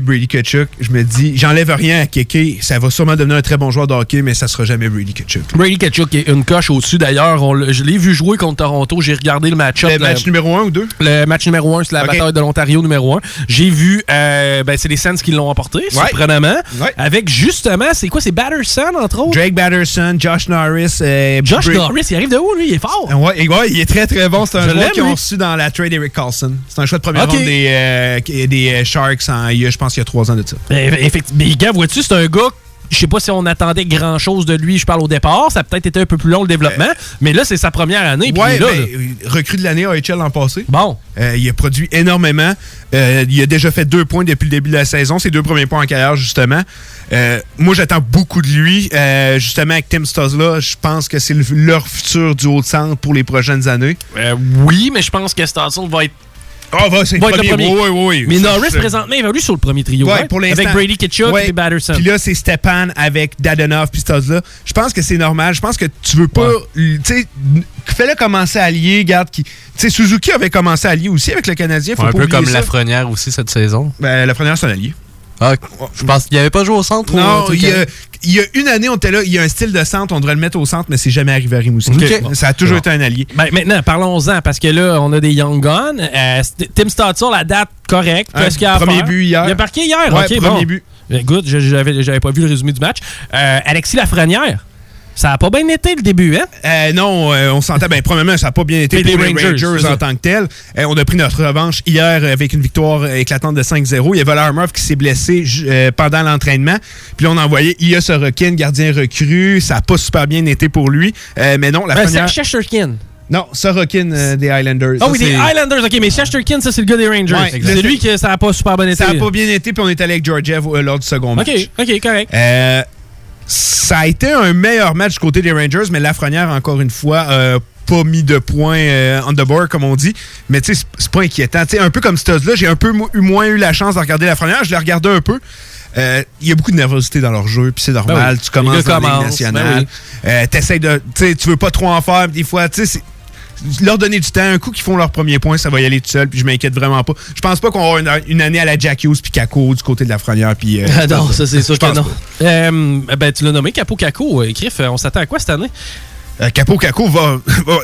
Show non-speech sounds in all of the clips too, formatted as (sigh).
Brady Kachuk, je me dis, j'enlève rien à Keke. Ça va sûrement devenir un très bon joueur de hockey, mais ça sera jamais Brady Kachuk. Brady Kachuk est une coche au-dessus. D'ailleurs, je l'ai vu jouer contre Toronto. J'ai regardé le match-up. Le match numéro 1 ou 2? Le match numéro 1, c'est la bataille de l'Ontario numéro 1. J'ai vu, euh, ben, c'est les Sens qui l'ont emporté, surprenamment. Ouais. Avec justement, c'est quoi, c'est Batterson, entre autres? Drake Batterson, Josh Norris. euh, Josh Norris, il arrive de où, lui? Il est fort. Ouais, et ouais, il est très très bon. C'est un joueur qu'ils ont reçu dans la trade Eric Carlson. C'est un choix de première Ok. ronde des, euh, des Sharks en, je pense qu'il y a trois ans de ça. Effectivement. Mais gars, vois-tu, c'est un gars. Je sais pas si on attendait grand chose de lui, je parle au départ. Ça a peut-être été un peu plus long le développement. mais là, c'est sa première année. il là, ben, euh, recrue de l'année AHL l'an passé. Bon. Euh, il a produit énormément. Euh, il a déjà fait deux points depuis le début de la saison. Ses deux premiers points en carrière, justement. Euh, moi, j'attends beaucoup de lui. Euh, justement, avec Tim Stosla, je pense que c'est le- leur futur du haut de centre pour les prochaines années. Euh, oui, mais je pense que Stossel va être. Ah, va, c'est le premier. Oui, oui, oui. Mais Ça, Norris, présentement, il va lui sur le premier trio. Ouais, right? pour l'instant. Avec Brady Kitchuk et Batterson. Puis là, c'est Stepan avec Dadonov puis Stosla. Je pense que c'est normal. Je pense que tu veux pas. Tu sais, fais-le commencer à allier. Garde qui. Tu sais, Suzuki avait commencé à allier aussi avec le Canadien. Faut un pas peu comme ça. Lafrenière aussi cette saison. Ben, la première, c'est un allié. Ah, je pense qu'il avait pas joué au centre. Non, il y, a, il y a une année, on était là, il y a un style de centre, on devrait le mettre au centre, mais c'est jamais arrivé à Rimouski. Ça a toujours Bon. été un allié. Ben, maintenant, parlons-en, parce que là, on a des Young Guns. Euh, Tim Stotzel, la date correcte. Un Qu'est-ce qu'il a à premier faire? but hier. Il a marqué hier. Ouais, ok, premier bon. but. Écoute, je- j'avais j'avais pas vu le résumé du match. Euh, Alexis Lafrenière, ça a pas bien été le début, hein? Euh, non, euh, on s'entend. Ben, premièrement, ça n'a pas bien été pour les Rangers, en tant que tel. Euh, on a pris notre revanche hier avec une victoire éclatante de 5-0. Il y avait Larmov qui s'est blessé pendant l'entraînement. Puis là, on a envoyé Ia Sorokin, gardien recru. Ça n'a pas super bien été pour lui. Mais non, la Ben, première... c'est Shesterkin. Non, Sorokin euh, des Highlanders. Ah Ça, oui, des Highlanders, ok, mais Shesterkin, ça, c'est le gars des Rangers. Ouais, c'est lui que ça a pas super bien été. Ça n'a pas bien été, puis on est allé avec Georgiev euh, lors du second match. Ok, ok, correct. Euh, ça a été un meilleur match du côté des Rangers, mais Lafrenière, encore une fois, euh, pas mis de points euh, on the board, comme on dit. Mais tu sais, c'est- pas inquiétant. Un peu comme Stud là, j'ai un peu eu moins eu la chance de regarder Lafrenière. Je l'ai regardé un peu. Euh, Il y a beaucoup de nervosité dans leur jeu, puis c'est normal. Ben oui. Tu commences dans la Ligue nationale. ben Euh, de. Tu veux pas trop en faire, des fois, tu sais, c'est- leur donner du temps, un coup qu'ils font leur premier point, ça va y aller tout seul, puis je m'inquiète vraiment pas. Je pense pas qu'on avoir une, une année à la Jack Hughes puis Caco du côté de la Frenière, puis. euh, Ah non, ça c'est sûr que non. Euh, ben, tu l'as nommé Capo Caco. Criff, euh, on s'attend à quoi cette année? Euh, Capo Caco va. va-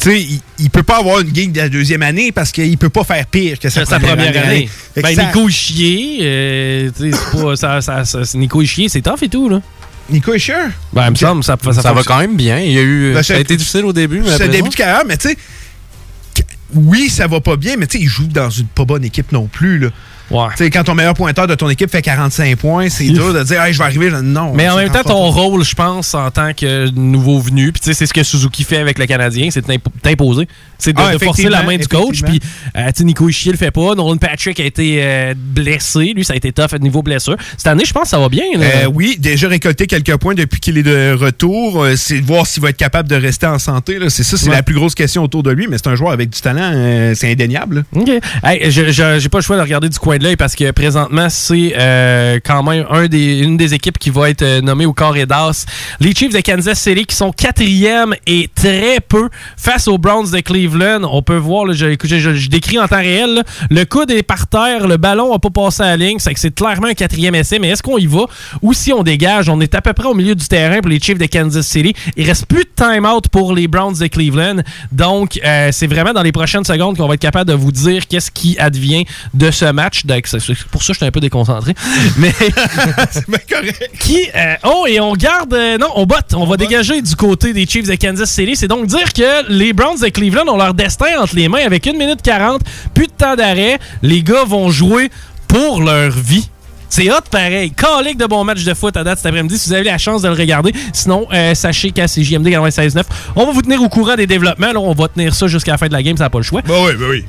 tu sais, il, il peut pas avoir une game de la deuxième année parce qu'il peut pas faire pire que sa, sa première année. Que Ben, Nico Chier, euh, tu sais, c'est pas. Ça, ça, ça- c'est Nico Chier, c'est tough et tout, là. Nico Escher? Ben, il me semble, ça, ça, Ça, va quand même bien. Il y a eu, Ben, ça a c'est- été difficile au début, mais C'est le début de carrière, mais tu sais. Oui, ça va pas bien, mais tu sais, il joue dans une pas bonne équipe non plus. Là. Ouais. Quand ton meilleur pointeur de ton équipe fait 45 points, c'est dur de dire, hey, je vais arriver. Non. Mais en même temps, pas- ton rôle, je pense, en tant que nouveau venu, puis tu sais, c'est ce que Suzuki fait avec le Canadien, c'est t'imposer. C'est de, Ah, de forcer la main du coach. Puis, euh, Nico Ischier le fait pas. Nolan Patrick a été euh, blessé. Lui, ça a été tough à niveau blessure. Cette année, je pense que ça va bien. Euh, oui, déjà récolté quelques points depuis qu'il est de retour. Euh, c'est de voir s'il va être capable de rester en santé. C'est ça, c'est Ouais. la plus grosse question autour de lui, mais c'est un joueur avec du talent, c'est indéniable. là. OK. Hey, j'ai pas le choix de regarder du coin l'œil parce que présentement, c'est euh, quand même une des équipes qui va être euh, nommée au et d'as. Les Chiefs de Kansas City qui sont quatrième et très peu face aux Browns de Cleveland. On peut voir, là, je, décris en temps réel, le coude est par terre, le ballon n'a pas passé à la ligne, c'est que c'est clairement un quatrième essai, mais est-ce qu'on y va ou si on dégage? On est à peu près au milieu du terrain pour les Chiefs de Kansas City. Il reste plus de time-out pour les Browns de Cleveland. Donc, euh, c'est vraiment dans les prochaines secondes qu'on va être capable de vous dire qu'est-ce qui advient de ce match. C'est- pour ça que suis un peu déconcentré. Mais (laughs) c'est bien correct. qui euh, oh et on garde euh, non on botte on, va dégager du côté des Chiefs de Kansas City c'est donc dire que les Browns de Cleveland ont leur destin entre les mains avec 1 minute 40 plus de temps d'arrêt les gars vont jouer pour leur vie c'est hot pareil. Calique de bon match de foot à date cet après-midi. Si vous avez la chance de le regarder. Sinon, euh, sachez qu'à CJMD 96.9, on va vous tenir au courant des développements. Là, on va tenir ça jusqu'à la fin de la game. Ça n'a pas le choix. Bah oui, bah oui.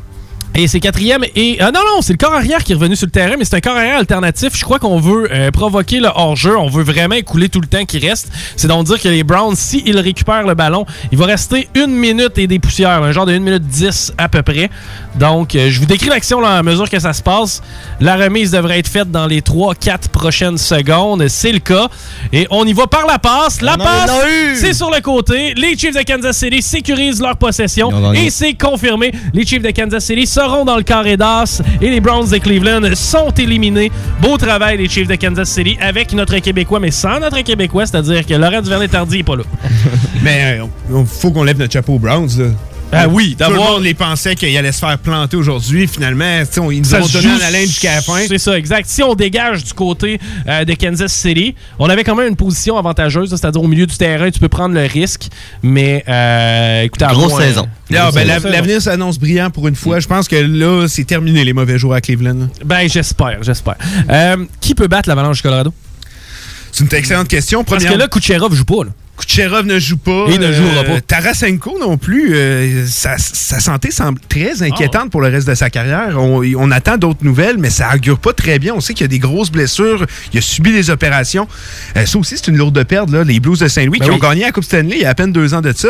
Et c'est quatrième. Et ah non, non, c'est le corps arrière qui est revenu sur le terrain, mais c'est un corps arrière alternatif. Je crois qu'on veut euh, provoquer le hors-jeu. On veut vraiment écouler tout le temps qui reste. C'est donc dire que les Browns, s'ils récupèrent le ballon, il va rester une minute et des poussières, un genre de 1 minute 10 à peu près. Donc, euh, je vous décris l'action à mesure que ça se passe. La remise devrait être faite dans les 3-4 prochaines secondes. C'est le cas. Et on y va par la passe. La On passe, c'est sur le côté. Les Chiefs de Kansas City sécurisent leur possession. Et c'est confirmé. Les Chiefs de Kansas City seront dans le carré d'as. Et les Browns de Cleveland sont éliminés. Beau travail, les Chiefs de Kansas City, avec notre Québécois, mais sans notre Québécois, c'est-à-dire que Laurent Duvernay-Tardy n'est pas là. (laughs) Mais il faut qu'on lève notre chapeau aux Browns. Là. Ah oui, Tout le monde les pensait qu'ils allaient se faire planter aujourd'hui. Finalement, on- ils nous Ça ont donné en haleine jusqu'à la fin. C'est ça, exact. Si on dégage du côté euh, de Kansas City, on avait quand même une position avantageuse, c'est-à-dire au milieu du terrain, tu peux prendre le risque, mais euh, écoutez, à Grosse moins- saison. Ah, ben, la-. L'avenir s'annonce brillant pour une fois. Je pense que là, c'est terminé les mauvais jours à Cleveland. Ben, j'espère, j'espère. Euh, qui peut battre l'Avalanche du Colorado? C'est une excellente question. Parce Première- que là, Kucherov joue pas. Là. Kucherov ne joue pas. Il ne jouera pas. Tarasenko non plus. euh, sa, sa santé semble très inquiétante pour le reste de sa carrière. On, on attend d'autres nouvelles, mais ça augure pas très bien. On sait qu'il y a des grosses blessures. Il a subi des opérations. Euh, ça aussi, c'est une lourde perte. Là. Les Blues de Saint-Louis Ben qui oui. ont gagné la Coupe Stanley il y a à peine deux ans de ça.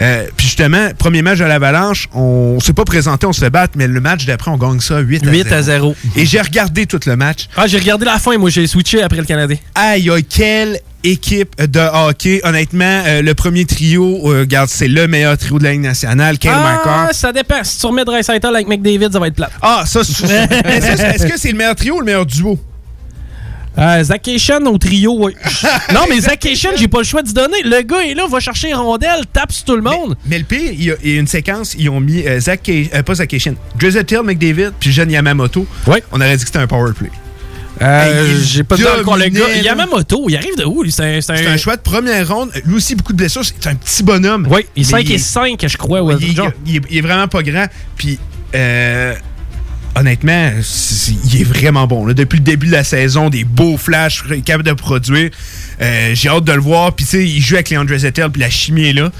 Euh, Puis justement, premier match à l'Avalanche, on s'est pas présenté, on se fait battre, mais le match d'après, on gagne ça 8 à 8 à 0. 0. Et j'ai regardé tout le match. Ah, j'ai regardé la fin, moi, j'ai switché après le Canadien. Aïe, aïe, quelle équipe de hockey. Honnêtement, euh, le premier trio, euh, regarde, c'est le meilleur trio de la Ligue nationale. Kyle ah, ça dépend. Si tu remets Dreisaitl avec McDavid, ça va être plat. Ah, ça, (laughs) c'est- Est-ce que c'est le meilleur trio ou le meilleur duo? Euh, Zach Cation au trio, oui. (laughs) non, mais Zach Cation, j'ai pas le choix d'y donner. Le gars est là, va chercher les rondelles, tape sur tout le monde. Mais le pire, il y a, il y a une séquence, ils ont mis euh, Zach, euh, pas Zach McDavid, puis Jeune Yamamoto. Ouais. On aurait dit que c'était un power play. Euh, Hey, il j'ai pas dit encore le gars. dominait, là. Yamamoto, il arrive de où, lui? C'est un. Un choix de première ronde. Lui aussi, beaucoup de blessures. C'est un petit bonhomme. Oui, il est Mais 5 et 5, je crois. Ouais, il, il- il est, il vraiment pas grand. Puis, euh, honnêtement, il est vraiment bon. là. Depuis le début de la saison, des beaux flashs, il capable de produire. Euh, J'ai hâte de le voir. Puis, tu sais, il joue avec Leandre Zettel, puis la chimie est là.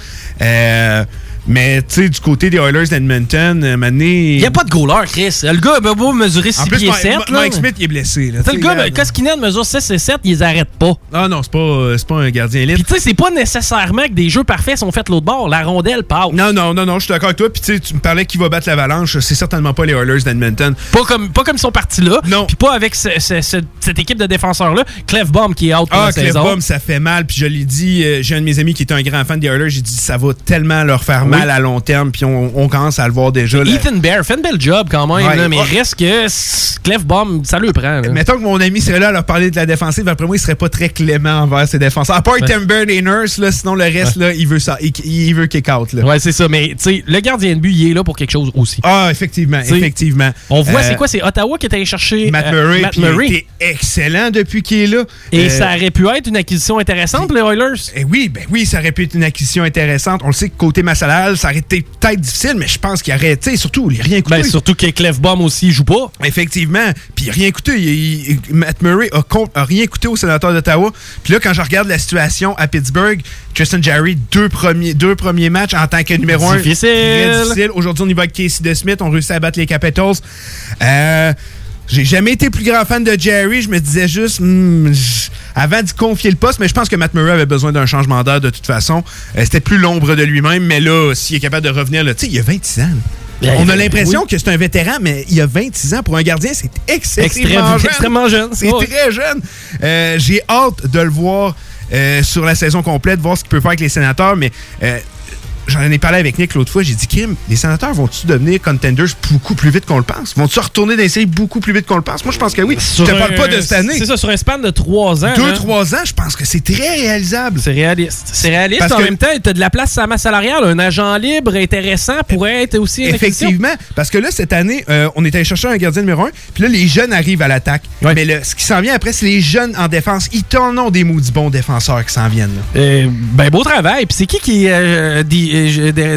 Euh, mais, tu sais, du côté des Oilers d'Edmonton, euh, Mané. Il n'y a pas de goaler, Chris. Le gars a beau mesurer 6 En plus, pieds Mike, 7. Mike Smith, il est blessé. Là, le gars, ben, Koskinen mesure 6 et 7, ils arrêtent pas. Ah non, c'est pas, euh, pas un gardien élite. Puis tu sais, c'est pas nécessairement que des jeux parfaits sont faits de l'autre bord. La rondelle passe. Non, non, non, non, je suis d'accord avec toi. Puis tu me parlais qui va battre l'avalanche. C'est certainement pas les Oilers d'Edmonton. Pas comme, pas comme ils sont partis là. Non. Puis pas avec ce- ce- ce- cette équipe de défenseurs-là. Clef Bomb qui est out pour Ah, la Cliff saison. Bomb, ça fait mal. Puis je l'ai dit, euh, j'ai un de mes amis qui est un grand fan des Oilers. J'ai dit, ça va tellement leur faire Oui. Mal à long terme. Puis on, on commence à le voir déjà. là. Ethan Bear fait une belle job quand même, Ouais. là, mais Ouais. reste que Clef Bomb, ça le prend. là. Mettons que mon ami serait là à leur parler de la défensive. Après moi, il serait pas très clément envers ses défenseurs. À part Ouais. Timber et Nurse, là, sinon le reste, là, il veut ça. Il, il veut kick out. Là. Ouais, c'est ça. Mais tu sais, le gardien de but, il est là pour quelque chose aussi. Ah, effectivement, T'sais, effectivement. On voit, Euh, c'est quoi? C'est Ottawa qui est allé chercher Matt euh, Murray, Matt puis il Murray. été excellent depuis qu'il est là. Et Euh, ça aurait pu être une acquisition intéressante les Oilers. Eh oui, ben oui, ça aurait pu être une acquisition intéressante. On le sait que côté masse ça aurait été peut-être difficile, mais je pense qu'il aurait, tu sais, surtout, il a rien coûté. Ben, surtout Bomb aussi, il joue pas. Effectivement. Puis rien coûté. Il- il- Matt Murray a, rien coûté au sénateur d'Ottawa. Puis là, quand je regarde la situation à Pittsburgh, Tristan Jarry, deux premiers, deux premiers matchs en tant que numéro un. Difficile. Très difficile. Aujourd'hui, on y va avec Casey DeSmith. On réussit à battre les Capitals. Euh, j'ai jamais été plus grand fan de Jerry. Je me disais juste, hmm, avant d'y confier le poste, mais je pense que Matt Murray avait besoin d'un changement d'air de toute façon. Euh, C'était plus l'ombre de lui-même, mais là, s'il est capable de revenir, tu sais, il a 26 ans. là. On a oui. l'impression que c'est un vétéran, mais il a 26 ans. Pour un gardien, c'est excessivement extrêmement jeune. C'est très jeune. Euh, J'ai hâte de le voir euh, sur la saison complète, voir ce qu'il peut faire avec les sénateurs, mais euh, j'en ai parlé avec Nick l'autre fois. J'ai dit, Kim, les sénateurs vont-ils devenir contenders beaucoup plus vite qu'on le pense? Vont-ils retourner dans les séries beaucoup plus vite qu'on le pense? Moi, je pense que oui. Je te parle pas de cette année. C'est ça, sur un span de 3 ans. Deux, hein. trois ans, je pense que c'est très réalisable. C'est réaliste. C'est réaliste. Parce en que- même temps, tu as de la place à la masse salariale. Un agent libre intéressant pourrait être aussi. Effectivement, parce que là, cette année, euh, on est allé chercher un gardien numéro un, puis là, les jeunes arrivent à l'attaque. Ouais. Mais le- ce qui s'en vient après, c'est les jeunes en défense. Ils t'en ont des maudits bons défenseurs qui s'en viennent. là. Euh, ben, beau travail. Puis c'est qui qui euh, di- euh,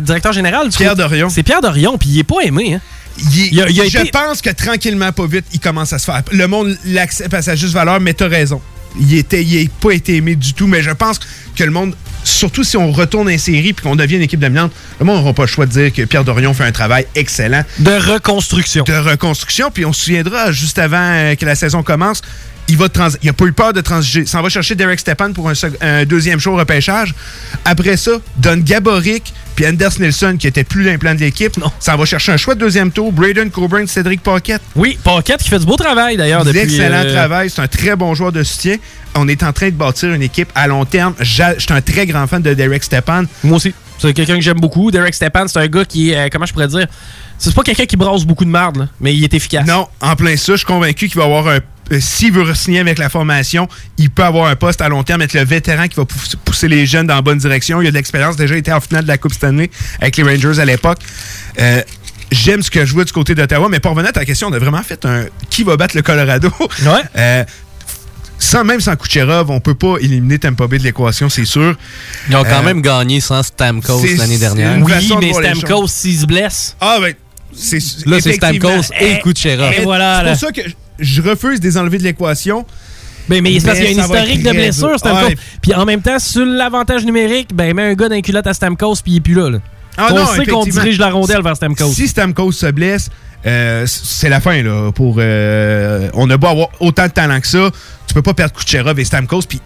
directeur général? du Pierre coup? Dorion. C'est Pierre Dorion, puis il est pas aimé. Hein? Il est- Il a- il a je été- pense que tranquillement, pas vite, il commence à se faire. Le monde l'accepte à sa juste valeur, mais t'as raison. Il était, il pas été aimé du tout, mais je pense que le monde, surtout si on retourne en série puis qu'on devient une équipe dominante, le monde n'aura pas le choix de dire que Pierre Dorion fait un travail excellent De reconstruction. de reconstruction. Puis on se souviendra, juste avant euh, que la saison commence, il va trans il a pas eu peur de transiger. S'en va chercher Derek Stepan pour un, deuxième show au repêchage. Après ça, donne Gaboric Puis Anders Nilsson, qui était plus l'implant de l'équipe, ça va chercher un choix de deuxième tour. Braden Coburn, Cédric Paquette. Oui, Paquette qui fait du beau travail d'ailleurs depuis. Excellent euh, travail. C'est un très bon joueur de soutien. On est en train de bâtir une équipe à long terme. Je suis un très grand fan de Derek Stepan. Moi aussi. C'est quelqu'un que j'aime beaucoup. Derek Stepan, c'est un gars qui euh, comment je pourrais dire, c'est pas quelqu'un qui brasse beaucoup de marde, là, mais il est efficace. Non, en plein ça, je suis convaincu qu'il va avoir un. Euh, S'il veut signer avec la formation, il peut avoir un poste à long terme, être le vétéran qui va pouss- pousser les jeunes dans la bonne direction. Il a de l'expérience, déjà été en finale de la Coupe Stanley avec les Rangers à l'époque. Euh, J'aime ce que je vois du côté d'Ottawa, mais pour revenir à ta question, on a vraiment fait un qui va battre le Colorado. Ouais. Euh, sans même sans Kucherov, on peut pas éliminer Tampa Bay de l'équation, c'est sûr. Ils ont quand Euh, même gagné sans Stamkos l'année dernière. Oui, mais Stamkos, s'il se blesse. Ah ben, c'est Là, c'est. Stamkos et Kucherov. eh, voilà, C'est là. pour ça que je refuse de les enlever de l'équation. Ben, mais c'est parce Mais qu'il y a une historique de blessure. Stamkos. Puis en même temps, sur l'avantage numérique, ben, mets un gars d'un culotte à Stamkos, puis il est plus là. là. Ah on non, sait qu'on dirige la rondelle vers Stamkos. Si Stamkos se blesse, euh, c'est la fin là. Pour euh, on a beau avoir autant de talent que ça, tu peux pas perdre Kucherov et Stamkos puis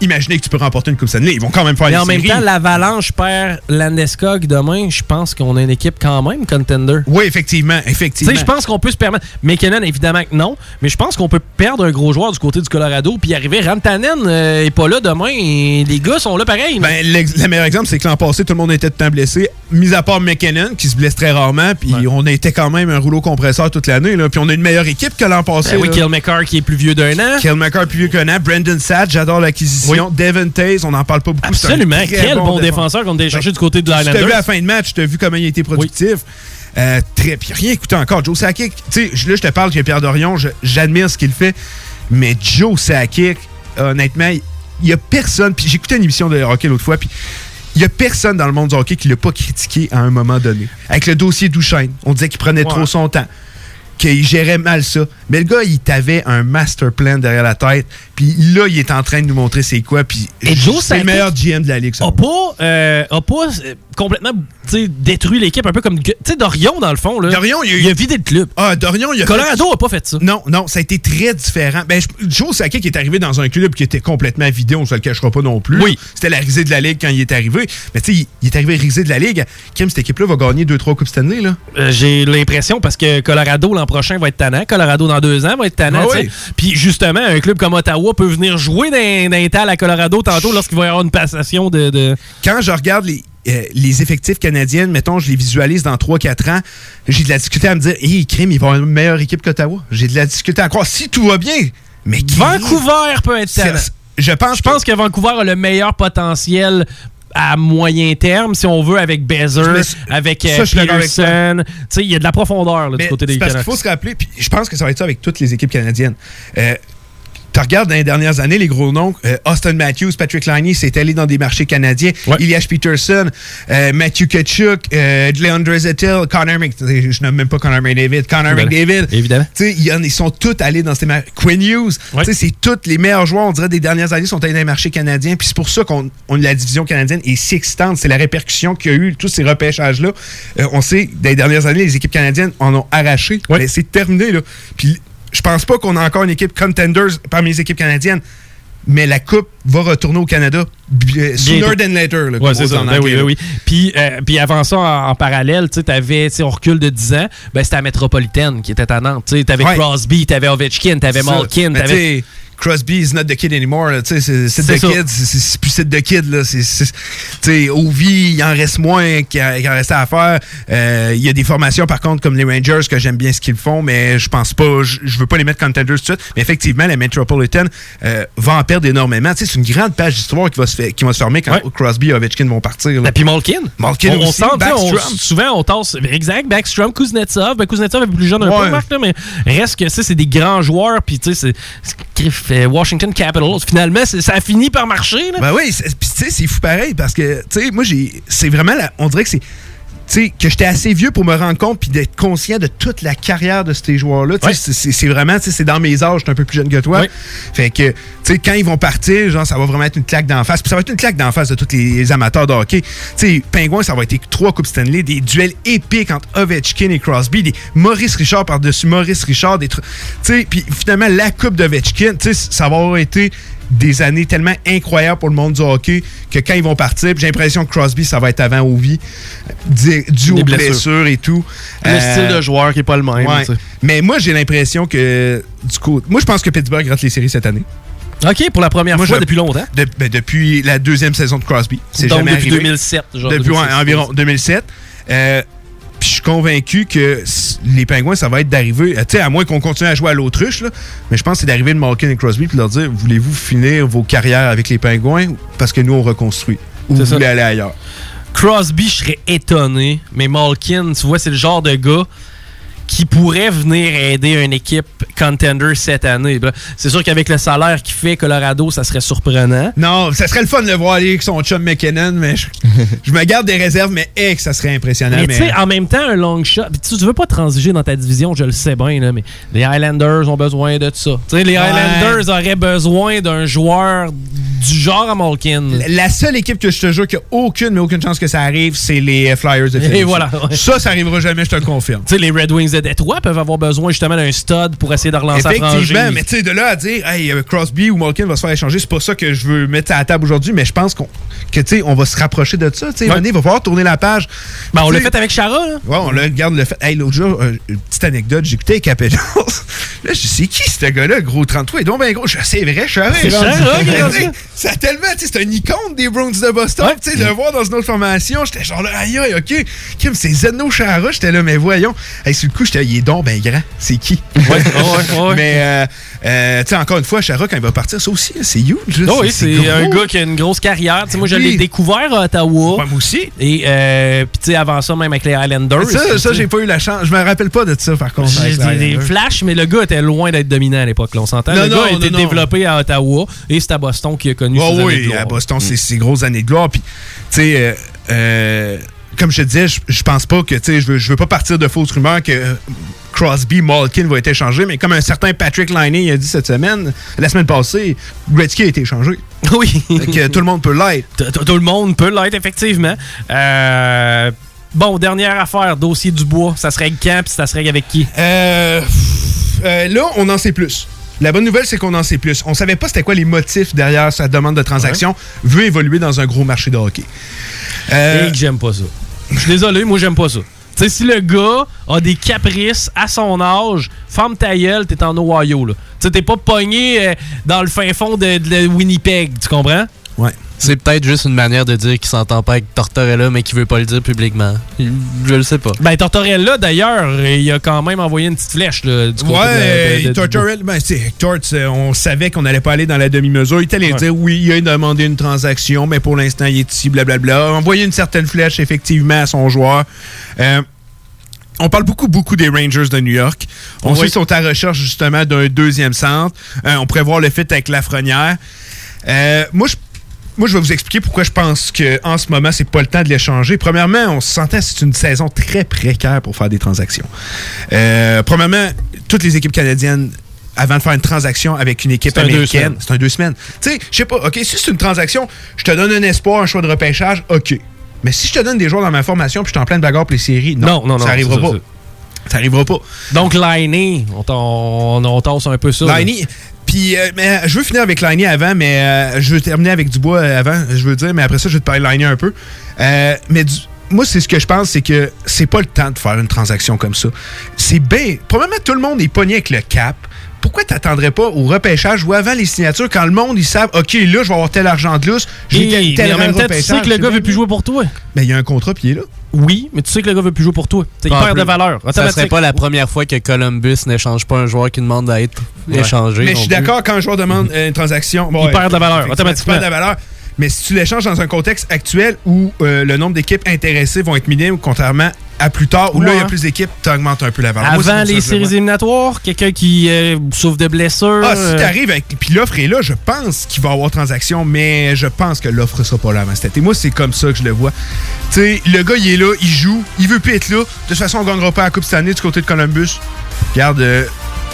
imaginez que tu peux remporter une Coupe Stanley. Ils vont quand même faire Mais en même temps, l'Avalanche perd Landeskog demain. Je pense qu'on a une équipe quand même contender. Oui, effectivement, effectivement. je pense qu'on peut se permettre. McKinnon, évidemment que non. Mais je pense qu'on peut perdre un gros joueur du côté du Colorado puis arriver. Rantanen euh, est pas là demain et les gars sont là pareil. Ben, le meilleur exemple, c'est que l'an passé, tout le monde était tout le temps blessé, mis à part McKinnon, qui se blesse très rarement, puis Ouais. on était quand même un rouleau compresseur toute l'année, puis on a une meilleure équipe que l'an passé. Ben oui. Kill qui est plus vieux d'un an. Kel McCarr plus vieux qu'un an. Brandon Sadd, j'adore l'acquisition. Devin Taze, on n'en parle pas beaucoup. Absolument. Quel bon défenseur. défenseur qu'on a été chercher du côté de Tu t'as vu à la fin de match, tu as vu comment il a été productif. Euh, très, puis rien écouté encore. Joe Sakic, tu sais, là, je te parle a Pierre Dorion, j'admire ce qu'il fait, mais Joe Sakic, honnêtement, il y a personne. Puis j'ai écouté une émission de hockey l'autre fois, puis il y a personne dans le monde du hockey qui l'a pas critiqué à un moment donné. Avec le dossier Douchaine, on disait qu'il prenait Ouais. trop son temps qu'il gérait mal ça. Mais le gars, il t'avait un master plan derrière la tête. Puis là, il est en train de nous montrer c'est quoi. Puis c'est le meilleur GM de la Ligue. ça. a pas, euh, a pas euh, complètement détruit l'équipe, un peu comme. Tu sais, Dorion, dans le fond. Là, Dorion, il a eu- il a vidé le club. Ah, Dorion, il a Colorado a pas fait ça. Non, non, ça a été très différent. Ben, je- Joe Sakic est arrivé dans un club qui était complètement vidé, on se le cachera pas non plus. Oui. C'était la risée de la Ligue quand il est arrivé. Mais tu sais, il, il est arrivé risée de la Ligue. Kim, cette équipe-là va gagner 2-3 Coupes Stanley, là. Euh, J'ai l'impression parce que Colorado l'an prochain va être tannant. Colorado dans deux ans va être tannant. Ah oui. Puis justement, un club comme Ottawa peut venir jouer d'un d'un tal à Colorado tantôt lorsqu'il va y avoir une passation de. de- Quand je regarde les, euh, les effectifs canadiens, mettons, je les visualise dans 3-4 ans, j'ai de la difficulté à me dire, hé, crime, ils vont avoir une meilleure équipe qu'Ottawa. J'ai de la difficulté à croire, si tout va bien. Mais qui- Vancouver peut être tannant. Je pense, Je pense que Vancouver a le meilleur potentiel à moyen terme, si on veut, avec Bezer, avec ça, euh, avec Peterson. Il y a de la profondeur là, du côté des qu'il Canucks. faut se rappeler, puis je pense que ça va être ça avec toutes les équipes canadiennes. Euh, tu regardes dans les dernières années, les gros noms, euh, Austin Matthews, Patrick Liney, c'est allé dans des marchés canadiens. Ouais. Elias Peterson, euh, Matthew Kachuk, euh, Leandre Zettel, Connor McDavid, je nomme même pas Connor McDavid, Connor. McDavid. Évidemment. Ils sont tous allés dans ces marchés. Quinn Hughes, Ouais. c'est tous les meilleurs joueurs, on dirait, des dernières années sont allés dans les marchés canadiens. Puis c'est pour ça qu'on on- la division canadienne est si excitante. C'est la répercussion qu'il y a eu, tous ces repêchages-là. Euh, on sait, dans les dernières années, les équipes canadiennes en ont arraché. Ouais. Mais c'est terminé, là. Puis je pense pas qu'on a encore une équipe contenders parmi les équipes canadiennes. Mais la Coupe va retourner au Canada bi- sooner than later. là, Ouais, c'est ça. en Ben oui, ben oui. Puis, euh, puis avant ça, en, en parallèle, tu tu sais, on recule de 10 ans, ben c'était la métropolitaine qui était à Nantes. Tu sais, t'avais Ouais. Crosby, t'avais Ovechkin, t'avais C'est ça. Malkin, tu Crosby is not the kid anymore. Tu C'est the ça. kid. c'est- plus c'est the kid. là. Tu Ovi, il en reste moins qu'il en restait à faire. Euh, Il y a des formations, par contre, comme les Rangers, que j'aime bien ce qu'ils font, mais je pense pas, je, veux pas les mettre contenders tout de suite. Mais effectivement, la Metropolitan euh, va en perdre énormément. Tu c'est une grande page d'histoire qui, va se faire- qui va se former quand Ouais. Crosby et Ovechkin vont partir. là. Ben, puis Malkin. Malkin on, aussi, on- souvent on tasse. Exact, Backstrom, Kuznetsov. Ben, Kuznetsov est plus jeune un Ouais. peu, Marc, là, mais reste que ça, c'est des grands joueurs. Puis, tu sais, c'est- Washington Capitals. Finalement, ça a fini par marcher. Là. Ben oui, puis tu sais, c'est fou pareil parce que, tu sais, moi, j'ai. C'est vraiment. la- on dirait que c'est. Sais, que j'étais assez vieux pour me rendre compte puis d'être conscient de toute la carrière de ces joueurs-là. Ouais. c'est- vraiment, tu sais, c'est dans mes âges, j'étais un peu plus jeune que toi. Ouais. Fait que, tu sais, quand ils vont partir, genre, ça va vraiment être une claque d'en face. Puis ça va être une claque d'en face de tous les amateurs de hockey. Tu sais, Pingouin, ça va être trois Coupes Stanley, des duels épiques entre Ovechkin et Crosby, des Maurice Richard par-dessus Maurice Richard, des tru- Tu sais, puis finalement, la Coupe d'Ovechkin, tu sais, ça va avoir été des années tellement incroyables pour le monde du hockey que quand ils vont partir, j'ai l'impression que Crosby, ça va être avant Ovi, dû Des aux blessures. blessures et tout. Le Euh, style de joueur qui est pas le même. ouais. Mais moi, j'ai l'impression que du coup, moi, je pense que Pittsburgh rate les séries cette année. OK, pour la première Moi, fois je- depuis longtemps. De- ben, depuis la deuxième saison de Crosby. C'est jamais depuis arrivé. 2007. Genre Depuis ouais, 2006. environ 2007. Euh, puis je suis convaincu que les Pingouins, ça va être d'arriver, euh, tu sais, à moins qu'on continue à jouer à l'autruche, là, mais je pense que c'est d'arriver de Malkin et Crosby puis leur dire voulez-vous finir vos carrières avec les Pingouins parce que nous, on reconstruit ou vous voulez aller ailleurs? Crosby, je serais étonné, mais Malkin, tu vois, c'est le genre de gars qui pourrait venir aider une équipe contender cette année. C'est sûr qu'avec le salaire qu'il fait Colorado, ça serait surprenant. Non, ça serait le fun de le voir aller avec son chum McKinnon, mais je, (laughs) je me garde des réserves, mais hey, que ça serait impressionnant. Mais mais- tu sais, en même temps, un long shot. puis Tu, tu veux pas transiger dans ta division, je le sais bien, là, mais les Highlanders ont besoin de ça. Tu sais, les Ouais. Highlanders auraient besoin d'un joueur du genre à Malkin. La seule équipe que je te jure qui a aucune, mais aucune chance que ça arrive, c'est les Flyers de Philadelphie. voilà, ouais. Ça, ça arrivera jamais, je te le confirme. Tu sais, les Red Wings de Détroit peuvent avoir besoin justement d'un stud pour essayer de relancer la Effectivement, mais tu sais, de là à dire, hey, euh, Crosby ou Malkin va se faire échanger, c'est pas ça que je veux mettre à la table aujourd'hui, mais je pense qu'on que, tu sais, on va se rapprocher de ça. Tu sais, Ouais. René va falloir tourner la page. Ben, on l'a fait avec Chara, là. Ouais, on le regarde le fait. Hey, l'autre jour, euh, une petite anecdote, j'écoutais Capellos. (laughs) Là, je sais qui ce gars-là, gros 33, et donc ben gros. Je- C'est vrai. C'est Chara qui est (laughs) rendu. Tu sais, (laughs) Ça tellement, tu sais, c'est un icône des Browns de Boston. Ouais. Tu sais, de le voir dans une autre formation, j'étais genre là, aïe, aïe, ok. Kim, c'est Zeno Chara, j'étais là, mais voyons. Hey, sur le coup, j'étais, il est donc ben grand. C'est qui? Ouais, ouais, (laughs) ouais. Mais, euh, euh, tu sais, encore une fois, Chara, quand il va partir, ça aussi, c'est huge. Oh oui, c'est un gars qui a une grosse carrière. Moi, je l'ai découvert à Ottawa. Moi aussi. Et euh, puis tu sais, avant ça, même avec les Highlanders. Ça, ça j'ai pas eu la chance. Je me rappelle pas de ça, par contre. J'ai des, des flashs, mais le gars était loin d'être dominant à l'époque. On s'entend. Le gars a été développé à Ottawa et c'est à Boston qu'il a connu Oh ses années de oui, gloire. à Boston, c'est ses grosses années de gloire. Puis, tu sais, euh, comme je te disais, je, je pense pas que, tu sais, je veux, je veux pas partir de fausses rumeurs que euh, Crosby, Malkin va être échangé, mais comme un certain Patrick Liney a dit cette semaine, la semaine passée, Gretzky a été échangé. (laughs) Oui. Que tout le monde peut l'être. Tout le monde peut l'être, effectivement. Euh, bon, dernière affaire, dossier du bois. Ça serait avec quand puis ça serait avec qui? Euh, là, on en sait plus. La bonne nouvelle, c'est qu'on en sait plus. On savait pas c'était quoi les motifs derrière sa demande de transaction, veut évoluer dans un gros marché de hockey. Euh, Et que j'aime pas ça. Je suis désolé, moi j'aime pas ça. Tu sais, si le gars a des caprices à son âge, ferme ta gueule, t'es en Ohio, là. Tu sais, t'es pas pogné euh, dans le fin fond de Winnipeg, tu comprends? Ouais. C'est peut-être juste une manière de dire qu'il s'entend pas avec Tortorella, mais qu'il veut pas le dire publiquement. Je le sais pas. Ben, Tortorella, d'ailleurs, il a quand même envoyé une petite flèche, là, du côté Ouais, de- de- de- Tortorella, ben, sais, on savait qu'on n'allait pas aller dans la demi-mesure. Il était allé Ouais. dire oui, il a demandé une transaction, mais pour l'instant, il est ici, blablabla. Envoyer une certaine flèche, effectivement, à son joueur. Euh, on parle beaucoup, beaucoup des Rangers de New York. On Oui. sait qu'ils sont à recherche, justement, d'un deuxième centre. Euh, on pourrait voir le fit avec Lafrenière. Euh, moi, je moi, je vais vous expliquer pourquoi je pense qu'en ce moment, c'est pas le temps de l'échanger. Premièrement, on se sentait c'est une saison très précaire pour faire des transactions. Euh, premièrement, toutes les équipes canadiennes, avant de faire une transaction avec une équipe un américaine, c'est un deux semaines. Tu sais, je sais pas, OK, si c'est une transaction, je te donne un espoir, un choix de repêchage, OK. Mais si je te donne des joueurs dans ma formation puis je suis en pleine bagarre pour les séries, non, Non, non, ça arrivera c'est pas. ça, Ça arrivera pas. Donc, Liney, on, t'en- on, on tasse un peu ça. Liney. Puis, euh, mais, je veux finir avec Liney avant, mais euh, je veux terminer avec Dubois euh, avant, je veux dire, mais après ça, je vais te parler de Liney un peu. Euh, mais du- moi, c'est ce que je pense, c'est que c'est pas le temps de faire une transaction comme ça. C'est bien. Probablement, tout le monde est pogné avec le cap. Pourquoi t'attendrais pas au repêchage ou avant les signatures quand le monde, ils savent, OK, là, je vais avoir tel argent de lousse, j'ai tel, tel mais en même temps, tu sais que le gars veut plus jouer pour toi. Ben, il y a un contrat, puis il est là. Oui, mais tu sais que le gars veut plus jouer pour toi. Il perd de plus. valeur. Ça serait pas la première fois que Columbus n'échange pas un joueur qui demande à être Ouais. échangé. Mais je suis d'accord quand un joueur demande une transaction. bon, Il perd de la valeur, automatiquement. Tu perds de la valeur. Mais si tu l'échanges dans un contexte actuel où euh, le nombre d'équipes intéressées vont être minime, contrairement à plus tard, où là, il y a plus d'équipes, tu augmentes un peu la valeur. Avant les séries éliminatoires, quelqu'un qui euh, souffre de blessures. Ah, si euh, t'arrives avec. Puis l'offre est là, je pense qu'il va y avoir transaction, mais je pense que l'offre sera pas là avant cet été. Moi, c'est comme ça que je le vois. Tu sais, le gars, il est là, il joue, il veut plus être là. De toute façon, on gagnera pas la Coupe cette année du côté de Columbus. Regarde, euh,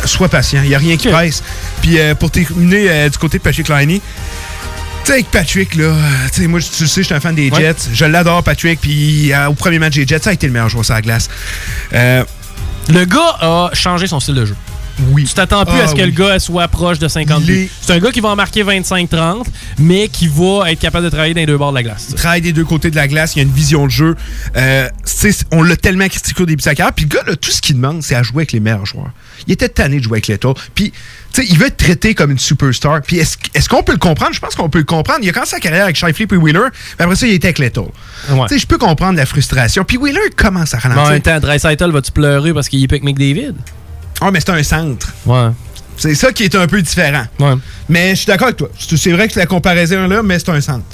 sois patient, il n'y a rien qui presse. Puis euh, pour terminer du côté de Patrick Liney, tu sais, avec Patrick, là, euh, tu sais, moi, tu le sais, je suis un fan des Ouais. Jets. Je l'adore, Patrick. Puis euh, au premier match des Jets, ça a été le meilleur joueur sur la glace. Euh, Le gars a changé son style de jeu. Oui. Tu t'attends plus Ah à ce que oui. le gars soit proche de 50 Il buts. est- C'est un gars qui va en marquer 25-30, mais qui va être capable de travailler dans les deux bords de la glace. Il travaille des deux côtés de la glace, il a une vision de jeu. Euh, on l'a tellement critiqué au début de sa carrière. Puis le gars, là, tout ce qu'il demande, c'est à jouer avec les meilleurs joueurs. Il était tanné de jouer avec Leto. Puis, tu sais, il veut être traité comme une superstar. Puis est-ce qu'on peut le comprendre? Je pense qu'on peut le comprendre. Il a commencé sa carrière avec Shifley puis Wheeler. Puis après ça, il était avec Leto. Ouais. Tu sais, je peux comprendre la frustration. Puis Wheeler commence à Mais en ralentir. même temps, Dreisaitl, vas-tu pleurer parce qu'il est avec McDavid? Ah, mais c'est un centre. Ouais. C'est ça qui est un peu différent. Ouais. Mais je suis d'accord avec toi. C'est vrai que la comparaison là, mais c'est un centre.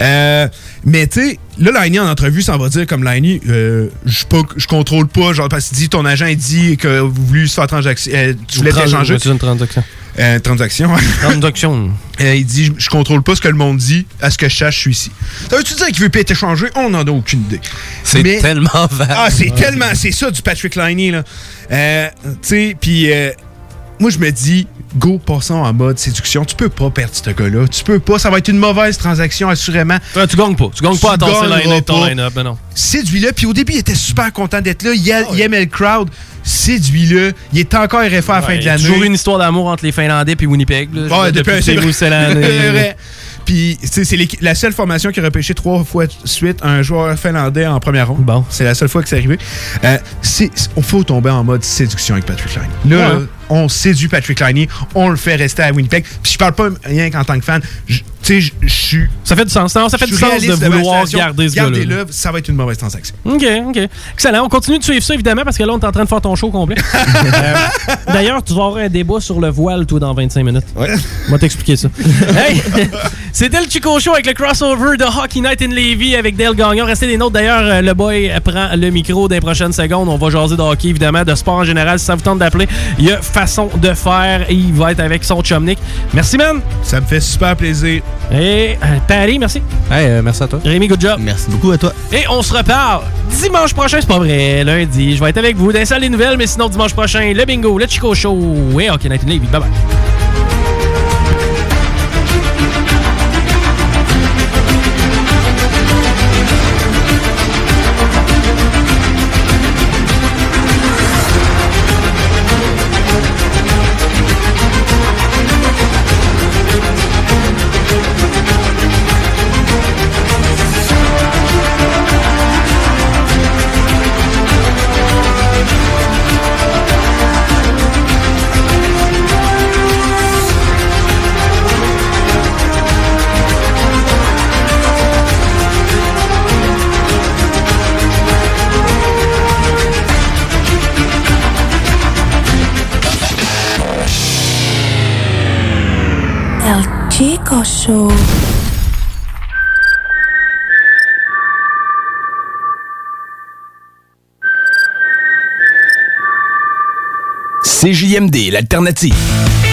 Euh, mais tu sais, là, Liney en entrevue, ça va dire comme Liney, euh, je pas- je contrôle pas, genre, parce qu'il dit, ton agent, il dit que vous voulez se faire transaction, euh, tu voulais une transaction? Euh, transaction. (laughs) Transaction. Euh, il dit, je, contrôle pas ce que le monde dit, à ce que je sache, je suis ici. Ça veut-tu dire qu'il veut pas être échangé? On n'en a aucune idée. C'est tellement vague. Ah, c'est tellement, c'est ça du Patrick Liney, là. Tu sais, puis moi, je me dis, go, passons en mode séduction. Tu peux pas perdre ce gars-là. Tu peux pas. Ça va être une mauvaise transaction, assurément. Ouais, tu gagnes pas. Tu gagnes Tu pas à line-up, ton line-up. Ben non. Séduis-le. Puis au début, il était super content d'être là. Il, a- il aimait le crowd. Séduis-le. Il est encore RFA à la fin de il l'année. toujours une histoire d'amour entre les Finlandais et Winnipeg. là. Ouais, depuis un (laughs) c'est vrai. Puis, c'est la seule formation qui a repêché trois fois de suite un joueur finlandais en première ronde. Bon. C'est la seule fois que c'est arrivé. Euh, c'est- on faut tomber en mode séduction avec Patrick Liney. Là, Ouais. là, on séduit Patrick Liney, on le fait rester à Winnipeg. Puis je parle pas rien qu'en tant que fan. Tu sais, je- suis. Ça fait du sens. Non, ça fait du sens de vouloir garder ce gars-là. Gardez-le, ça va être une mauvaise transaction. OK, OK. Excellent. On continue de suivre ça, évidemment, parce que là, on est en train de faire ton show complet. (laughs) Euh, D'ailleurs, tu vas avoir un débat sur le voile, toi, dans 25 minutes. Ouais. On va t'expliquer ça. (laughs) hey, c'était le Chico Show avec le crossover de Hockey Night in Levy avec Dale Gagnon. Restez des notes. D'ailleurs, euh, le boy prend le micro dans les prochaines secondes. On va jaser de hockey, évidemment, de sport en général. Si ça vous tente d'appeler, il y a façon de faire et il va être avec son chum Nick. Merci, man. Ça me fait super plaisir. Et euh, Paris, merci. Hey, euh, merci à toi. Rémi, good job. Merci beaucoup à toi. Et on se reparle dimanche prochain, c'est pas vrai, lundi. Je vais être avec vous dans les salles des nouvelles, mais sinon dimanche prochain, le bingo, le Chico Show et Hockey Night. Bye bye. CJMD, l'alternative.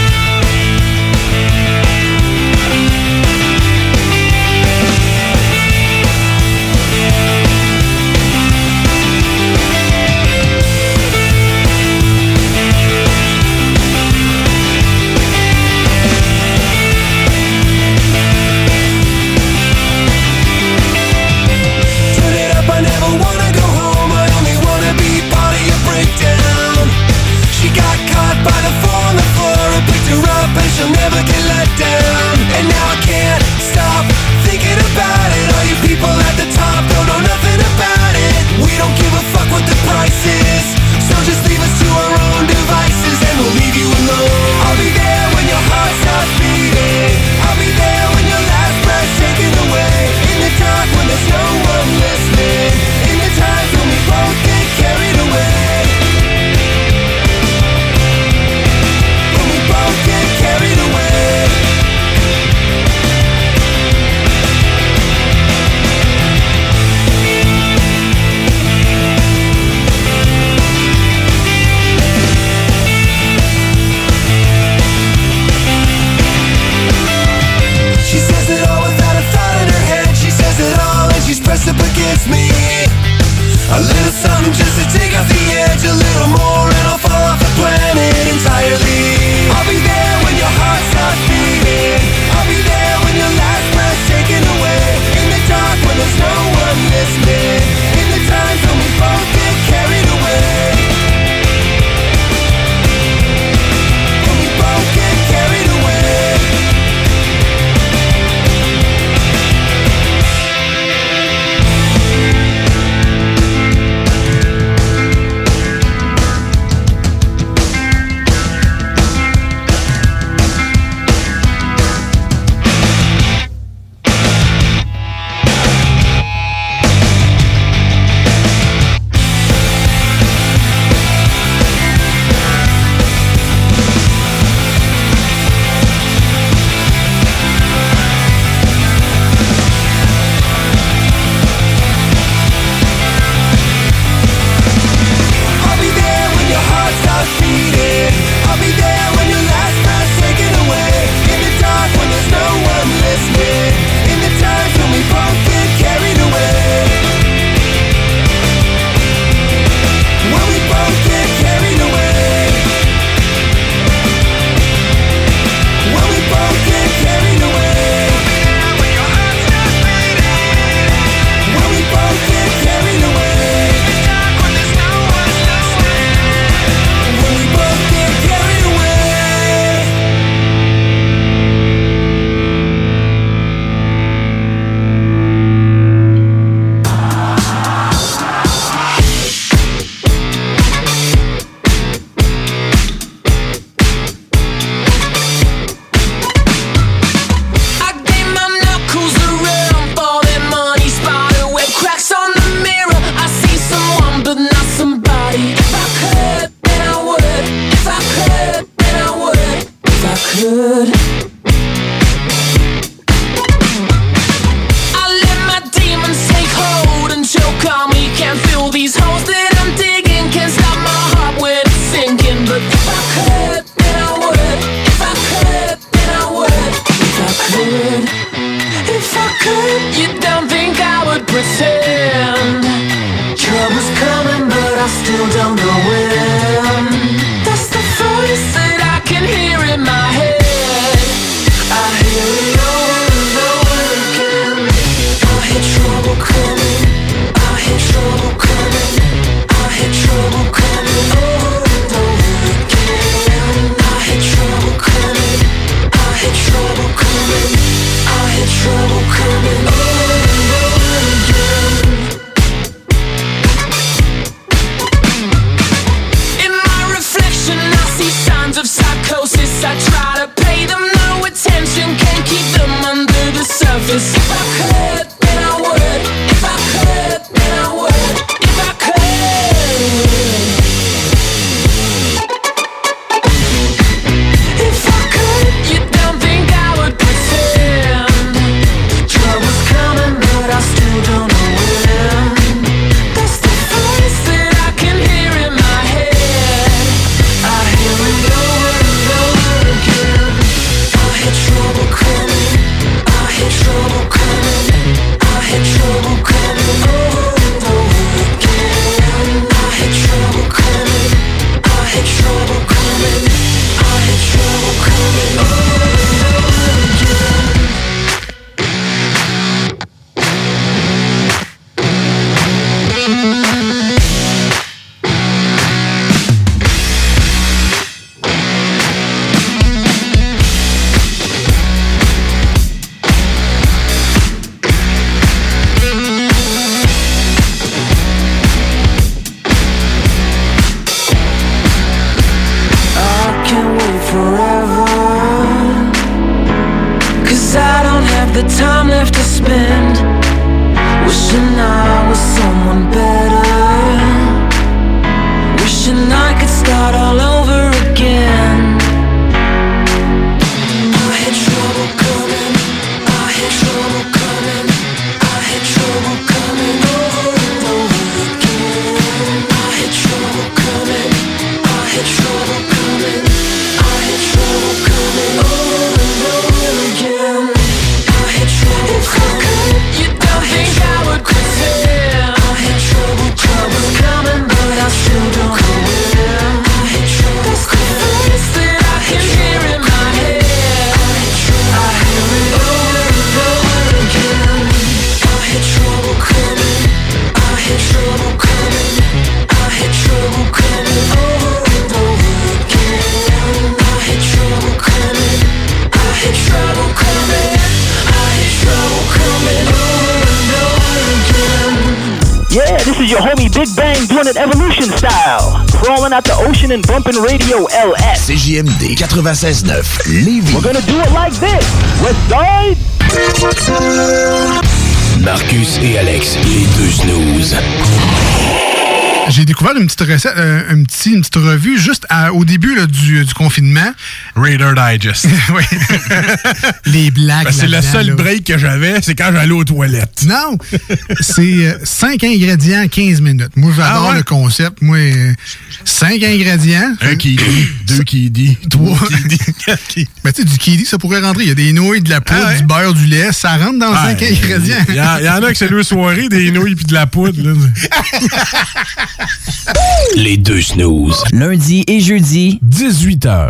good. 96.9 Lévis. We're gonna do it like this. Side. Marcus et Alex, les deux snooze. J'ai découvert une petite recette, euh, un petit, une petite revue juste à- au début là, du, du confinement. Raider Digest. (laughs) oui. (laughs) Les blagues. Ben, c'est le seul là. break que j'avais, c'est quand j'allais aux toilettes. Non, c'est 5 ingrédients, 15 minutes. Moi, j'adore Ah ouais? le concept. Moi, 5 ingrédients. Un qui dit, deux qui dit, Trois. qui qui Mais tu sais, du kiwi, ça pourrait rentrer. Il y a des nouilles, de la poudre, Ah ouais? du beurre, du lait. Ça rentre dans 5 Ouais, ingrédients. Il y, en- il y en a que c'est deux soirées, des nouilles puis de la poudre. là. Les deux snooze. Lundi et jeudi, 18h.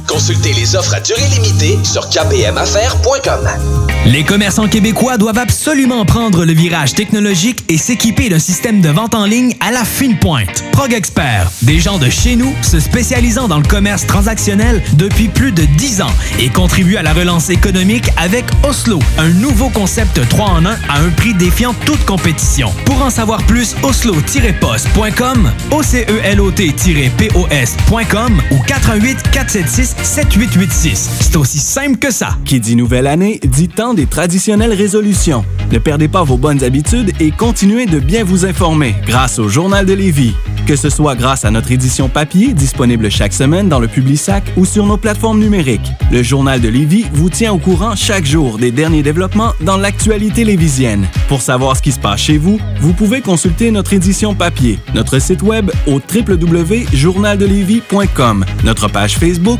Consultez les offres à durée limitée sur kpmaffaires.com. Les commerçants québécois doivent absolument prendre le virage technologique et s'équiper d'un système de vente en ligne à la fine pointe. Prog Expert, des gens de chez nous se spécialisant dans le commerce transactionnel depuis plus de 10 ans et contribuent à la relance économique avec Oslo, un nouveau concept 3 en 1 à un prix défiant toute compétition. Pour en savoir plus, oslo-post.com, OCELOT-POS.com ou 88 476 7886. C'est aussi simple que ça. Qui dit nouvelle année, dit temps des traditionnelles résolutions. Ne perdez pas vos bonnes habitudes et continuez de bien vous informer grâce au Journal de Lévis. Que ce soit grâce à notre édition papier, disponible chaque semaine dans le Publisac ou sur nos plateformes numériques. Le Journal de Lévis vous tient au courant chaque jour des derniers développements dans l'actualité lévisienne. Pour savoir ce qui se passe chez vous, vous pouvez consulter notre édition papier, notre site web au www.journaldelévis.com, notre page Facebook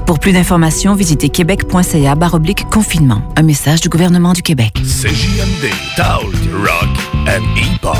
Pour plus d'informations, visitez québec.ca confinement. Un message du gouvernement du Québec. CJMD, Rock and Hip-Hop.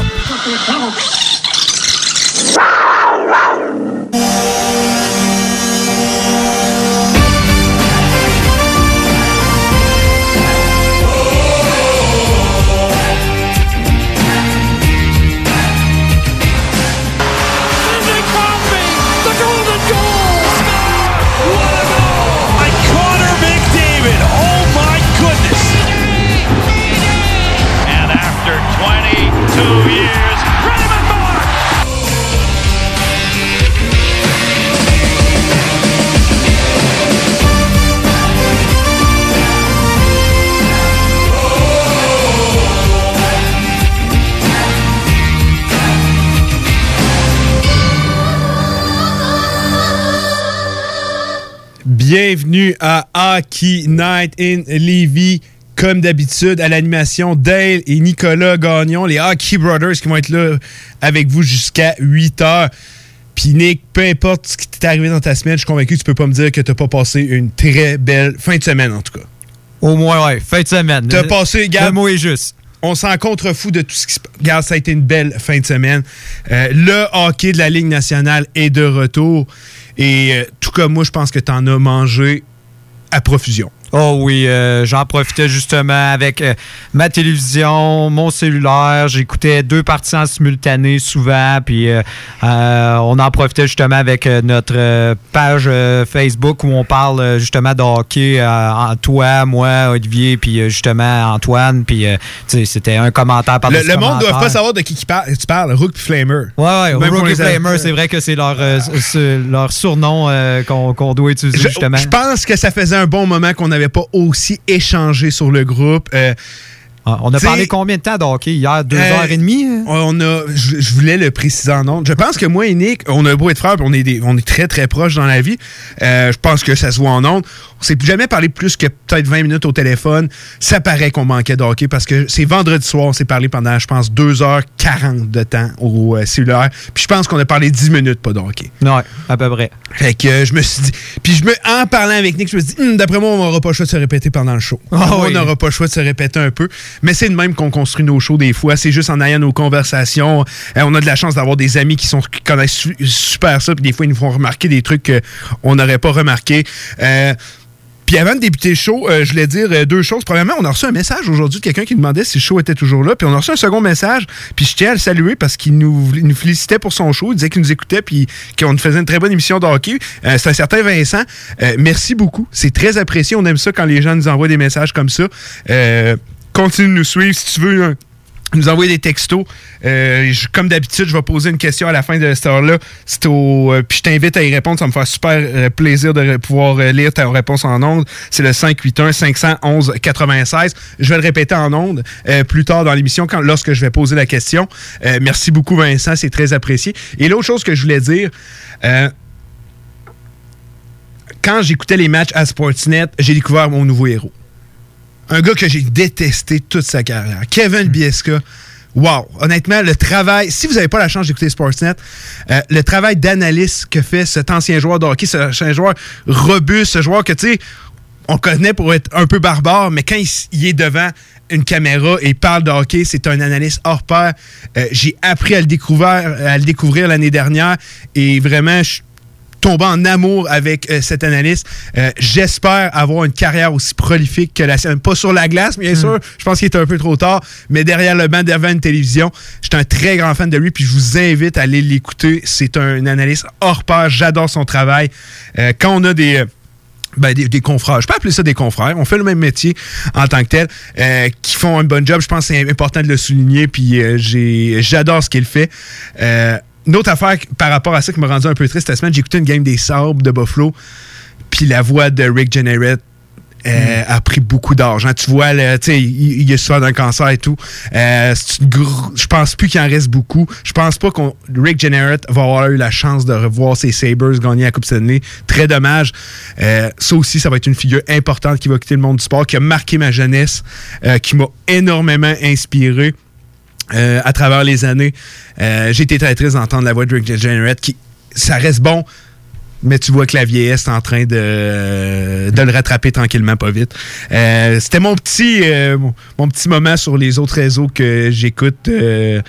Bienvenue à Hockey Night in Levy. Comme d'habitude, à l'animation, Dale et Nicolas Gagnon, les Hockey Brothers qui vont être là avec vous jusqu'à 8 heures. Puis Nick, peu importe ce qui t'est arrivé dans ta semaine, je suis convaincu que tu peux pas me dire que t'as pas passé une très belle fin de semaine en tout cas. Au moins, ouais, fin de semaine. T'as passé, Le Gab. mot est juste. On s'en contrefou de tout ce qui se passe. Regarde, ça a été une belle fin de semaine. Euh, le hockey de la Ligue nationale est de retour. Et euh, tout comme moi, je pense que t'en as mangé à profusion. Oh oui, euh, j'en profitais justement avec euh, ma télévision, mon cellulaire. J'écoutais deux parties en simultané souvent. Puis euh, on en profitait justement avec notre page Facebook où on parle justement de hockey. en toi, moi, Olivier, puis justement Antoine. Puis euh, c'était un commentaire par Le, le monde ne doit pas savoir de qui, tu parles, Rook puis Flamer. Ouais, ouais, Même Rookie les- Flamer, c'est vrai que c'est leur, surnom qu'on doit utiliser justement. je pense que ça faisait un bon moment qu'on n'avait pas aussi échangé sur le groupe. Euh, Ah, on a t'sais, parlé combien de temps de hockey? Hier? Deux Euh, heures et demie? hein? On a, je, je voulais le préciser en ondes. Je pense que moi et Nick, on a beau être frères, on est, des- on est très très proches dans la vie. Euh, je pense que ça se voit en ondes. On s'est jamais parlé plus que peut-être 20 minutes au téléphone. Ça paraît qu'on manquait de hockey parce que c'est vendredi soir, on s'est parlé pendant, je pense, 2h40 de temps au euh, cellulaire. Puis je pense qu'on a parlé 10 minutes pas de hockey. Ouais, à peu près. Fait que je me suis dit. Puis je me, en parlant avec Nick, je me suis dit, Hum, d'après moi, on n'aura pas le choix de se répéter pendant le show. Ah oui. On n'aura pas le choix de se répéter un peu. Mais c'est de même qu'on construit nos shows des fois. C'est juste en ayant nos conversations. Euh, on a de la chance d'avoir des amis qui, sont, connaissent su- super ça. Puis des fois, ils nous font remarquer des trucs qu'on n'aurait pas remarqué. Euh, puis avant de débuter le show, euh, je voulais dire deux choses. Premièrement, on a reçu un message aujourd'hui de quelqu'un qui demandait si le show était toujours là. Puis on a reçu un second message. Puis je tiens à le saluer parce qu'il nous, nous félicitait pour son show. Il disait qu'il nous écoutait puis qu'on faisait une très bonne émission de C'est un certain Vincent. Merci beaucoup. C'est très apprécié. On aime ça quand les gens nous envoient des messages comme ça. Euh, continue de nous suivre si tu veux. hein, nous envoyer des textos. Euh, comme d'habitude, je vais poser une question à la fin de cette heure-là. Euh, puis je t'invite à y répondre. Ça me fait super euh, plaisir de pouvoir euh, lire ta réponse en ondes. C'est le 581-511-96. Je vais le répéter en ondes euh, plus tard dans l'émission lorsque je vais poser la question. Euh, merci beaucoup, Vincent. C'est très apprécié. Et l'autre chose que je voulais dire, euh, quand j'écoutais les matchs à Sportsnet, j'ai découvert mon nouveau héros. Un gars que j'ai détesté toute sa carrière. Kevin Biesca. Wow! Honnêtement, le travail, si vous n'avez pas la chance d'écouter Sportsnet, euh, le travail d'analyste que fait cet ancien joueur de hockey, cet ancien joueur robuste, ce joueur que, tu sais, on connaît pour être un peu barbare, mais quand il, est devant une caméra et il parle de hockey, c'est un analyste hors pair. Euh, J'ai appris à le découvrir, à le découvrir l'année dernière et vraiment, je suis tombé en amour avec euh, cet analyste. Euh, J'espère avoir une carrière aussi prolifique que la sienne. Pas sur la glace, bien sûr. Je pense qu'il est un peu trop tard, mais derrière le banc, devant une télévision. Je suis un très grand fan de lui, puis je vous invite à aller l'écouter. C'est un analyste hors pair. J'adore son travail. Euh, quand on a des... euh, ben, des, des confrères. Je peux appeler ça des confrères. On fait le même métier en tant que tel, euh, qui font un bon job. Je pense que c'est important de le souligner. Puis euh, j'adore ce qu'il fait. Euh, une autre affaire par rapport à ça qui m'a rendu un peu triste cette semaine, j'ai écouté une game des Sabres de Buffalo. Puis la voix de Rick Jenneret euh, a pris beaucoup d'argent. Tu vois, il, il est souffert d'un cancer et tout. Euh, je pense plus qu'il en reste beaucoup. Je pense pas qu'on Rick Jenneret va avoir eu la chance de revoir ses Sabres gagner la Coupe Stanley. Très dommage. Euh, ça aussi, ça va être une figure importante qui va quitter le monde du sport, qui a marqué ma jeunesse, qui m'a énormément inspiré. Euh, à travers les années, Euh, j'ai été très triste d'entendre la voix de Rick Jenneret qui, ça reste bon, mais tu vois que la vieillesse est en train de, de le rattraper tranquillement, pas vite. Euh, C'était mon petit euh, mon, petit moment sur les autres réseaux que j'écoute euh,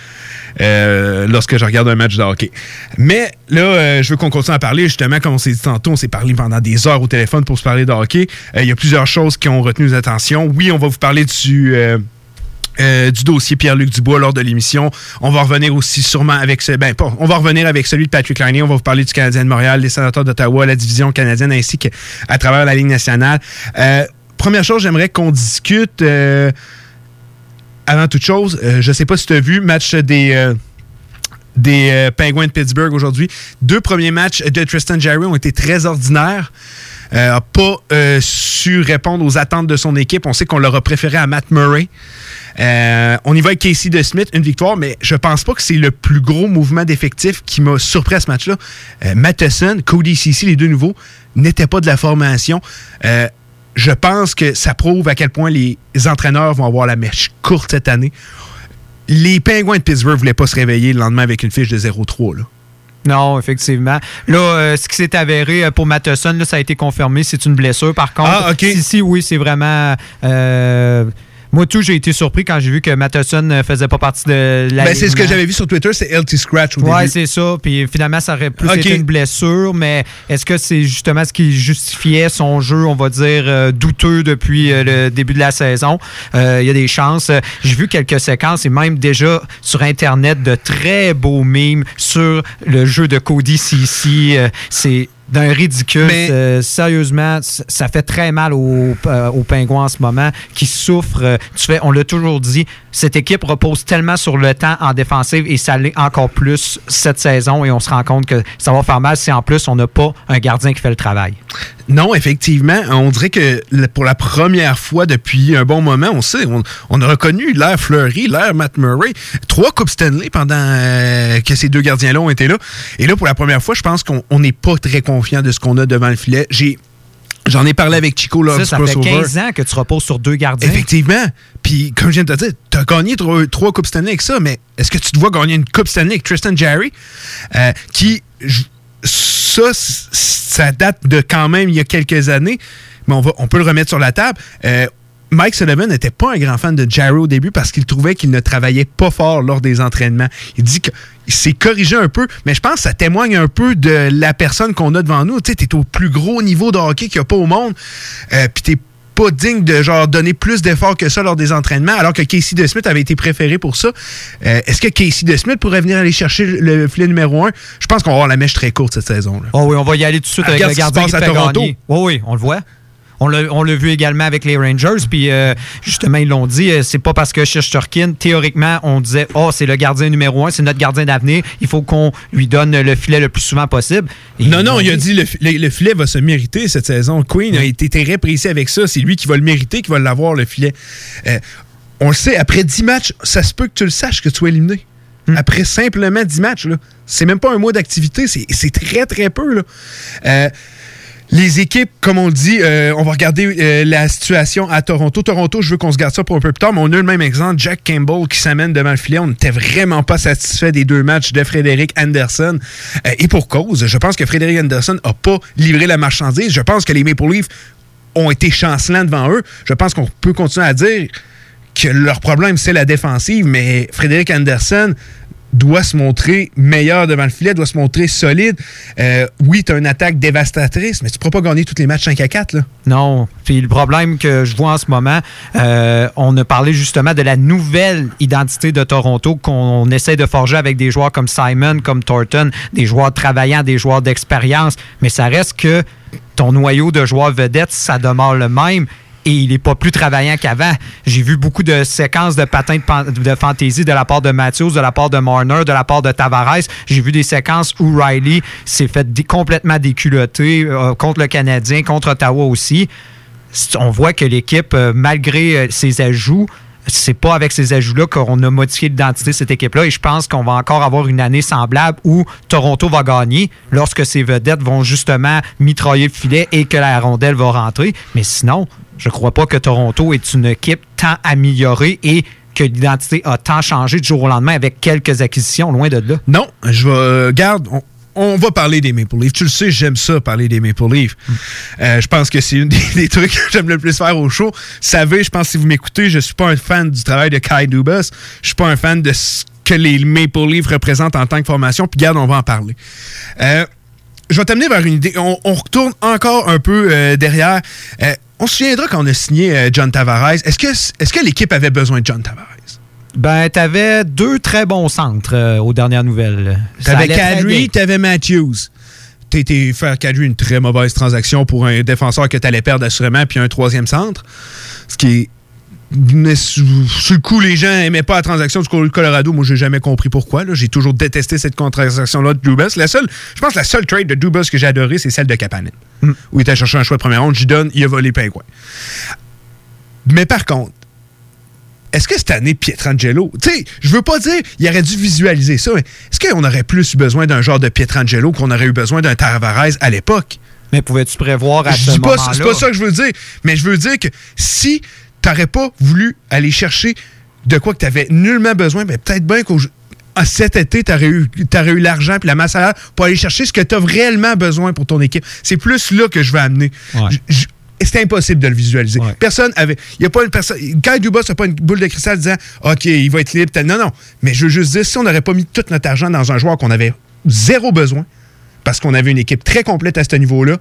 euh, lorsque je regarde un match de hockey. Mais là, euh, je veux qu'on continue à parler. Justement, comme on s'est dit tantôt, on s'est parlé pendant des heures au téléphone pour se parler de hockey. Euh, Il y a plusieurs choses qui ont retenu nos attentions. Oui, on va vous parler du... euh, du dossier Pierre-Luc Dubois lors de l'émission. On va revenir aussi sûrement avec ce. Ben, on va revenir avec celui de Patrick Liney. On va vous parler du Canadien de Montréal, les sénateurs d'Ottawa, la division canadienne ainsi qu'à travers la Ligue nationale. Euh, première chose, j'aimerais qu'on discute. euh, avant toute chose, je sais pas si tu as vu match des. des Penguins de Pittsburgh aujourd'hui. Deux premiers matchs de Tristan Jarry ont été très ordinaires. Euh, a pas euh, su répondre aux attentes de son équipe. On sait qu'on l'aura préféré à Matt Murray. Euh, on y va avec Casey de Smith, une victoire, mais je pense pas que c'est le plus gros mouvement d'effectif qui m'a surpris à ce match-là. Euh, Matheson, Cody Ceci, les deux nouveaux, n'étaient pas de la formation. Euh, je pense que ça prouve à quel point les entraîneurs vont avoir la mèche courte cette année. Les Penguins de Pittsburgh voulaient pas se réveiller le lendemain avec une fiche de 0-3. Non, effectivement. Là, euh, ce qui s'est avéré euh, pour Matheson, là, ça a été confirmé. C'est une blessure, par contre. Ah. Si, si, oui, c'est vraiment. euh, moi, tout, j'ai été surpris quand j'ai vu que Matheson ne faisait pas partie de la. Ben, c'est ce que j'avais vu sur Twitter, c'est LT Scratch au Ouais, c'est ça. Puis finalement, ça aurait plus été une blessure, mais est-ce que c'est justement ce qui justifiait son jeu, on va dire, euh, douteux depuis euh, le début de la saison? Euh, Il y a des chances. Euh, J'ai vu quelques séquences et même déjà sur Internet de très beaux mimes sur le jeu de Cody. Euh, c'est d'un ridicule. Euh, sérieusement, ça fait très mal aux, euh, aux pingouins en ce moment qui souffrent. Euh, Tu fais, on l'a toujours dit, cette équipe repose tellement sur le temps en défensive et ça l'est encore plus cette saison et on se rend compte que ça va faire mal si en plus on n'a pas un gardien qui fait le travail. Non, effectivement, on dirait que pour la première fois depuis un bon moment, on sait, on, a reconnu l'air Fleury, l'air Matt Murray, trois coupes Stanley pendant euh, que ces deux gardiens-là ont été là. Et là, pour la première fois, je pense qu'on on n'est pas très confiant de ce qu'on a devant le filet. J'ai J'en ai parlé avec Chico lors Ça, ça fait crossover. 15 ans que tu reposes sur deux gardiens. Effectivement. Puis, comme je viens de te dire, tu as gagné trois, trois Coupes Stanley avec ça, mais est-ce que tu te vois gagner une Coupe Stanley avec Tristan Jarry, euh, qui, ça, ça date de quand même il y a quelques années, mais on, va, on peut le remettre sur la table. Euh, Mike Sullivan n'était pas un grand fan de Jarry au début parce qu'il trouvait qu'il ne travaillait pas fort lors des entraînements. Il dit qu'il s'est corrigé un peu, mais je pense que ça témoigne un peu de la personne qu'on a devant nous. Tu sais, t'es au plus gros niveau de hockey qu'il n'y a pas au monde, euh, puis t'es pas digne de genre donner plus d'efforts que ça lors des entraînements, alors que Casey DeSmith avait été préféré pour ça. Euh, Est-ce que Casey DeSmith pourrait venir aller chercher le filet numéro un? Je pense qu'on va avoir la mèche très courte cette saison. Là. Oh oui, on va y aller tout de suite Ah, avec le gardien qui à Toronto. gagner. Oui, oui, on le voit. On l'a vu également avec les Rangers, puis euh, justement, ils l'ont dit, euh, c'est pas parce que Shesterkin, théoriquement, on disait, oh, c'est le gardien numéro un, c'est notre gardien d'avenir, il faut qu'on lui donne le filet le plus souvent possible. Et Non, non, il a dit le, le- le filet va se mériter cette saison. Queen a été très précis avec ça. C'est lui qui va le mériter, qui va l'avoir, le filet. Euh, on le sait, après 10 matchs, ça se peut que tu le saches que tu sois éliminé. Après simplement 10 matchs, là. c'est même pas un mois d'activité, c'est c'est très, très peu. Là. Euh, Les équipes, comme on dit, euh, on va regarder euh, la situation à Toronto. Toronto, je veux qu'on se garde ça pour un peu plus tard, mais on a le même exemple. Jack Campbell qui s'amène devant le filet. On n'était vraiment pas satisfait des deux matchs de Frédéric Anderson. Euh, et pour cause, je pense que Frédéric Anderson n'a pas livré la marchandise. Je pense que les Maple Leafs ont été chancelants devant eux. Je pense qu'on peut continuer à dire que leur problème, c'est la défensive, mais Frédéric Anderson doit se montrer meilleur devant le filet, doit se montrer solide. Euh, oui, tu as une attaque dévastatrice, mais tu ne pourras pas gagner tous les matchs 5 à 4. Là. Non. Puis le problème que je vois en ce moment, euh, on a parlé justement de la nouvelle identité de Toronto qu'on essaie de forger avec des joueurs comme Simon, comme Thornton, des joueurs travaillants, des joueurs d'expérience, mais ça reste que ton noyau de joueurs vedettes, ça demeure le même et il n'est pas plus travaillant qu'avant. J'ai vu beaucoup de séquences de patins de, de fantaisie de la part de Matthews, de la part de Marner, de la part de Tavares. J'ai vu des séquences où Riley s'est fait complètement déculoter euh, contre le Canadien, contre Ottawa aussi. On voit que l'équipe, euh, malgré euh, ses ajouts, c'est pas avec ces ajouts-là qu'on a modifié l'identité de cette équipe-là. Et je pense qu'on va encore avoir une année semblable où Toronto va gagner lorsque ces vedettes vont justement mitrailler le filet et que la rondelle va rentrer. Mais sinon, je crois pas que Toronto est une équipe tant améliorée et que l'identité a tant changé du jour au lendemain avec quelques acquisitions, loin de là. Non, je vais. euh, garde, on, on va parler des Maple Leafs. Tu le sais, j'aime ça, parler des Maple Leafs. Euh, je pense que c'est une (laughs) des, des trucs que j'aime le plus faire au show. Vous savez, je pense que si vous m'écoutez, je suis pas un fan du travail de Kai Dubas. Je suis pas un fan de ce que les Maple Leafs représentent en tant que formation. Puis garde, on va en parler. Euh, je vais t'amener vers une idée. On, on retourne encore un peu euh, derrière. Euh, on se souviendra quand on a signé euh, John Tavares. Est-ce que, l'équipe avait besoin de John Tavares? Ben, t'avais deux très bons centres aux dernières nouvelles. T'avais Kadri, t'avais Matthews. Été faire Kadri une très mauvaise transaction pour un défenseur que t'allais perdre assurément, puis un troisième centre. Ce qui est. Mais sur le coup, les gens n'aimaient pas la transaction du Colorado. Moi, j'ai jamais compris pourquoi. J'ai toujours détesté cette transaction-là de Dubas. La seule, je pense que la seule trade de Dubas que j'ai adorée, c'est celle de Kapanen. Où il était cherché un choix de première ronde, j'y donne, il a volé pingouin. Mais par contre, est-ce que cette année, Pietrangelo, tu sais, je veux pas dire, il aurait dû visualiser ça, mais est-ce qu'on aurait plus eu besoin d'un genre de Pietrangelo qu'on aurait eu besoin d'un Tavares à l'époque? Mais pouvais-tu prévoir à Je ce moment-là? c'est pas ça que je veux dire, mais je veux dire que si t'aurais pas voulu aller chercher de quoi que t'avais nullement besoin, ben peut-être bien qu'au à cet été, tu aurais eu, t'aurais eu l'argent et la masse salariale pour aller chercher ce que tu as réellement besoin pour ton équipe. C'est plus là que je veux amener. C'est impossible de le visualiser. Personne avait. Il a pas une personne. Kai Dubas n'a pas une boule de cristal disant OK, il va être libre. Non, non. Mais je veux juste dire, si on n'aurait pas mis tout notre argent dans un joueur qu'on avait zéro besoin, parce qu'on avait une équipe très complète à ce niveau-là,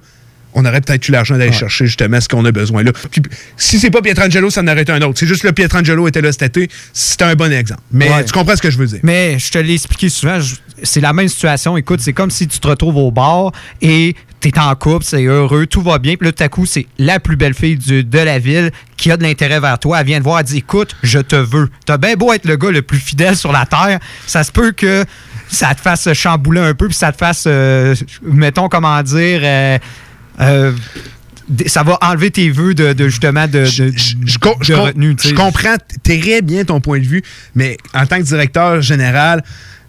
on aurait peut-être eu l'argent d'aller Ouais. chercher justement ce qu'on a besoin là. Puis, si c'est pas Pietrangelo, ça en aurait été un autre. C'est juste que le Pietrangelo était là cet été. C'était un bon exemple. Mais Ouais. tu comprends ce que je veux dire. Mais je te l'ai expliqué souvent, c'est la même situation. Écoute, c'est comme si tu te retrouves au bar et tu es en couple, c'est heureux, tout va bien. Puis là, tout à coup, c'est la plus belle fille du- de la ville qui a de l'intérêt vers toi. Elle vient te voir, elle dit Écoute, je te veux. T'as bien beau être le gars le plus fidèle sur la terre, ça se peut que ça te fasse chambouler un peu, puis ça te fasse, euh, mettons, comment dire. euh, euh, ça va enlever tes vœux de, de, justement de, de, je, de retenue, je comprends très bien ton point de vue, mais en tant que directeur général,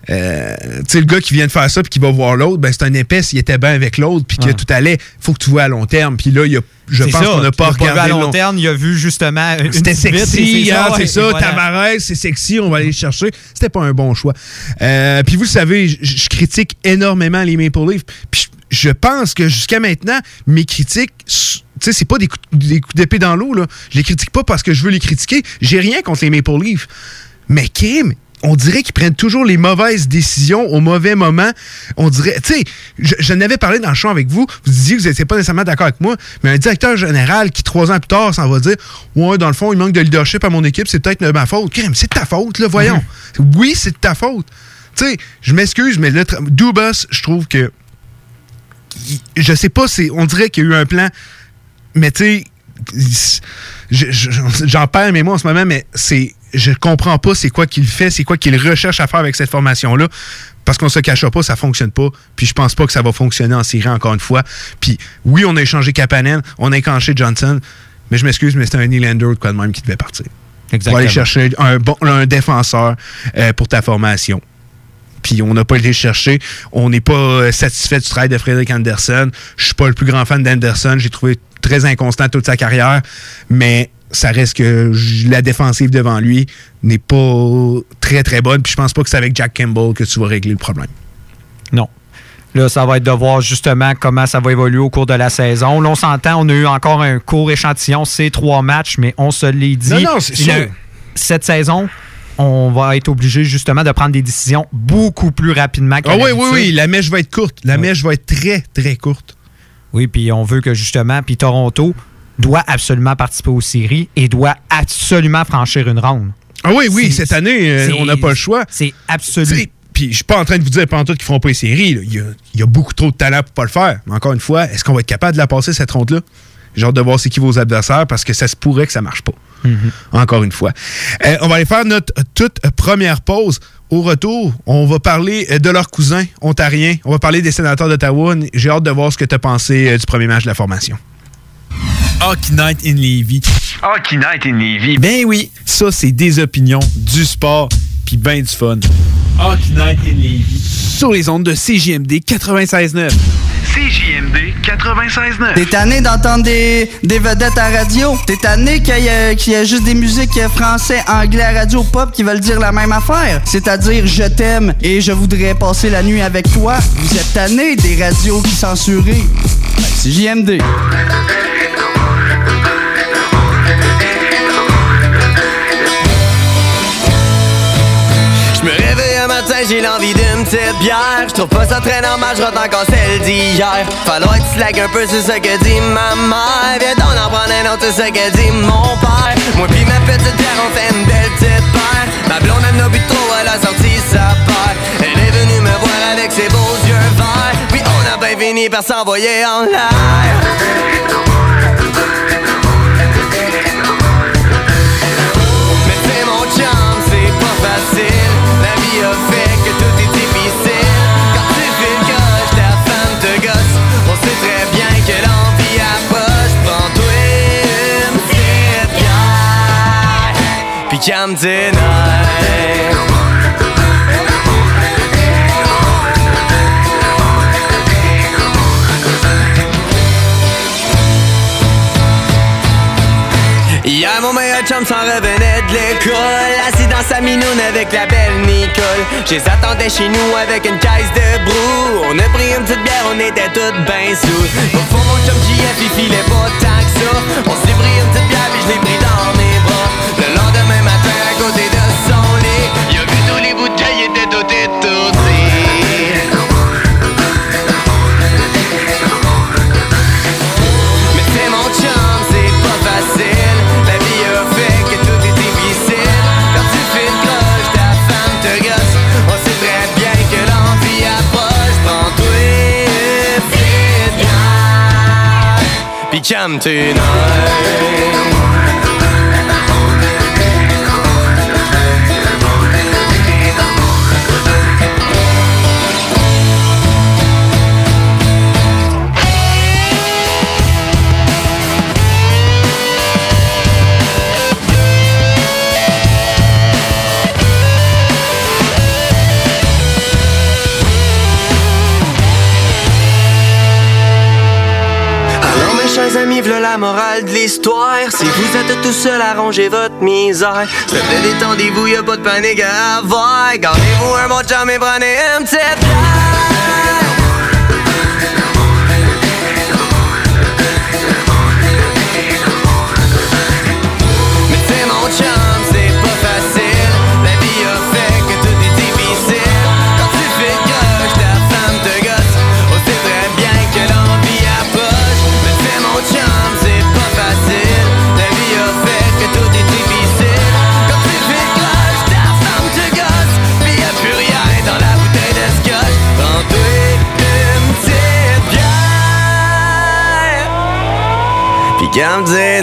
euh, tu sais, le gars qui vient de faire ça puis qui va voir l'autre, ben c'est un épais s'il était bien avec l'autre puis que tout allait. faut que tu vois à long terme. Puis là, il y a, je pense ça, qu'on n'a pas il a vu regardé à long terme, il a vu justement C'était sexy, hein, c'est ça. voilà. Tavares, c'est sexy, on va aller le chercher. C'était pas un bon choix. Euh, puis vous le savez, je, critique énormément les Maple Leafs. Puis je, pense que jusqu'à maintenant, mes critiques, tu sais, c'est pas des coups, des coups d'épée dans l'eau. là. Je les critique pas parce que je veux les critiquer. J'ai rien contre les Maple Leafs. Mais Kim, on dirait qu'ils prennent toujours les mauvaises décisions au mauvais moment. On dirait, tu sais, je, je n'avais parlé dans le show avec vous. Vous disiez que vous n'étiez pas nécessairement d'accord avec moi, mais un directeur général qui, trois ans plus tard, s'en va dire Ouais, dans le fond, il manque de leadership à mon équipe, c'est peut-être de ma faute. Kim, c'est de ta faute, là, voyons. Oui, c'est de ta faute. Tu sais, je m'excuse, mais le Dubas, je trouve que. Je sais pas, c'est, on dirait qu'il y a eu un plan, mais tu sais, j'en perds mes mots en ce moment, mais c'est je comprends pas c'est quoi qu'il fait, c'est quoi qu'il recherche à faire avec cette formation-là. Parce qu'on se cachera pas, ça fonctionne pas. Puis je pense pas que ça va fonctionner en série encore une fois. Puis oui, on a échangé Kapanen, on a échangé Johnson, mais je m'excuse, mais c'était un Nylander ou quoi de même qui devait partir. Pour Exactement. aller chercher un, bon, un défenseur euh, pour ta formation. puis on n'a pas été chercher. On n'est pas euh, satisfait du travail de Frédéric Anderson. Je suis pas le plus grand fan d'Anderson. J'ai trouvé très inconstant toute sa carrière, mais ça reste que la défensive devant lui n'est pas très très bonne. Puis je pense pas que c'est avec Jack Campbell que tu vas régler le problème. Non. Là, ça va être de voir justement comment ça va évoluer au cours de la saison. Là, on s'entend, on a eu encore un court échantillon, c'est trois matchs, mais on se l'est dit. Non, non, c'est sûr. Cette saison, on va être obligé justement de prendre des décisions beaucoup plus rapidement qu'à Ah oui, oui, oui, la mèche va être courte. La mèche va être très très courte. Oui, puis on veut que justement, puis Toronto doit absolument participer aux séries et doit absolument franchir une ronde. Ah oui, oui, cette année, euh, on n'a pas le choix. C'est absolu. Tu sais, Puis je suis pas en train de vous dire pendant tout qu'ils feront pas les séries. Il y a, il y a beaucoup trop de talent pour pas le faire. Mais encore une fois, est-ce qu'on va être capable de la passer cette ronde-là? J'ai hâte de voir c'est qui vos adversaires parce que ça se pourrait que ça marche pas. Encore une fois. Euh, on va aller faire notre toute première pause. Au retour, on va parler euh, de leurs cousins ontariens. On va parler des sénateurs d'Ottawa. J'ai hâte de voir ce que tu as pensé euh, du premier match de la formation. Hockey Night in Levy. Hockey Night in Levy. Ben oui, ça c'est des opinions, du sport, puis ben du fun. Hockey Night in Levy. Sur les ondes de CJMD 96.9. CJMD 96.9. T'es tanné d'entendre des, des vedettes à radio? T'es tanné qu'il y, y a juste des musiques français, anglais radio pop qui veulent dire la même affaire? C'est-à-dire je t'aime et je voudrais passer la nuit avec toi. Vous êtes tanné des radios qui censurent? Ben, c'est JMD. J'ai l'envie d'une petite bière. Je trouve pas ça très normal, je rentre encore celle d'hier. Falloir que tu slack un peu, c'est ce que dit ma mère. Viens donc en prendre un autre, c'est ce que dit mon père. Moi pis ma petite bière, on fait une belle petite paire. Ma blonde elle n'a bu trop, elle a sorti sa paire. Elle est venue me voir avec ses beaux yeux verts. Puis on a bien fini par s'envoyer en l'air. Tes nerfs. Hier, mon meilleur chum s'en revenait de l'école. Assis dans sa minoune avec la belle Nicole. Je les attendais chez nous avec une caisse de brou. On a pris une petite bière, on était toutes ben sous Au fond, mon chum JF, il filait pas tant que ça. On s'est pris une petite bière, puis je l'ai pris dans mes bras Le lendemain matin, à côté de son lit Il a vu tous les bouteilles, étaient toutes étourdées Mais c'est mon chum, c'est pas facile. La vie a fait que tout est difficile. Quand tu fais le croche, ta femme te gosse. On sait très bien que l'envie approche. Prends-toi une petite bière. Puis calme Si vous êtes tout seul à ranger votre misère. S'il plaît, détendez-vous, y'a pas de panique à avoir. Gardez-vous un bon chum et prenez une petite Puis calme tes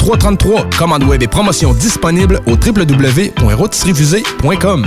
3333. Commande web et promotion disponible au www.rôtisseriefusée.com.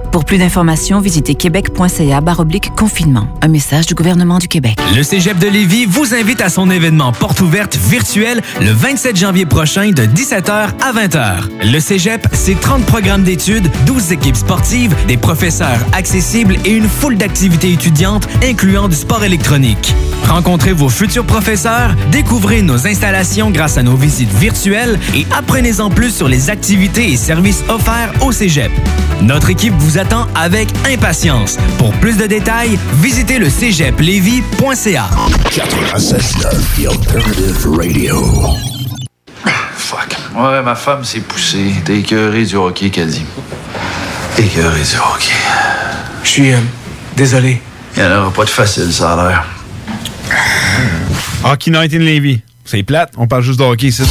Pour plus d'informations, visitez québec.ca confinement. Un message du gouvernement du Québec. Le Cégep de Lévis vous invite à son événement porte ouverte virtuel le 27 janvier prochain de 17h à 20h. Le Cégep, c'est 30 programmes d'études, 12 équipes sportives, des professeurs accessibles et une foule d'activités étudiantes incluant du sport électronique. Rencontrez vos futurs professeurs, découvrez nos installations grâce à nos visites virtuelles et apprenez-en plus sur les activités et services offerts au Cégep. Notre équipe vous attend avec impatience. Pour plus de détails, visitez le cégeplevy.ca. 96.9 The Alternative Radio. Fuck. Ouais, ma femme s'est poussée. T'es écœuré du hockey, qu'elle dit. Écœuré du hockey. Je suis euh, désolé. Il n'y en aura pas de facile, ça a l'air. Hockey Night in Levy. C'est plate, on parle juste de hockey ici.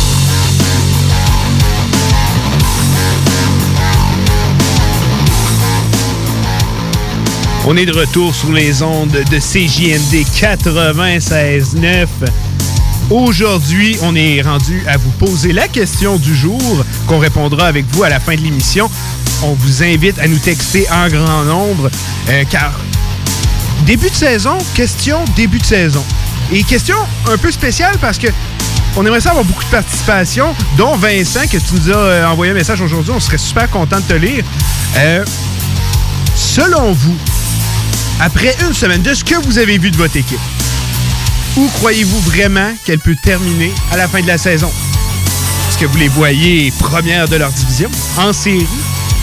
On est de retour sur les ondes de CJMD 96.9. Aujourd'hui, on est rendu à vous poser la question du jour qu'on répondra avec vous à la fin de l'émission. On vous invite à nous texter en grand nombre euh, car début de saison, question début de saison. Et question un peu spéciale parce que on aimerait ça avoir beaucoup de participation, dont Vincent, que tu nous as euh, envoyé un message aujourd'hui. On serait super content de te lire. Euh, selon vous, après une semaine de ce que vous avez vu de votre équipe, où croyez-vous vraiment qu'elle peut terminer à la fin de la saison? Est-ce que vous les voyez premières de leur division? En série?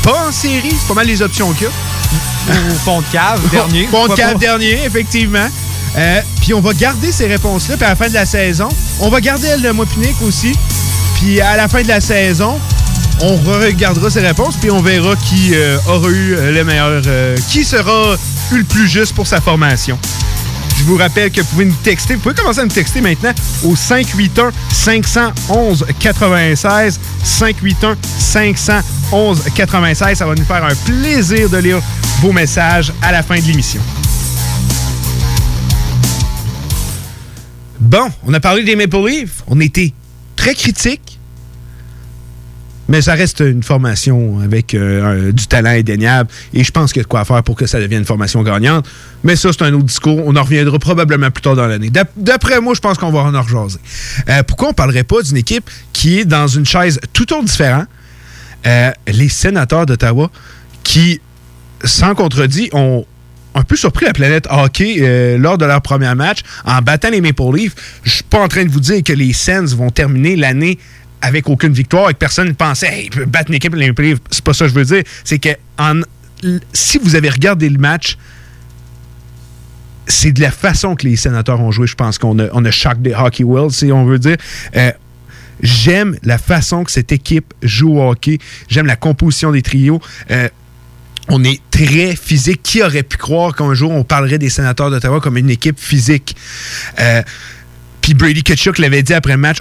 Pas en série? C'est pas mal les options qu'il y a. Ou fond de cave, (laughs) dernier. Fond de cave dernier, effectivement. Euh, puis on va garder ces réponses-là. Puis à la fin de la saison, on va garder elle de Mopinic aussi. Puis à la fin de la saison, on regardera ces réponses. Puis on verra qui euh, aura eu euh, le meilleur. euh, qui sera eu le plus juste pour sa formation. Je vous rappelle que vous pouvez nous texter. Vous pouvez commencer à nous texter maintenant au 581 511 96 581 511 96. Ça va nous faire un plaisir de lire vos messages à la fin de l'émission. Bon, on a parlé des Maple Leafs. On était très critiques. Mais ça reste une formation avec euh, du talent indéniable. Et je pense qu'il y a de quoi faire pour que ça devienne une formation gagnante. Mais ça, c'est un autre discours. On en reviendra probablement plus tard dans l'année. D'ap- D'après moi, je pense qu'on va en rejaser. Euh, pourquoi on ne parlerait pas d'une équipe qui est dans une chaise tout autre différente? Euh, les sénateurs d'Ottawa qui, sans contredit, ont un peu surpris la planète hockey lors de leur premier match en battant les Maple Leafs. Je suis pas en train de vous dire que les Sens vont terminer l'année avec aucune victoire et que personne ne pensait hey, ils peuvent battre une équipe Leafs. C'est pas ça que je veux dire. C'est que si vous avez regardé le match, c'est de la façon que les sénateurs ont joué, je pense qu'on a, on a choc des hockey world, si on veut dire. Euh, J'aime la façon que cette équipe joue au hockey. J'aime la composition des trios. Euh, on est très physique. Qui aurait pu croire qu'un jour on parlerait des sénateurs d'Ottawa comme une équipe physique? Euh, Puis Brady Kutchuk l'avait dit après le match,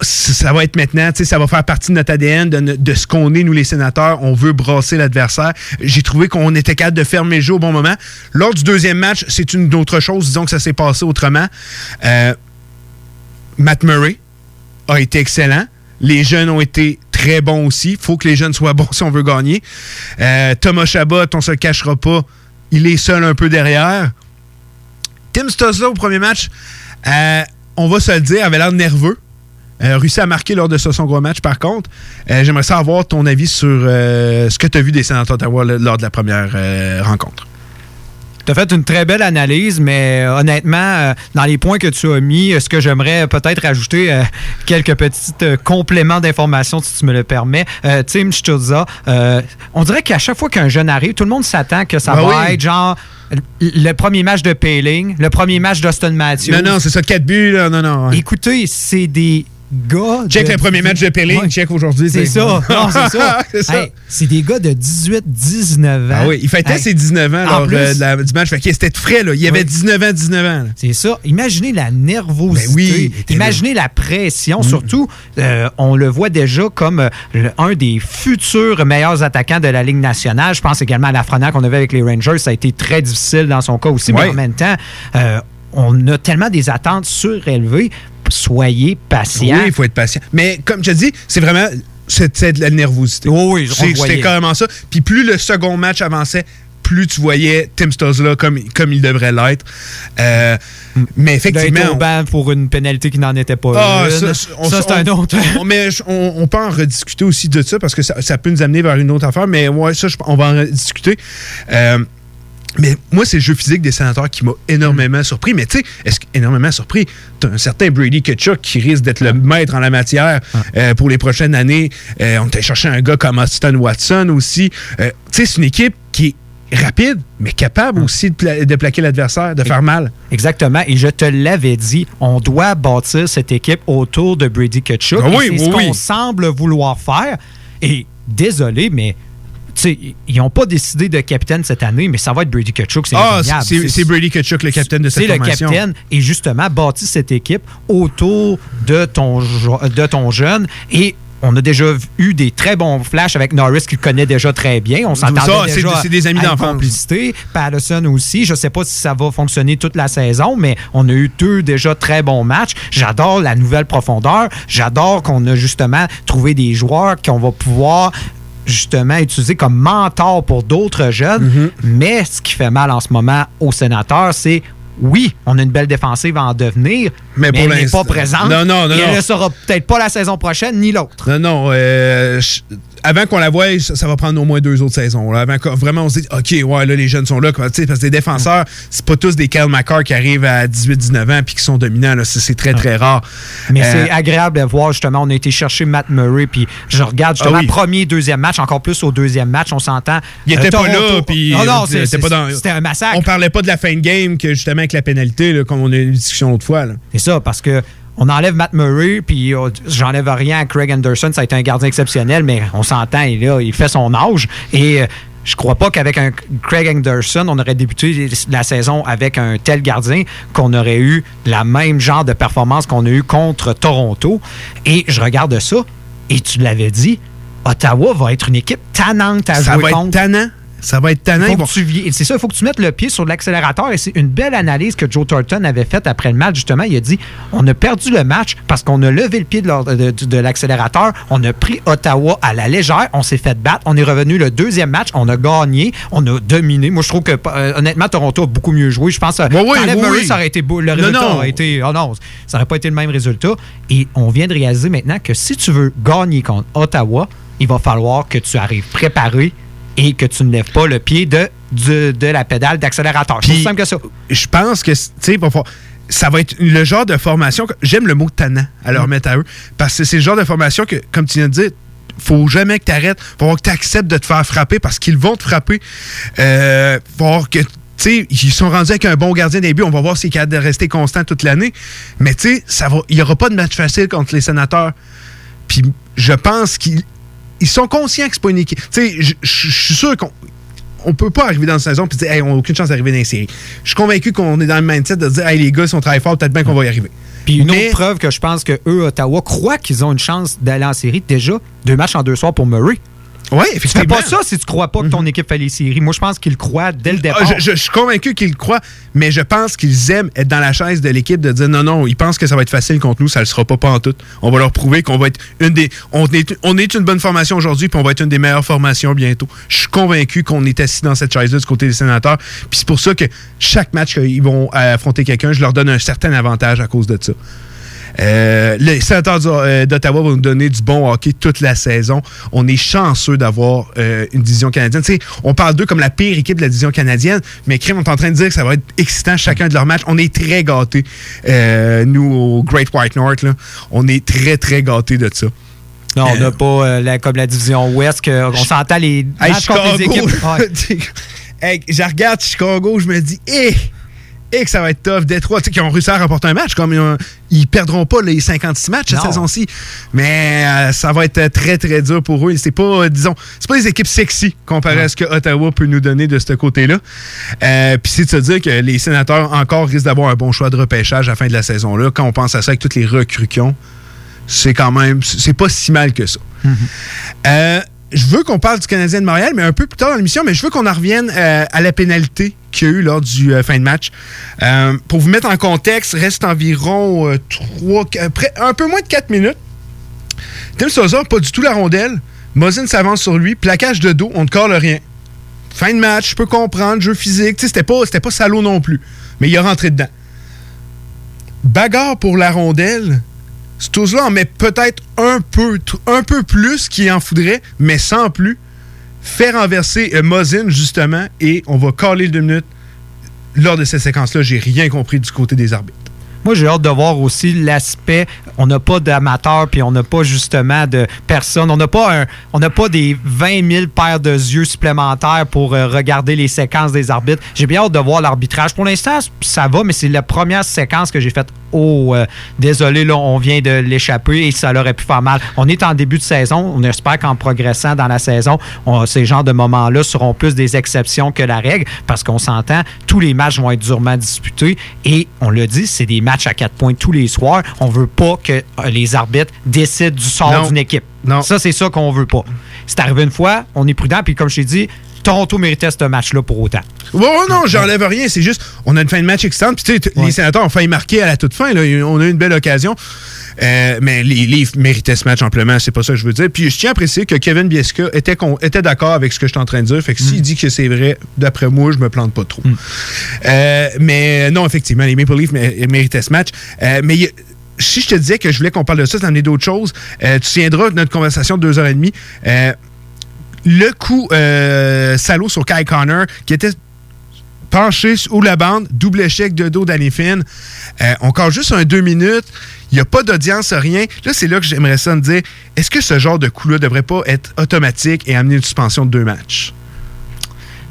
ça va être maintenant, ça va faire partie de notre ADN, de, ce qu'on est, nous les sénateurs. On veut brasser l'adversaire. J'ai trouvé qu'on était capable de fermer le jeu au bon moment. Lors du deuxième match, c'est une autre chose. Disons que ça s'est passé autrement. Euh, Matt Murray a été excellent. Les jeunes ont été très bons aussi. Il faut que les jeunes soient bons (laughs) si on veut gagner. Euh, Thomas Chabot, on se le cachera pas, il est seul un peu derrière. Tim Stosla au premier match, euh, on va se le dire, avait l'air nerveux. Euh, réussi à marquer lors de ce son gros match, par contre. Euh, J'aimerais savoir ton avis sur euh, ce que tu as vu des sénateurs d'Ottawa lors de la première euh, rencontre. Tu as fait une très belle analyse, mais euh, honnêtement, euh, dans les points que tu as mis, euh, ce que j'aimerais peut-être rajouter euh, quelques petits compléments d'informations, si tu me le permets. Tim Stutza, on dirait qu'à chaque fois qu'un jeune arrive, tout le monde s'attend que ça Ah va oui. être genre le- premier match de Payling, le premier match d'Austin Matthews. Non, non, c'est ça, 4 buts, là, non, non. Écoutez, c'est des gars. Check de- le premier match de Pelling, Ouais. check aujourd'hui. C'est ça. Non, c'est (laughs) ça. c'est. Hey, des gars de 18, 19 ans. Ah oui, il fêtait Hey, ses 19 ans lors plus- euh, de la- du match. Fait qu'il était frais, là. Il avait Oui. 19 ans, 19 ans. C'est ça. Imaginez la nervosité. Ben oui, Imaginez la pression. Mm. Surtout, euh, on le voit déjà comme euh, un des futurs meilleurs attaquants de la Ligue nationale. Je pense également à Lafrenière qu'on avait avec les Rangers. Ça a été très difficile dans son cas aussi. Mais en même temps, on a tellement des attentes surélevées. Soyez patients. Oui, il faut être patient. Mais comme je te dis, c'est vraiment c'est de la nervosité. Oui, oui, voyait. C'était carrément ça. Puis plus le second match avançait, plus tu voyais Tim Stosla comme, comme il devrait l'être. Euh, mais effectivement. Au banc pour une pénalité qui n'en était pas Ah, une. ça, c'est un autre. on- (laughs) mais on, on peut en rediscuter aussi de ça parce que ça, ça peut nous amener vers une autre affaire. Mais ouais, ça, je- on va en rediscuter. Euh, mais moi, c'est le jeu physique des sénateurs qui m'a énormément surpris. Mais tu sais, est-ce énormément surpris? T'as un certain Brady Kutchuk qui risque d'être le maître en la matière euh, pour les prochaines années. Euh, on t'a cherché un gars comme Austin Watson aussi. Euh, tu sais, c'est une équipe qui est rapide, mais capable aussi de, pla- de plaquer l'adversaire, de faire mal. Exactement. Et je te l'avais dit, on doit bâtir cette équipe autour de Brady Kutchuk. Ah oui, c'est oui, ce qu'on semble vouloir faire. Et désolé, mais ils n'ont pas décidé de capitaine cette année, mais ça va être Brady Kutchuk. C'est Ah, c'est Brady Kutchuk, le capitaine de cette C'est le formation. capitaine et justement bâti cette équipe autour de ton, de ton jeune et on a déjà eu des très bons flashs avec Norris qu'il connaît déjà très bien. On s'entendait déjà c'est des amis d'enfance. complicité. Patterson aussi. Je ne sais pas si ça va fonctionner toute la saison, mais on a eu deux déjà très bons matchs. J'adore la nouvelle profondeur. J'adore qu'on a justement trouvé des joueurs qu'on va pouvoir justement utiliser comme mentor pour d'autres jeunes. Mm-hmm. Mais ce qui fait mal en ce moment aux sénateurs, c'est oui, on a une belle défensive à en devenir, mais, pour elle n'est pas présente. Non, non, non, Et elle ne sera peut-être pas la saison prochaine ni l'autre. Non, non. euh, avant qu'on la voie, ça, va prendre au moins deux autres saisons. là. Avant qu'on- vraiment, on se dit, OK, ouais, là, les jeunes sont là. Parce que les défenseurs, c'est pas tous des Kyle McCarr qui arrivent à 18-19 ans puis qui sont dominants. là. C'est c'est très, très rare. Mais Euh, c'est agréable de voir, justement, on a été chercher Matt Murray, puis je regarde justement Ah oui. premier, deuxième match, encore plus au deuxième match, on s'entend. Il Euh, était pas Toronto- là, puis Non, non, euh, c'est- c'était pas dans- c'était un massacre. On parlait pas de la fin de game que justement avec la pénalité, là, comme on a eu une discussion l'autre fois. C'est ça, parce que on enlève Matt Murray, puis euh, j'enlève rien à Craig Anderson. Ça a été un gardien exceptionnel, mais on s'entend, il, là, il fait son âge. Et euh, je crois pas qu'avec un Craig Anderson, on aurait débuté la saison avec un tel gardien qu'on aurait eu la même genre de performance qu'on a eu contre Toronto. Et je regarde ça, et tu l'avais dit, Ottawa va être une équipe tannante à Ça jouer va être contre. tannant. Ça va être tannant. Vi- C'est ça, il faut que tu mettes le pied sur l'accélérateur. Et c'est une belle analyse que Joe Thornton avait faite après le match. Justement, il a dit on a perdu le match parce qu'on a levé le pied de, l'accélérateur. On a pris Ottawa à la légère. On s'est fait battre. On est revenu le deuxième match. On a gagné. On a dominé. Moi, je trouve que, euh, honnêtement, Toronto a beaucoup mieux joué. Je pense que oui, t'enlèves oui, Murray, oui. ça aurait été beau. Le Non, résultat non. aurait été. Oh non, ça n'aurait pas été le même résultat. Et on vient de réaliser maintenant que si tu veux gagner contre Ottawa, il va falloir que tu arrives préparé et que tu ne lèves pas le pied de, de, de la pédale d'accélérateur. C'est simple que ça. Je pense que, tu sais, ça va être le genre de formation. J'aime le mot tannant à Mm. leur mettre à eux. Parce que c'est le genre de formation que, comme tu viens de dire, faut jamais que tu arrêtes. Faut que tu acceptes de te faire frapper parce qu'ils vont te frapper. Euh, faut voir que. tu sais, ils sont rendus avec un bon gardien des buts. On va voir s'il est capable de rester constant toute l'année. Mais tu sais, ça va- il n'y aura pas de match facile contre les sénateurs. Puis je pense qu'ils ils sont conscients que c'est pas une équipe. Tu sais, je suis sûr qu'on on peut pas arriver dans la saison et dire hey, on n'a aucune chance d'arriver dans les séries. Je suis convaincu qu'on est dans le mindset de dire hey, les gars, si on travaille fort, peut-être bien qu'on va y arriver. Puis une Mais- autre preuve que je pense que eux, Ottawa, croient qu'ils ont une chance d'aller en série. Déjà, deux matchs en deux soirs pour Murray. Oui, Tu fais pas ça si tu crois pas que ton équipe fait les séries. Moi, je pense qu'ils croient dès le départ. Ah, je, je- je suis convaincu qu'ils croient, mais je pense qu'ils aiment être dans la chaise de l'équipe de dire non, non, ils pensent que ça va être facile contre nous, ça ne le sera pas, pas en tout. On va leur prouver qu'on va être une des. On est, on est une bonne formation aujourd'hui, puis on va être une des meilleures formations bientôt. Je suis convaincu qu'on est assis dans cette chaise-là du côté des sénateurs, puis c'est pour ça que chaque match qu'ils vont euh, affronter quelqu'un, je leur donne un certain avantage à cause de ça. Euh, les sénateurs d'Ottawa vont nous donner du bon hockey toute la saison. On est chanceux d'avoir euh, une division canadienne. On parle d'eux comme la pire équipe de la division canadienne, mais Crime, on est en train de dire que ça va être excitant chacun de leurs matchs. On est très gâtés, euh, nous, au Great White North. là. On est très, très gâtés de ça. Non, on n'a pas la- comme la division Ouest, que on s'entend les matchs contre les équipes. (laughs) Ouais. Hey, je regarde Chicago, je me dis, eh, eh, que ça va être tough. Détroit, tu sais, qui ont réussi à remporter un match, comme ils, ont- ils perdront pas les 56 matchs cette saison-ci. Mais euh, ça va être très, très dur pour eux. C'est pas, euh, disons, c'est pas des équipes sexy comparé à ce que Ottawa peut nous donner de ce côté-là. Euh, Puis c'est de se dire que les sénateurs encore risquent d'avoir un bon choix de repêchage à la fin de la saison-là. Quand on pense à ça avec tous les recrues c'est quand même, c'est pas si mal que ça. Euh, je veux qu'on parle du Canadien de Montréal, mais un peu plus tard dans l'émission, mais je veux qu'on en revienne euh, à la pénalité qu'il y a eu lors du euh, fin de match. Euh, pour vous mettre en contexte, reste environ euh, trois, qu- près- un peu moins de 4 minutes. Tim Souza, pas du tout la rondelle. Mosin s'avance sur lui, plaquage de dos, on ne colle rien. Fin de match, je peux comprendre, jeu physique. C'était pas, pas salaud non plus. Mais il est rentré dedans. Bagarre pour la rondelle. Stouzla en met peut-être un peu, un peu plus qu'il en faudrait, mais sans plus. Fait renverser euh, justement, et on va caler deux minutes. Lors de cette séquence-là, j'ai rien compris du côté des arbitres. Moi, j'ai hâte de voir aussi l'aspect. On n'a pas d'amateurs, puis on n'a pas justement de personnes. On n'a pas un, on n'a pas des 20 000 paires de yeux supplémentaires pour euh, regarder les séquences des arbitres. J'ai bien hâte de voir l'arbitrage. Pour l'instant, ça va, mais c'est la première séquence que j'ai faite. Oh, euh, désolé, là, on vient de l'échapper et ça aurait pu faire mal. On est en début de saison. On espère qu'en progressant dans la saison, on- ces genres de moments-là seront plus des exceptions que la règle parce qu'on s'entend, tous les matchs vont être durement disputés et on l'a dit, c'est des matchs à quatre points tous les soirs. On veut pas que euh, les arbitres décident du sort d'une équipe. Non. Ça, c'est ça qu'on veut pas. C'est arrivé une fois, on est prudent, puis comme je t'ai dit, Toronto méritait ce match-là pour autant. Oh non, j'enlève rien. C'est juste, on a une fin de match excitante. Puis, tu sais, t- les sénateurs ont failli marquer à la toute fin. là. On a eu une belle occasion. Euh, mais les Leafs méritaient ce match amplement, c'est pas ça que je veux dire. Puis je tiens à préciser que Kevin Bieska était, était d'accord avec ce que je suis en train de dire. Fait que s'il dit que c'est vrai, d'après moi, je me plante pas trop. Euh, mais non, effectivement, les Maple Leafs mé- méritaient ce match. Euh, mais il y a- si je te disais que je voulais qu'on parle de ça, d'amener d'autres choses, tu de notre conversation de deux heures et demie. Le coup euh, salaud sur Kai Connor, qui était penché sous la bande, double échec de dos d'Annie Finn. Euh, encore juste un deux minutes. Il n'y a pas d'audience, rien. Là, c'est là que j'aimerais ça me dire est-ce que ce genre de coup-là devrait pas être automatique et amener une suspension de deux matchs?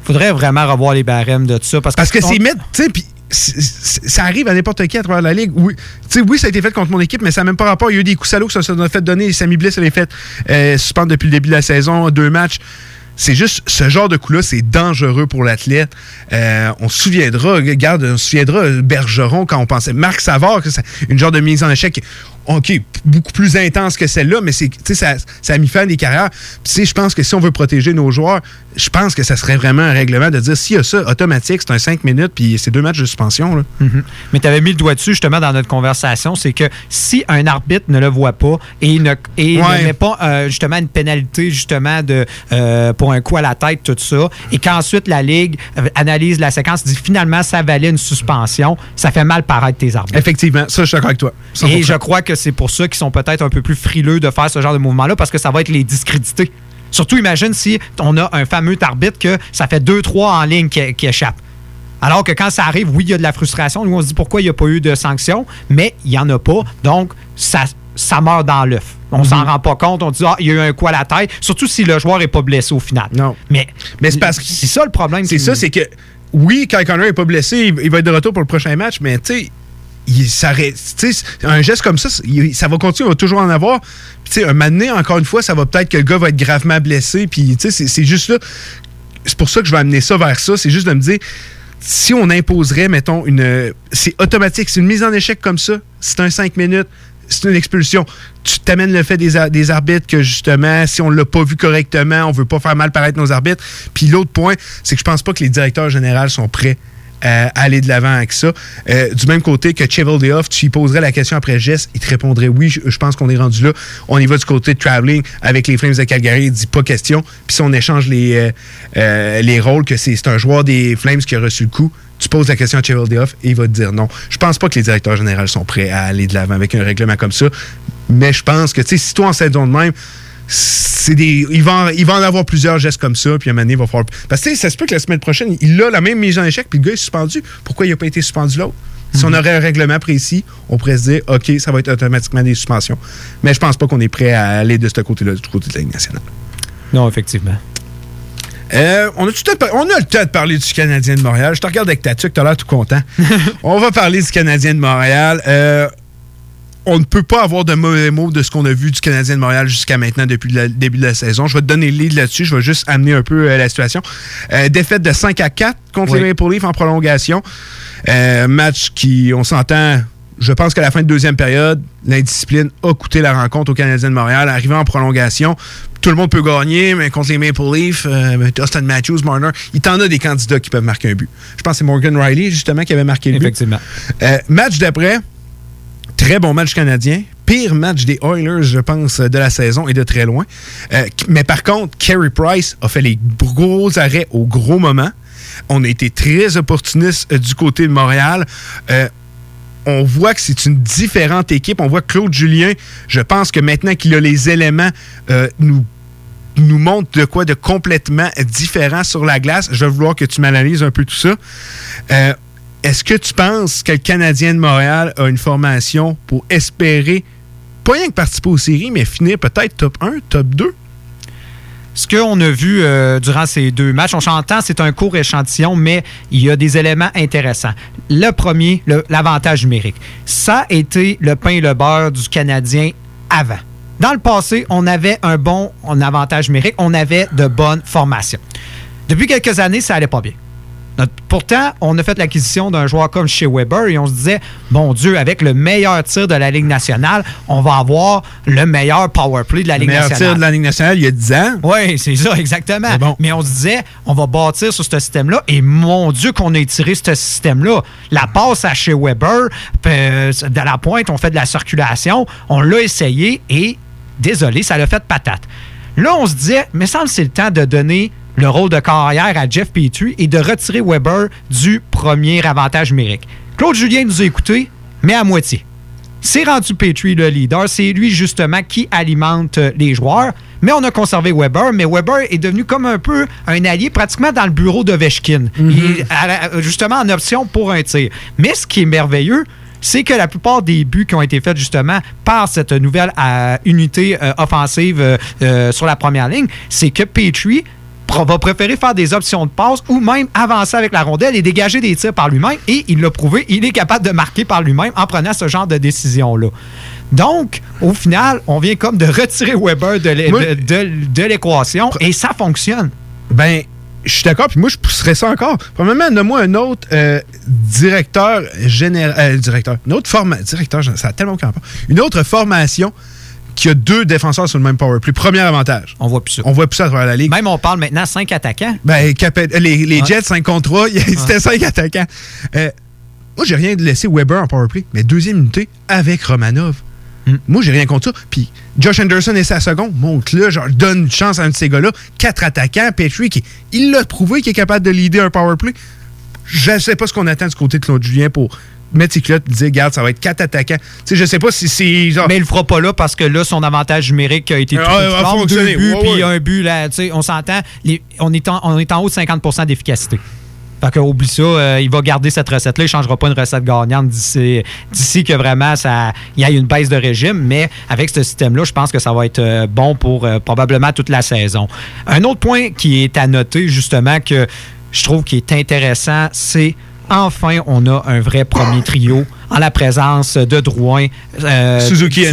Faudrait vraiment revoir les barèmes de tout ça. Parce, Parce que on- c'est mettre, tu sais, puis c'est- c'est- ça arrive à n'importe qui à travers la ligue. Oui, oui, ça a été fait contre mon équipe, mais ça n'a même pas rapport. Il y a eu des coups salauds que ça s'en a fait donner. Sammy Bliss a les fait euh, suspendre depuis le début de la saison, deux matchs. C'est juste, ce genre de coup-là, c'est dangereux pour l'athlète. Euh, on se souviendra, regarde, on se souviendra, Bergeron, quand on pensait, Marc Savard, que c'est une genre de mise en échec, OK, beaucoup plus intense que celle-là, mais c'est, tu sais, ça, ça a mis fin à des carrières. Puis, tu sais, je pense que si on veut protéger nos joueurs, je pense que ça serait vraiment un règlement de dire, s'il y a ça, automatique, c'est un 5 minutes, puis c'est deux matchs de suspension, là. Mhm. Mais tu avais mis le doigt dessus justement dans notre conversation, c'est que si un arbitre ne le voit pas et ne, et Ouais. ne met pas euh, justement une pénalité justement de euh, pour un coup à la tête, tout ça, et qu'ensuite la Ligue euh, analyse la séquence, dit finalement ça valait une suspension, ça fait mal paraître tes arbitres. Effectivement, ça, je suis d'accord avec toi. 100%. Et je crois que c'est pour ça qu'ils sont peut-être un peu plus frileux de faire ce genre de mouvement-là, parce que ça va être les discréditer. Surtout, imagine si on a un fameux arbitre que ça fait deux, trois en ligne qui, qui échappent. Alors que quand ça arrive, oui, il y a de la frustration. Nous, on se dit pourquoi il n'y a pas eu de sanction, mais il n'y en a pas. Donc, ça, ça meurt dans l'œuf. On s'en rend pas compte. On dit, ah, il y a eu un coup à la tête, surtout si le joueur n'est pas blessé au final. Non. Mais, Mais c'est parce que. c'est ça le problème. C'est ça, c'est que oui, Kyle Connor n'est pas blessé, il, il va être de retour pour le prochain match, mais tu sais, il un geste comme ça, il- ça va continuer, on va toujours en avoir. Puis, tu sais, un moment donné, encore une fois, ça va peut-être que le gars va être gravement blessé. Puis, tu sais, c'est- c'est juste là. C'est pour ça que je vais amener ça vers ça. C'est juste de me dire. si on imposerait, mettons, une. C'est automatique, c'est une mise en échec comme ça, c'est un 5 minutes, c'est une expulsion. Tu t'amènes le fait des, ar- des arbitres que justement, si on l'a pas vu correctement, on veut pas faire mal paraître nos arbitres. Puis l'autre point, c'est que je pense pas que les directeurs généraux sont prêts à aller de l'avant avec ça. Euh, du même côté que Cheveldayoff, tu lui poserais la question après geste, il te répondrait oui, je, pense qu'on est rendu là. On y va du côté de traveling avec les Flames de Calgary, il dit pas question. Puis si on échange les, euh, euh, les rôles, que c'est un joueur des Flames qui a reçu le coup, tu poses la question à Cheveldayoff et il va te dire non. Je pense pas que les directeurs généraux sont prêts à aller de l'avant avec un règlement comme ça. Mais je pense que, tu sais, si toi en saison de même, c'est des. Il va, en, il va en avoir plusieurs gestes comme ça, puis à un moment donné, il va falloir. Parce que ça se peut que la semaine prochaine, il a la même mise en échec, puis le gars est suspendu. Pourquoi il n'a pas été suspendu l'autre? Si on aurait un règlement précis, on pourrait se dire, OK, ça va être automatiquement des suspensions. Mais je pense pas qu'on est prêt à aller de ce côté-là, du côté de la Ligue nationale. Non, effectivement. Euh, on, a tout le temps- on a le temps de parler du Canadien de Montréal. Je te regarde avec ta tuque, tu as l'air tout content. (laughs) on va parler du Canadien de Montréal. Euh, on ne peut pas avoir de mauvais mots de ce qu'on a vu du Canadien de Montréal jusqu'à maintenant depuis le début de la saison. Je vais te donner le lead là-dessus. Je vais juste amener un peu euh, la situation. Euh, défaite de 5 à 4 contre Oui. les Maple Leafs en prolongation. Euh, match qui, on s'entend, je pense qu'à la fin de deuxième période, l'indiscipline a coûté la rencontre au Canadien de Montréal. Arrivé en prolongation, tout le monde peut gagner, mais contre les Maple Leafs, euh, Austin Matthews, Marner, il t'en a des candidats qui peuvent marquer un but. Je pense que c'est Morgan Riley, justement, qui avait marqué le but. Effectivement. Euh, match d'après, très bon match canadien. Pire match des Oilers, je pense, de la saison et de très loin. Euh, mais par contre, Carey Price a fait les gros arrêts au gros moment. On a été très opportuniste euh, du côté de Montréal. Euh, on voit que c'est une différente équipe. On voit Claude Julien, je pense que maintenant qu'il a les éléments, euh, nous nous montre de quoi de complètement différent sur la glace. Je vais vouloir que tu m'analyses un peu tout ça. Euh, Est-ce que tu penses que le Canadien de Montréal a une formation pour espérer, pas rien que participer aux séries, mais finir peut-être top 1, top 2? Ce qu'on a vu euh, durant ces deux matchs, on s'entend, c'est un court échantillon, mais il y a des éléments intéressants. Le premier, l'avantage numérique. Ça a été le pain et le beurre du Canadien avant. Dans le passé, on avait un bon avantage numérique, on avait de bonnes formations. Depuis quelques années, ça allait pas bien. Notre- pourtant, on a fait l'acquisition d'un joueur comme chez Weber et on se disait, bon Dieu, avec le meilleur tir de la Ligue nationale, on va avoir le meilleur power play de la Le Ligue meilleur nationale. tir de la Ligue nationale il y a 10 ans. Oui, c'est ça, exactement. Mais on se disait, on va bâtir sur ce système-là. Et mon Dieu, qu'on a étiré ce système-là. La passe à chez Weber, euh, de la pointe, on fait de la circulation. On l'a essayé et, désolé, ça l'a fait patate. Là, on se disait, mais semble que c'est le temps de donner le rôle de carrière à Jeff Petrie et de retirer Weber du premier avantage numérique. Claude Julien nous a écoutés, mais à moitié. C'est rendu Petrie le leader. C'est lui, justement, qui alimente euh, les joueurs. Mais on a conservé Weber. Mais Weber est devenu comme un peu un allié pratiquement dans le bureau. Il est à la- Justement en option pour un tir. Mais ce qui est merveilleux, c'est que la plupart des buts qui ont été faits justement par cette nouvelle euh, unité euh, offensive euh, euh, sur la première ligne, c'est que Petrie va préférer faire des options de passe ou même avancer avec la rondelle et dégager des tirs par lui-même. Et il l'a prouvé, il est capable de marquer par lui-même en prenant ce genre de décision-là. Donc, au final, on vient comme de retirer Weber de l'équation et ça fonctionne. Ben, je suis d'accord, puis moi, je pousserais ça encore. Premièrement, donne-moi un autre euh, directeur général. euh, directeur. Une autre formation. Directeur, ça a tellement aucun rapport. Une autre formation qui a deux défenseurs sur le même power play. Premier avantage. On voit plus ça. On voit plus ça à travers la ligue. Même on parle maintenant cinq attaquants. Ben, Capet- les. Jets 5 contre 3, (laughs) c'était 5 attaquants. Euh, moi, j'ai rien de laisser Weber en powerplay, mais deuxième unité avec Romanov. Hmm. Moi, j'ai rien contre ça. Puis Josh Anderson et sa seconde, monte là, genre, donne une chance à un de ces gars-là. Quatre attaquants, Petrie, qui, il l'a prouvé qu'il est capable de leader un powerplay. Je sais pas ce qu'on attend du côté de Claude Julien pour mettre ses culottes et dire, regarde, ça va être quatre attaquants. Tu sais, je sais pas si c'est genre. Mais il le fera pas là parce que là, son avantage numérique a été tout Ah, ouais, fort. Deux buts, puis ouais. un but, là, tu sais, on s'entend, on, est en, on est en haut de 50% d'efficacité. Fait que, oublie ça, euh, il va garder cette recette-là. Il ne changera pas une recette gagnante d'ici d'ici que vraiment ça, il y ait une baisse de régime. Mais avec ce système-là, je pense que ça va être euh, bon pour euh, probablement toute la saison. Un autre point qui est à noter, justement, que je trouve qui est intéressant, c'est enfin, on a un vrai premier trio en la présence de Drouin, euh, Suzuki,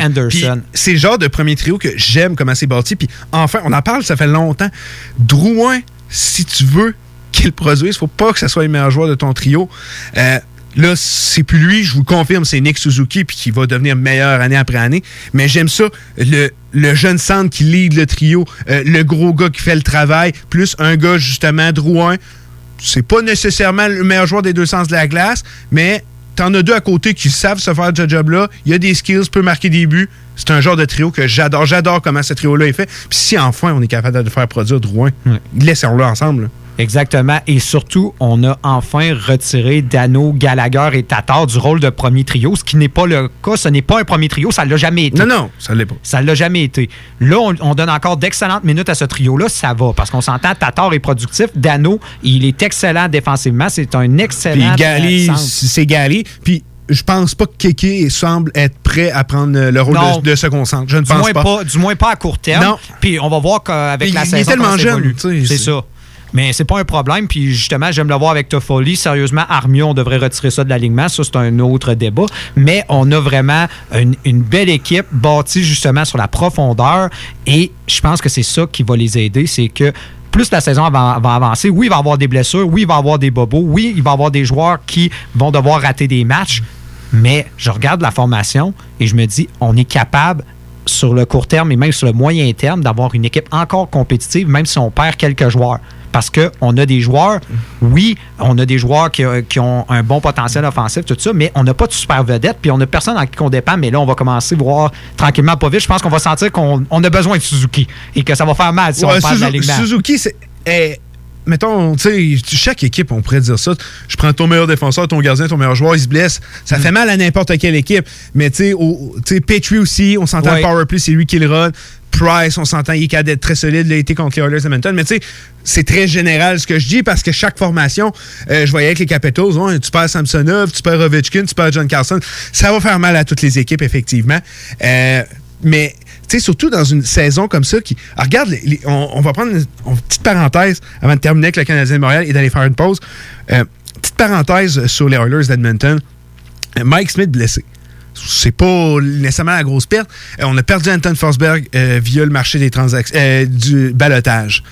Anderson. C'est le genre de premier trio que j'aime comment c'est bâti. Puis enfin, on en parle, ça fait longtemps. Drouin, si tu veux qu'ils produisent. faut pas que ce soit les meilleurs joueurs de ton trio. Euh, Là, c'est plus lui, je vous le confirme, c'est Nick Suzuki, puis qui va devenir meilleur année après année. Mais j'aime ça, le, le jeune centre qui lead le trio, euh, le gros gars qui fait le travail, plus un gars, justement, Drouin. C'est pas nécessairement le meilleur joueur des deux sens de la glace, mais t'en as deux à côté qui savent se faire ce job-là. Il y a des skills, peut marquer des buts. C'est un genre de trio que j'adore. J'adore comment ce trio-là est fait. Puis si enfin on est capable de faire produire Drouin, laissons-le ensemble. là. Exactement. Et surtout, on a enfin retiré Dano, Gallagher et Tatar du rôle de premier trio, ce qui n'est pas le cas. Ce n'est pas un premier trio, ça ne l'a jamais été. Non, non, ça l'est pas. Ça ne l'a jamais été. Là, on, on donne encore d'excellentes minutes à ce trio-là, ça va, parce qu'on s'entend, Tatar est productif. Dano, il est excellent défensivement. C'est un Puis excellent. Gali, centre. c'est Gali. Puis je pense pas que Kéké semble être prêt à prendre le rôle Non. de, de second centre. Je ne du pense moins pas. Du moins pas à court terme. Non. Puis on va voir qu'avec Il- la il est saison. tellement comment ça jeune, c'est- ça. Mais c'est pas un problème. Puis justement, j'aime le voir avec Toffoli. Sérieusement, Armia, on devrait retirer ça de l'alignement. Ça, c'est un autre débat. Mais on a vraiment une, une belle équipe bâtie justement sur la profondeur. Et je pense que c'est ça qui va les aider. C'est que plus la saison va, va avancer, oui, il va y avoir des blessures, oui, il va y avoir des bobos, oui, il va y avoir des joueurs qui vont devoir rater des matchs. Mais je regarde la formation et je me dis, on est capable sur le court terme et même sur le moyen terme d'avoir une équipe encore compétitive, même si on perd quelques joueurs. Parce qu'on a des joueurs, oui, on a des joueurs qui, qui ont un bon potentiel offensif, tout ça, mais on n'a pas de super vedette, puis on n'a personne en qui on dépend. Mais là, on va commencer à voir tranquillement, pas vite. Je pense qu'on va sentir qu'on on a besoin de Suzuki et que ça va faire mal si Ouais, on perd de Suzu- l'alignement. Suzuki, c'est. est- mettons, tu sais, chaque équipe, on pourrait dire ça. Je prends ton meilleur défenseur, ton gardien, ton meilleur joueur, il se blesse. Ça Mm. fait mal à n'importe quelle équipe. Mais tu sais, Petrie aussi, on s'entend Ouais. le power play, c'est lui qui le run. Price, on s'entend, il est d'être très solide, il a été contre les Oilers Edmonton. Mais tu sais, c'est très général ce que je dis parce que chaque formation, euh, je voyais avec les Capitals, tu perds Samsonov, tu perds Ovechkin, tu perds John Carlson. Ça va faire mal à toutes les équipes, effectivement. Euh, mais tu sais, surtout dans une saison comme ça, qui. Alors, regarde, les- les- on, va prendre une, petite parenthèse avant de terminer avec le Canadien de Montréal et d'aller faire une pause. Euh, petite parenthèse sur les Oilers d'Edmonton. Mike Smith blessé. C'est pas nécessairement la grosse perte. Euh, on a perdu Anton Forsberg euh, via le marché des transactions euh, du balotage.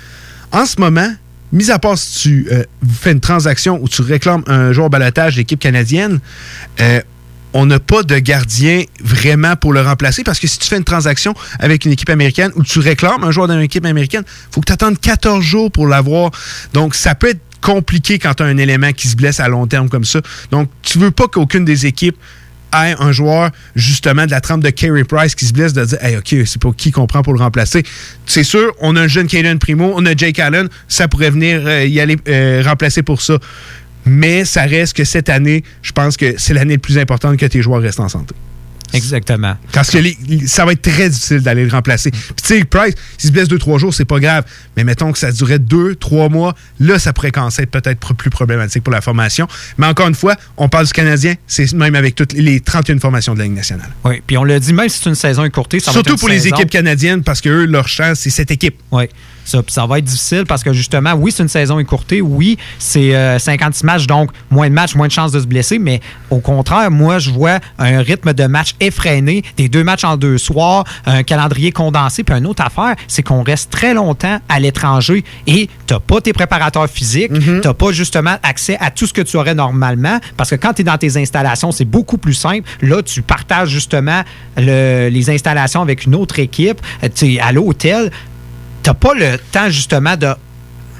En ce moment, mis à part si tu fais une transaction où tu réclames un joueur balotage de l'équipe canadienne, on n'a pas de gardien vraiment pour le remplacer parce que si tu fais une transaction avec une équipe américaine ou tu réclames un joueur d'une équipe américaine, il faut que tu attendes 14 jours pour l'avoir. Donc, ça peut être compliqué quand tu as un élément qui se blesse à long terme comme ça. Donc, tu veux pas qu'aucune des équipes ait un joueur, justement, de la trempe de Carey Price qui se blesse, de dire, OK, c'est pas qui qu'on prend pour le remplacer? C'est sûr, on a un jeune Caden Primo, on a Jake Allen, ça pourrait venir euh, y aller euh, remplacer pour ça. Mais ça reste que cette année, je pense que c'est l'année la plus importante que tes joueurs restent en santé. Exactement. Parce que les- ça va être très difficile d'aller le remplacer. Puis tu sais, Price, s'il se blesse deux, trois jours, c'est pas grave. Mais mettons que ça durait deux, trois mois, là, ça pourrait commencer à être peut-être plus problématique pour la formation. Mais encore une fois, on parle du Canadien, c'est même avec toutes les 31 formations de la Ligue nationale. Oui, puis on l'a dit, même si c'est une saison écourtée, ça va Surtout être une pour les équipes canadiennes, parce que eux, leur chance, c'est cette équipe. Oui. Ça, puis ça va être difficile parce que justement, oui, c'est une saison écourtée. Oui, c'est euh, 56 matchs, donc moins de matchs, moins de chances de se blesser. Mais au contraire, moi, je vois un rythme de match effréné, des deux matchs en deux soirs, un calendrier condensé. Puis une autre affaire, c'est qu'on reste très longtemps à l'étranger et tu n'as pas tes préparateurs physiques, tu n'as pas justement accès à tout ce que tu aurais normalement. Parce que quand tu es dans tes installations, c'est beaucoup plus simple. Là, tu partages justement le- les installations avec une autre équipe. Tu es à l'hôtel t'as pas le temps justement de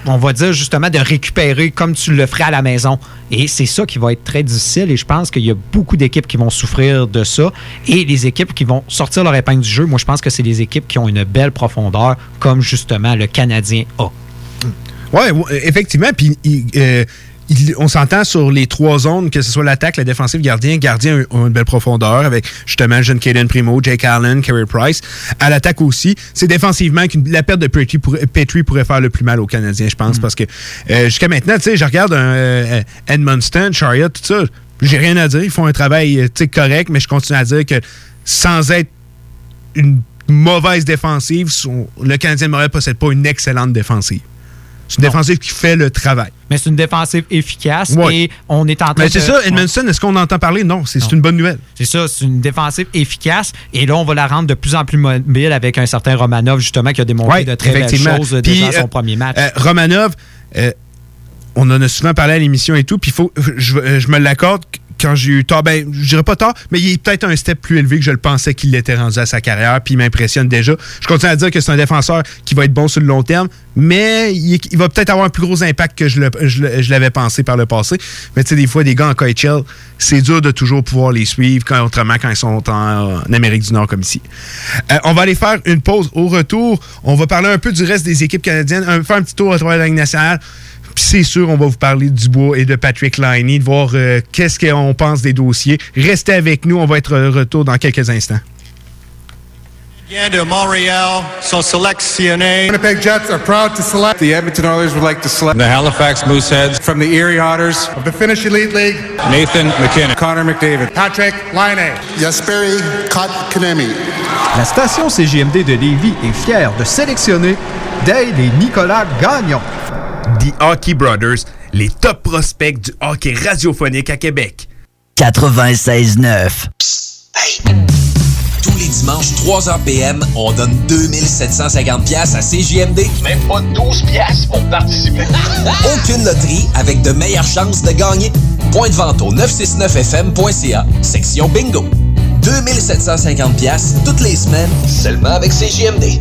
on va dire justement de récupérer comme tu le ferais à la maison. Et c'est ça qui va être très difficile et je pense qu'il y a beaucoup d'équipes qui vont souffrir de ça et les équipes qui vont sortir leur épingle du jeu, moi je pense que c'est les équipes qui ont une belle profondeur comme justement le Canadien a. Oui, effectivement. Puis euh, il- on s'entend sur les trois zones, que ce soit l'attaque, la défensive, gardien. Gardien a une belle profondeur avec justement jeune Caden Primo, Jake Allen, Carey Price. À l'attaque aussi, c'est défensivement que la perte de Petrie pourrait, Petrie pourrait faire le plus mal aux Canadiens, je pense, parce que euh, jusqu'à maintenant, tu sais, je regarde un euh, Edmundston, Chariot, tout ça. J'ai rien à dire. Ils font un travail euh, correct, mais je continue à dire que sans être une mauvaise défensive, son- le Canadien ne possède pas une excellente défensive. C'est une défensive qui fait le travail. Mais c'est une défensive efficace Ouais. et on est en train Mais c'est ça, Edmondson, est-ce qu'on entend parler? Non, c'est une bonne nouvelle. C'est ça, c'est une défensive efficace. Et là, on va la rendre de plus en plus mobile avec un certain Romanov, justement, qui a démontré Ouais, de très belles choses euh, Puis, déjà son euh, premier match. Euh, Romanov, euh, on en a souvent parlé à l'émission et tout, puis faut, je, je me l'accorde quand j'ai eu tort, ben, je dirais pas tort, mais il est peut-être un step plus élevé que je le pensais qu'il l'était rendu à sa carrière, puis il m'impressionne déjà. Je continue à dire que c'est un défenseur qui va être bon sur le long terme, mais il, va peut-être avoir un plus gros impact que je, l'avais pensé par le passé. Mais tu sais, des fois, des gars en KHL, c'est dur de toujours pouvoir les suivre, quand, autrement quand ils sont en, en Amérique du Nord comme ici. Euh, on va aller faire une pause. Au retour, on va parler un peu du reste des équipes canadiennes, un- faire un petit tour à travers la Ligue nationale. Puis c'est sûr, on va vous parler du bois et de Patrick Liney, de voir euh, qu'est-ce qu'on pense des dossiers. Restez avec nous, on va être de retour dans quelques instants. Vient de Montréal sont sélectionnés. Winnipeg Jets are proud to select. The Edmonton Oilers would like to select. The Halifax Mooseheads. From the Erie Otters. Of the Finnish Elite League. Nathan McKinnon. Connor McDavid. Patrick Laine. Jesperi Kotkaniemi. La station CGMD de Lévis est fière de sélectionner Dale et Nicolas Gagnon. The Hockey Brothers, les top prospects du hockey radiophonique à Québec. 96.9. Tous les dimanches, 3h PM, on donne 2750 pièces à CJMD. Même pas 12 pièces pour participer. (laughs) Aucune loterie avec de meilleures chances de gagner. Point de vente au 969fm.ca, section bingo. 2750 pièces toutes les semaines, seulement avec CJMD.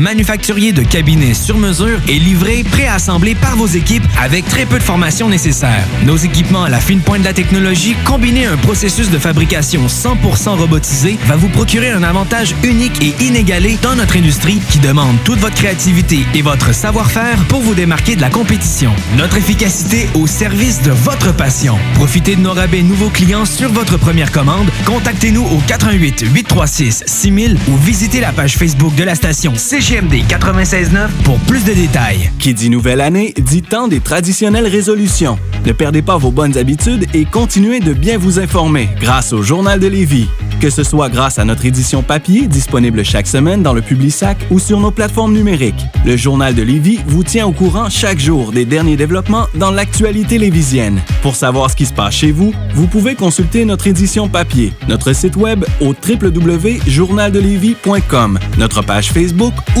manufacturier de cabinets sur mesure et livré, préassemblé par vos équipes avec très peu de formation nécessaire. Nos équipements à la fine pointe de la technologie, combinés à un processus de fabrication 100% robotisé, va vous procurer un avantage unique et inégalé dans notre industrie qui demande toute votre créativité et votre savoir-faire pour vous démarquer de la compétition. Notre efficacité au service de votre passion. Profitez de nos rabais nouveaux clients sur votre première commande. Contactez-nous au 88 836 6000 ou visitez la page Facebook de la station CGMD 969 pour plus de détails. Qui dit nouvelle année, dit temps des traditionnelles résolutions. Ne perdez pas vos bonnes habitudes et continuez de bien vous informer grâce au Journal de Lévis. Que ce soit grâce à notre édition papier disponible chaque semaine dans le Publisac ou sur nos plateformes numériques. Le Journal de Lévis vous tient au courant chaque jour des derniers développements dans l'actualité lévisienne. Pour savoir ce qui se passe chez vous, vous pouvez consulter notre édition papier, notre site web au www.journaldelévis.com, notre page Facebook ou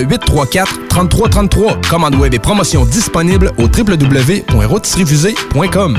le 834 3333. Commande web et promotion disponible au www.rôtisseriefusée.com.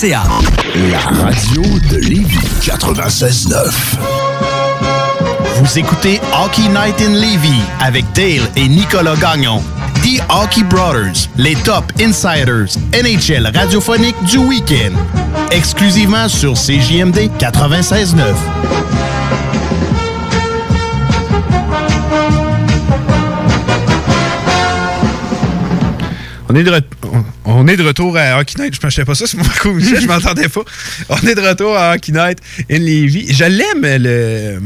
La radio de Lévis 96.9. Vous écoutez Hockey Night in Levy avec Dale et Nicolas Gagnon. The Hockey Brothers, les top insiders NHL radiophonique du week-end. Exclusivement sur CJMD 96.9. On est de, re- on, on est de retour à Hockey Night. Je ne pas ça sur mon coup, je (laughs) m'entendais pas. On est de retour à Hockey Night in Levy. Je l'aime, le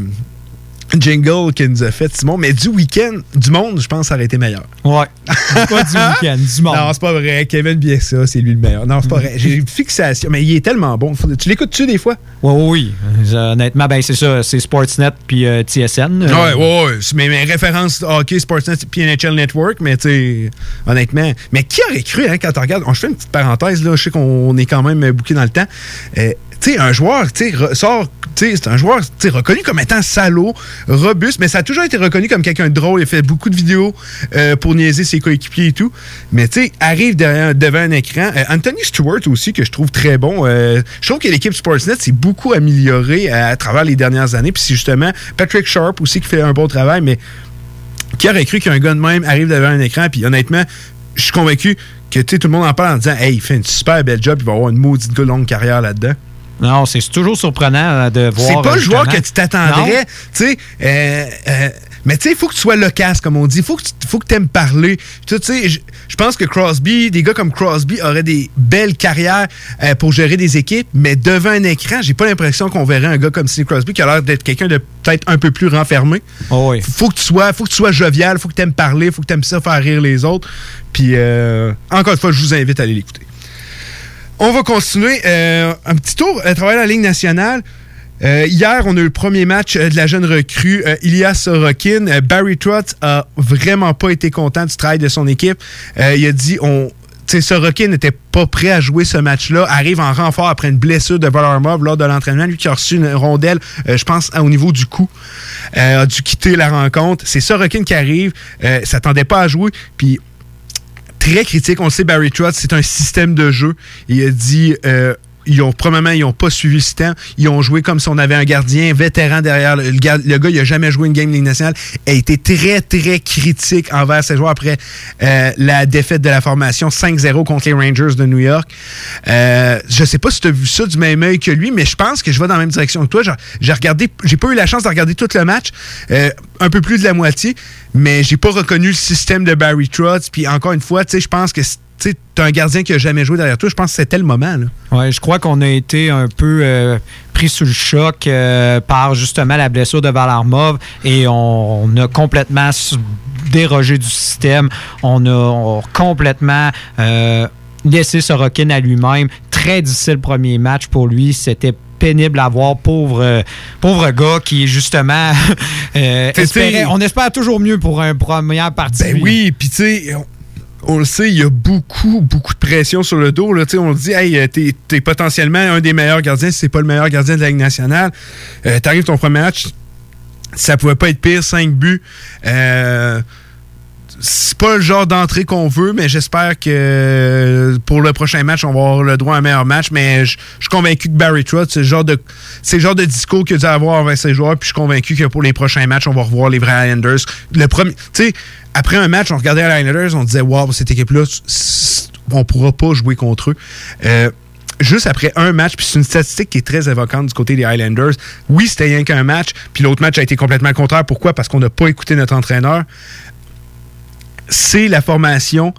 jingle qu'il nous a fait, Simon, mais du week-end, du monde, je pense que ça aurait été meilleur. Ouais. pas du week-end, du monde. Non, c'est pas vrai. Kevin Biessa, c'est lui le meilleur. Non, c'est pas vrai. J'ai une fixation, mais il est tellement bon. Tu l'écoutes-tu des fois? Ouais, ouais, oui. Euh, Honnêtement, ben, c'est ça. C'est Sportsnet puis euh, TSN. Euh, Ouais, ouais, ouais. Mes, mes références hockey, Sportsnet puis NHL Network, mais tu honnêtement. Mais qui aurait cru, hein, quand on regarde, on, je fais une petite parenthèse, là, je sais qu'on est quand même bouqué dans le temps. Euh, tu sais, un joueur, tu sais, sort, c'est un joueur, reconnu comme étant salaud, robuste, mais ça a toujours été reconnu comme quelqu'un de drôle. Il a fait beaucoup de vidéos euh, pour niaiser ses coéquipiers et tout. Mais tu sais, arrive devant un écran. Euh, Anthony Stewart aussi, que je trouve très bon. Euh, je trouve que l'équipe Sportsnet s'est beaucoup améliorée à, travers les dernières années. Puis c'est justement Patrick Sharp aussi qui fait un bon travail, mais qui aurait cru qu'un gars de même arrive devant un écran, puis honnêtement, je suis convaincu que tout le monde en parle en disant Hey, il fait une super belle job, il va avoir une maudite longue carrière là-dedans. Non, c'est toujours surprenant euh, de voir. C'est pas le joueur que tu t'attendrais. Tu sais, euh, euh, mais tu sais, il faut que tu sois loquace, comme on dit. Il faut que tu faut que aimes parler. Tu sais, je pense que Crosby, des gars comme Crosby auraient des belles carrières euh, pour gérer des équipes, mais devant un écran, j'ai pas l'impression qu'on verrait un gars comme Sidney Crosby qui a l'air d'être quelqu'un de peut-être un peu plus renfermé. Oh oui. Faut que tu sois, faut que tu sois jovial, faut que tu aimes parler, faut que tu aimes ça faire rire les autres. Puis euh, encore une fois, je vous invite à aller l'écouter. On va continuer. euh, un petit tour à travers la Ligue nationale. Euh, hier, on a eu le premier match euh, de la jeune recrue, euh, Ilias Sorokin. Euh, Barry Trotz a vraiment pas été content du travail de son équipe. Euh, il a dit on. Sorokin n'était pas prêt à jouer ce match-là, arrive en renfort après une blessure de Varlamov lors de l'entraînement. Lui qui a reçu une rondelle, euh, je pense, au niveau du cou, euh, a dû quitter la rencontre. C'est Sorokin qui arrive, euh, s'attendait pas à jouer, puis très critique. On sait, Barry Trotz, c'est un système de jeu. Il a dit. euh, ils ont probablement ils ont pas suivi le système. Ils ont joué comme si on avait un gardien vétéran derrière. Le, le gars, il a jamais joué une game Ligue nationale. A été très, très critique envers ses joueurs après euh, la défaite de la formation 5-0 contre les Rangers de New York. Euh, je sais pas si tu as vu ça du même œil que lui, mais je pense que je vais dans la même direction que toi. J'ai regardé, j'ai pas eu la chance de regarder tout le match, euh, un peu plus de la moitié, mais j'ai pas reconnu le système de Barry Trotz. Puis encore une fois, tu sais, je pense que tu sais, t'as un gardien qui a jamais joué derrière toi. Je pense que c'était le moment. Là. Ouais, je crois qu'on a été un peu euh, pris sous le choc euh, par justement la blessure de Valarmov et on, on a complètement dérogé du système. On a on a complètement euh, laissé Sorokin à lui-même. Très difficile premier match pour lui. C'était pénible à voir, pauvre, pauvre gars qui justement (laughs) espérait- on espère toujours mieux pour une première partie. Ben oui, puis tu sais, on, le sait, il y a beaucoup, beaucoup de pression sur le dos. Là, on le dit, hey, euh, t'es, t'es potentiellement un des meilleurs gardiens, si c'est pas le meilleur gardien de la Ligue nationale. Euh, T'arrives ton premier match, ça pouvait pas être pire, 5 buts. Euh, c'est pas le genre d'entrée qu'on veut, mais j'espère que euh, pour le prochain match, on va avoir le droit à un meilleur match. Mais je suis convaincu que Barry Trotz, c'est le genre de, c'est genre de discours qu'il a avoir avec ses joueurs. Puis je suis convaincu que pour les prochains matchs, on va revoir les vrais Islanders. Le premier, tu sais, après un match, on regardait les Islanders, on disait, wow, cette équipe-là, on pourra pas jouer contre eux. Euh, juste après un match, puis c'est une statistique qui est très évocante du côté des Highlanders. Oui, c'était rien qu'un match, puis l'autre match a été complètement contraire. Pourquoi? Parce qu'on n'a pas écouté notre entraîneur. C'est la formation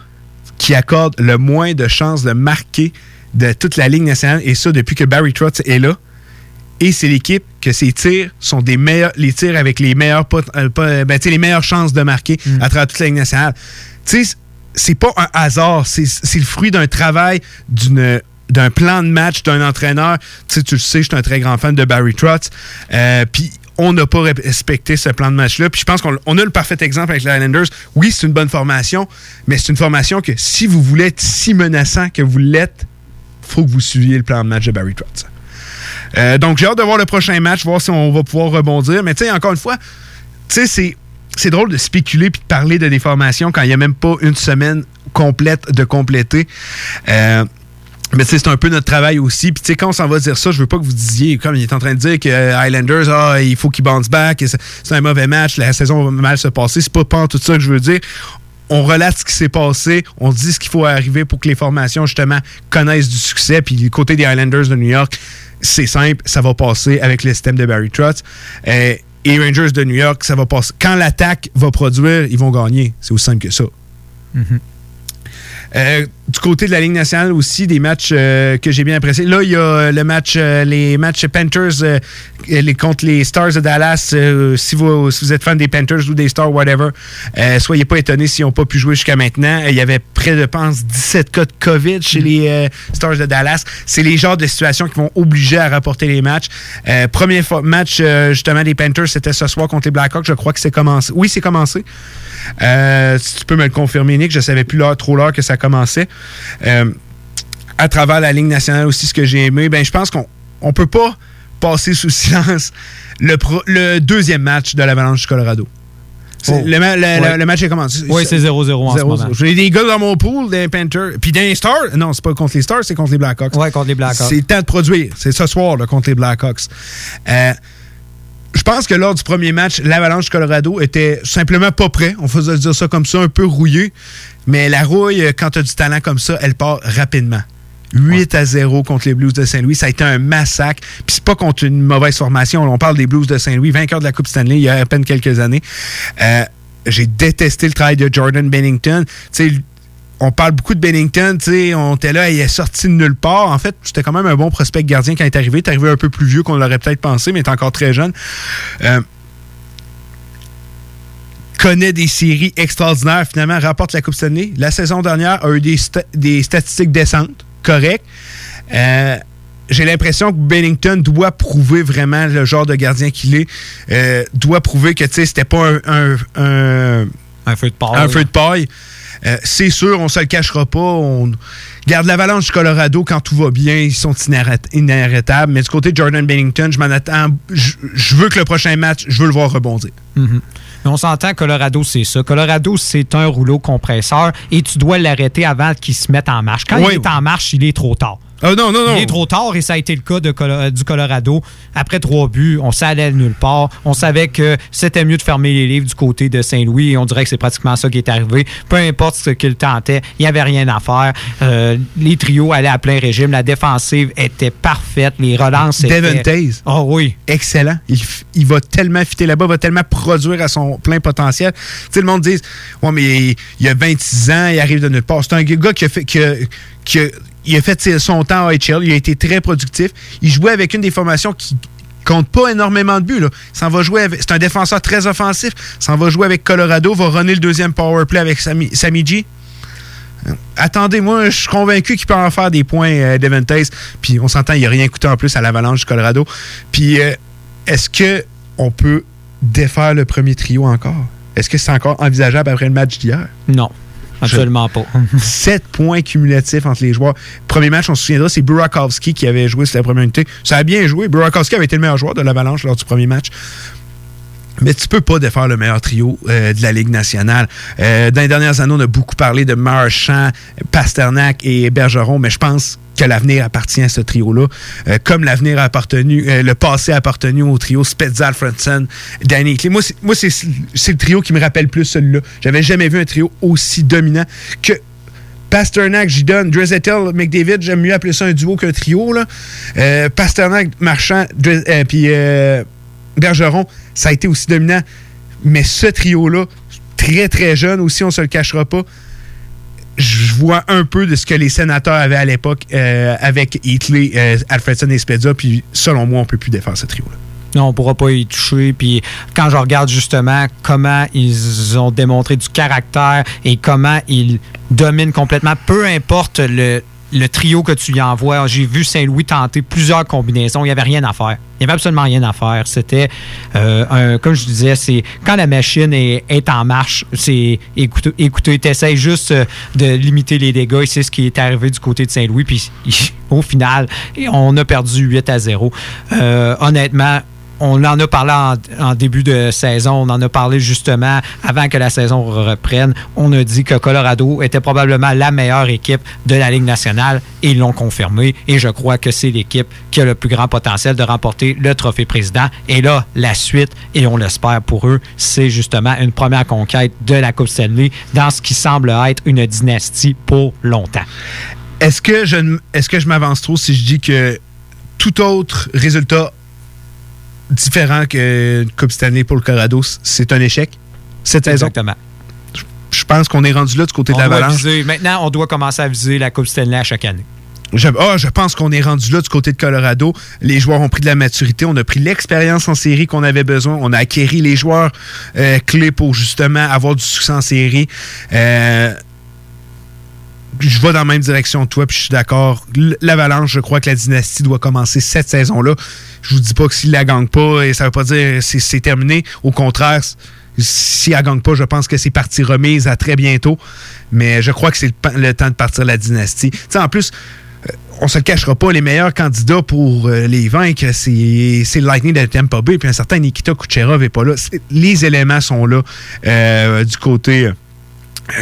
qui accorde le moins de chances de marquer de toute la Ligue nationale, et ça depuis que Barry Trotz est là. Et c'est l'équipe que ses tirs sont des meilleurs, les tirs avec les meilleurs pot- euh, pas- ben, les meilleures chances de marquer à travers toute la Ligue nationale. Tu sais, c'est pas un hasard, c'est c'est le fruit d'un travail, d'une d'un plan de match d'un entraîneur. Tu sais, tu le sais, je suis un très grand fan de Barry Trotz. Euh, Puis on n'a pas respecté ce plan de match-là. Puis je pense qu'on on a le parfait exemple avec les Islanders. Oui, c'est une bonne formation, mais c'est une formation que si vous voulez être si menaçant que vous l'êtes, faut que vous suiviez le plan de match de Barry Trotz. Euh, donc, j'ai hâte de voir le prochain match, voir si on va pouvoir rebondir. Mais tu sais, encore une fois, tu sais, c'est. C'est drôle de spéculer puis de parler de des formations quand il n'y a même pas une semaine complète de compléter. Euh, mais c'est un peu notre travail aussi. Puis tu sais, quand on s'en va dire ça, je veux pas que vous disiez, comme il est en train de dire que euh, Highlanders, ah, il faut qu'ils bounce back, c'est un mauvais match, la saison va mal se passer. C'est pas, pas tout ça que je veux dire. On relate ce qui s'est passé, on dit ce qu'il faut arriver pour que les formations, justement, connaissent du succès. Puis du côté des Highlanders de New York, c'est simple, ça va passer avec le système de Barry Trotz. Euh, et Rangers de New York, ça va passer. Quand l'attaque va produire, ils vont gagner. C'est aussi simple que ça. Euh, du côté de la Ligue nationale aussi, des matchs euh, que j'ai bien appréciés. Là, il y a euh, le match, euh, les matchs Panthers les, contre les Stars de Dallas. Si, vous, si vous êtes fan des Panthers ou des Stars, whatever, soyez pas étonnés s'ils n'ont pas pu jouer jusqu'à maintenant. Il y avait près de, pense, 17 cas de COVID chez les euh, Stars de Dallas. C'est les genres de situations qui vont obliger à rapporter les matchs. Premier match, justement, des Panthers, c'était ce soir contre les Blackhawks. Je crois que c'est commencé. Oui, c'est commencé. Euh, si tu peux me le confirmer, Nick, je savais plus l'heure, trop l'heure que ça commençait. Euh, à travers la Ligue nationale aussi, ce que j'ai aimé, ben, je pense qu'on on peut pas passer sous (laughs) silence le, pro- le deuxième match de l'Avalanche du Colorado. Oh. Le, ma- le- Ouais. le- le match est commencé. Oui, c'est 0-0 en ce 0-0. moment. J'ai des gars dans mon pool, des Panthers. Puis des Stars. Non, c'est pas contre les Stars, c'est contre les Blackhawks. Ouais, contre les Blackhawks. C'est le temps de produire. C'est ce soir là, contre les Blackhawks. Euh, je pense que lors du premier match, l'Avalanche Colorado était simplement pas prêt. On faisait dire ça comme ça, un peu rouillé. Mais la rouille, euh, quand tu as du talent comme ça, elle part rapidement. 8 à 0 contre les Blues de Saint-Louis. Ça a été un massacre. Puis c'est pas contre une mauvaise formation. On parle des Blues de Saint-Louis, vainqueurs de la Coupe Stanley il y a à peine quelques années. Euh, J'ai détesté le travail de Jordan Bennington. Tu sais, on parle beaucoup de Bennington, on était là, il est sorti de nulle part. En fait, c'était quand même un bon prospect gardien quand il est arrivé. Il est arrivé un peu plus vieux qu'on l'aurait peut-être pensé, mais il est encore très jeune. Euh, connaît des séries extraordinaires, finalement, rapporte la Coupe Stanley. La saison dernière a eu des, sta- des statistiques décentes, correctes. Euh, j'ai l'impression que Bennington doit prouver vraiment le genre de gardien qu'il est. Euh, doit prouver que, c'était pas un- Un feu de paille. un feu de paille. Euh, c'est sûr, on se le cachera pas. On garde l'avalanche du Colorado quand tout va bien. Ils sont inarrêt- inarrêtables. Mais du côté de Jordan Bennington, je m'en attends. Je je veux que le prochain match, je veux le voir rebondir. Mhm. Mais on s'entend, Colorado, c'est ça. Colorado, c'est un rouleau compresseur et tu dois l'arrêter avant qu'il se mette en marche. Quand Oui. il est en marche, il est trop tard. Ah non, non, non. Il est trop tard et ça a été le cas de Colo- du Colorado. Après trois buts, on s'allait nulle part. On savait que c'était mieux de fermer les livres du côté de Saint-Louis et on dirait que c'est pratiquement ça qui est arrivé. Peu importe ce qu'il tentait, il n'y avait rien à faire. Euh, les trios allaient à plein régime. La défensive était parfaite. Les relances étaient... Devin Taze. Oh oui. Excellent. Il, va tellement fitter là-bas, va tellement produire à son plein potentiel. Tu sais, le monde dit Ouais, mais il, il a 26 ans, il arrive de nulle part. C'est un gars qui a fait. Qui a, qui a- il a fait son temps à HL, il a été très productif. Il jouait avec une des formations qui compte pas énormément de buts. C'est un défenseur très offensif. S'en va jouer avec Colorado, va runner le deuxième power play avec Sami, Sami G. Attendez, moi, je suis convaincu qu'il peut en faire des points, euh. Puis on s'entend, il n'a rien coûté en plus à l'Avalanche du Colorado. Puis euh, est-ce que on peut défaire le premier trio encore? Est-ce que c'est encore envisageable après le match d'hier? Non, absolument pas. (laughs) 7 points cumulatifs entre les joueurs. Premier match, on se souviendra, c'est Burakovsky qui avait joué sur la première unité. Ça a bien joué. Burakovsky avait été le meilleur joueur de l'Avalanche lors du premier match. Mais tu peux pas défaire le meilleur trio euh, de la Ligue nationale. Euh, dans les dernières années, on a beaucoup parlé de Marchand, Pasternak et Bergeron, mais je pense que l'avenir appartient à ce trio-là. Euh, comme l'avenir a appartenu, euh, le passé a appartenu au trio Spezza, Fredson, Danny Clay. Moi, c'est, le trio qui me rappelle plus celui-là. J'avais jamais vu un trio aussi dominant que Pasternak, j'y donne. McDavid, j'aime mieux appeler ça un duo qu'un trio. Là. Euh, Pasternak, Marchand, puis Bergeron, ça a été aussi dominant. Mais ce trio-là, très très jeune aussi, on se le cachera pas. Je vois un peu de ce que les sénateurs avaient à l'époque euh, avec Heatley, euh, Alfredson et Spezza. Puis selon moi, on peut plus défendre ce trio-là. Non, on pourra pas y toucher. Puis quand je regarde justement comment ils ont démontré du caractère et comment ils dominent complètement, peu importe le, le trio que tu y envoies. J'ai vu Saint-Louis tenter plusieurs combinaisons. Il n'y avait rien à faire. Il n'y avait absolument rien à faire. C'était, euh, comme je disais, c'est quand la machine est, est en marche, c'est écoutez, écoutez t'essayes juste euh, de limiter les dégâts et c'est ce qui est arrivé du côté de Saint-Louis. Puis (laughs) au final, on a perdu 8 à 0. Euh, honnêtement, on en a parlé en, début de saison, on en a parlé justement avant que la saison reprenne. On a dit que Colorado était probablement la meilleure équipe de la Ligue nationale et ils l'ont confirmé. Et je crois que c'est l'équipe qui a le plus grand potentiel de remporter le trophée président. Et là, la suite, et on l'espère pour eux, c'est justement une première conquête de la Coupe Stanley dans ce qui semble être une dynastie pour longtemps. Est-ce que je, est-ce que je m'avance trop si je dis que tout autre résultat différent qu'une Coupe Stanley pour le Colorado, c'est un échec cette saison? Exactement. Je pense qu'on est rendu là du côté On de doit l'Avalanche. Maintenant, on doit commencer à viser la Coupe Stanley à chaque année. Je, ah, je pense qu'on est rendu là du côté de Colorado. Les joueurs ont pris de la maturité, on a pris l'expérience en série qu'on avait besoin, on a acquéri les joueurs euh, clés pour justement avoir du succès en série. Euh, je vais dans la même direction que toi, puis je suis d'accord. L'Avalanche, je crois que la dynastie doit commencer cette saison-là. Je vous dis pas que s'il la gagne pas, et ça veut pas dire que c'est- c'est terminé. Au contraire, si elle gagne pas, je pense que c'est partie remise à très bientôt. Mais je crois que c'est le, temps de partir la dynastie. En plus, euh, on se le cachera pas, les meilleurs candidats pour euh, les vaincre, c'est le Lightning de Tampa Bay, puis un certain Nikita Kucherov n'est pas là. Les éléments sont là euh, du côté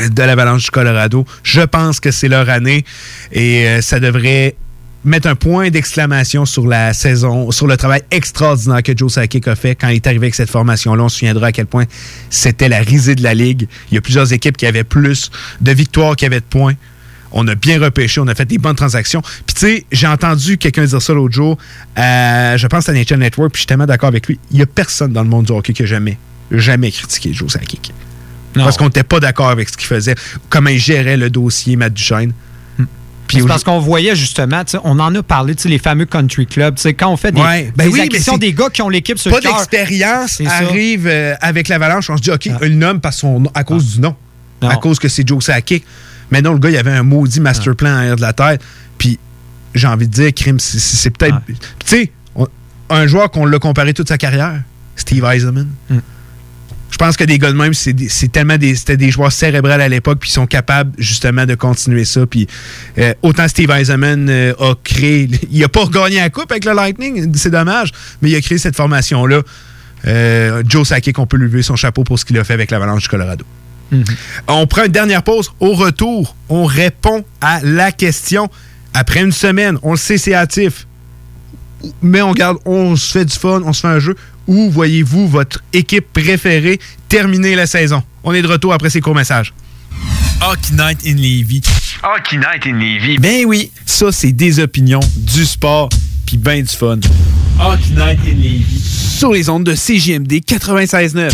de l'Avalanche du Colorado. Je pense que c'est leur année et euh, ça devrait mettre un point d'exclamation sur la saison, sur le travail extraordinaire que Joe Sakic a fait quand il est arrivé avec cette formation-là. On se souviendra à quel point c'était la risée de la Ligue. Il y a plusieurs équipes qui avaient plus de victoires qu'il y de points. On a bien repêché, on a fait des bonnes transactions. Puis tu sais, j'ai entendu quelqu'un dire ça l'autre jour, euh, je pense à Nature Network, puis je suis tellement d'accord avec lui. Il n'y a personne dans le monde du hockey qui a jamais, jamais critiqué Joe Sakic. Parce qu'on n'était pas d'accord avec ce qu'il faisait, comment il gérait le dossier Matt Duchesne. Puis C'est parce qu'on voyait justement, on en a parlé, les fameux country clubs. Quand on fait des, Ouais, ben des oui, c'est- des gars qui ont l'équipe sur pas le cœur. d'expérience arrive euh, avec l'avalanche. On se dit, OK, il le nomme parce son, à cause du nom. À cause que c'est Joe Sakic. Mais non, le gars, il avait un maudit master plan en arrière de la tête. Puis, j'ai envie de dire, crime, c'est- peut-être. Tu sais, un joueur qu'on l'a comparé toute sa carrière, Steve Eisenman. Je pense que des gars de même, c'est tellement des, c'était des joueurs cérébrales à l'époque, puis ils sont capables justement de continuer ça. Puis euh, autant Steve Eisenman euh, a créé, (laughs) il a pas gagné la coupe avec le Lightning, c'est dommage, mais il a créé cette formation-là. Euh, Joe Sakic, on peut lui lever son chapeau pour ce qu'il a fait avec l'Avalanche du Colorado. On prend une dernière pause. Au retour, on répond à la question. Après une semaine, on le sait, c'est hâtif. Mais on garde, on se fait du fun, on se fait un jeu. Où voyez-vous votre équipe préférée terminer la saison? On est de retour après ces courts messages. Hockey Night in Levy. Hockey Night in Levy. Ben oui, ça c'est des opinions, du sport, puis ben du fun. Hockey Night in Levy. Sur les ondes de CJMD 96.9.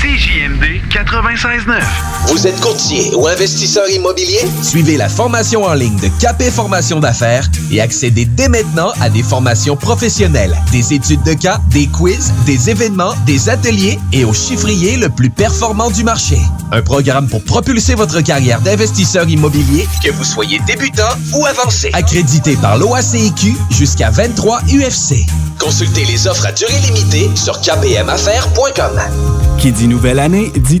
CJMD 96.9. Vous êtes courtier ou investisseur immobilier? Suivez la formation en ligne de Capé Formation d'affaires et accédez dès maintenant à des formations professionnelles, des études de cas, des quiz, des événements, des ateliers et au chiffrier le plus performant du marché. Un programme pour propulser votre carrière d'investisseur immobilier, que vous soyez débutant ou avancé. Accrédité par l'OACIQ jusqu'à 23 UFC. Consultez les offres à durée limitée sur kpmaffaires.com. Qui dit nouvelle année dit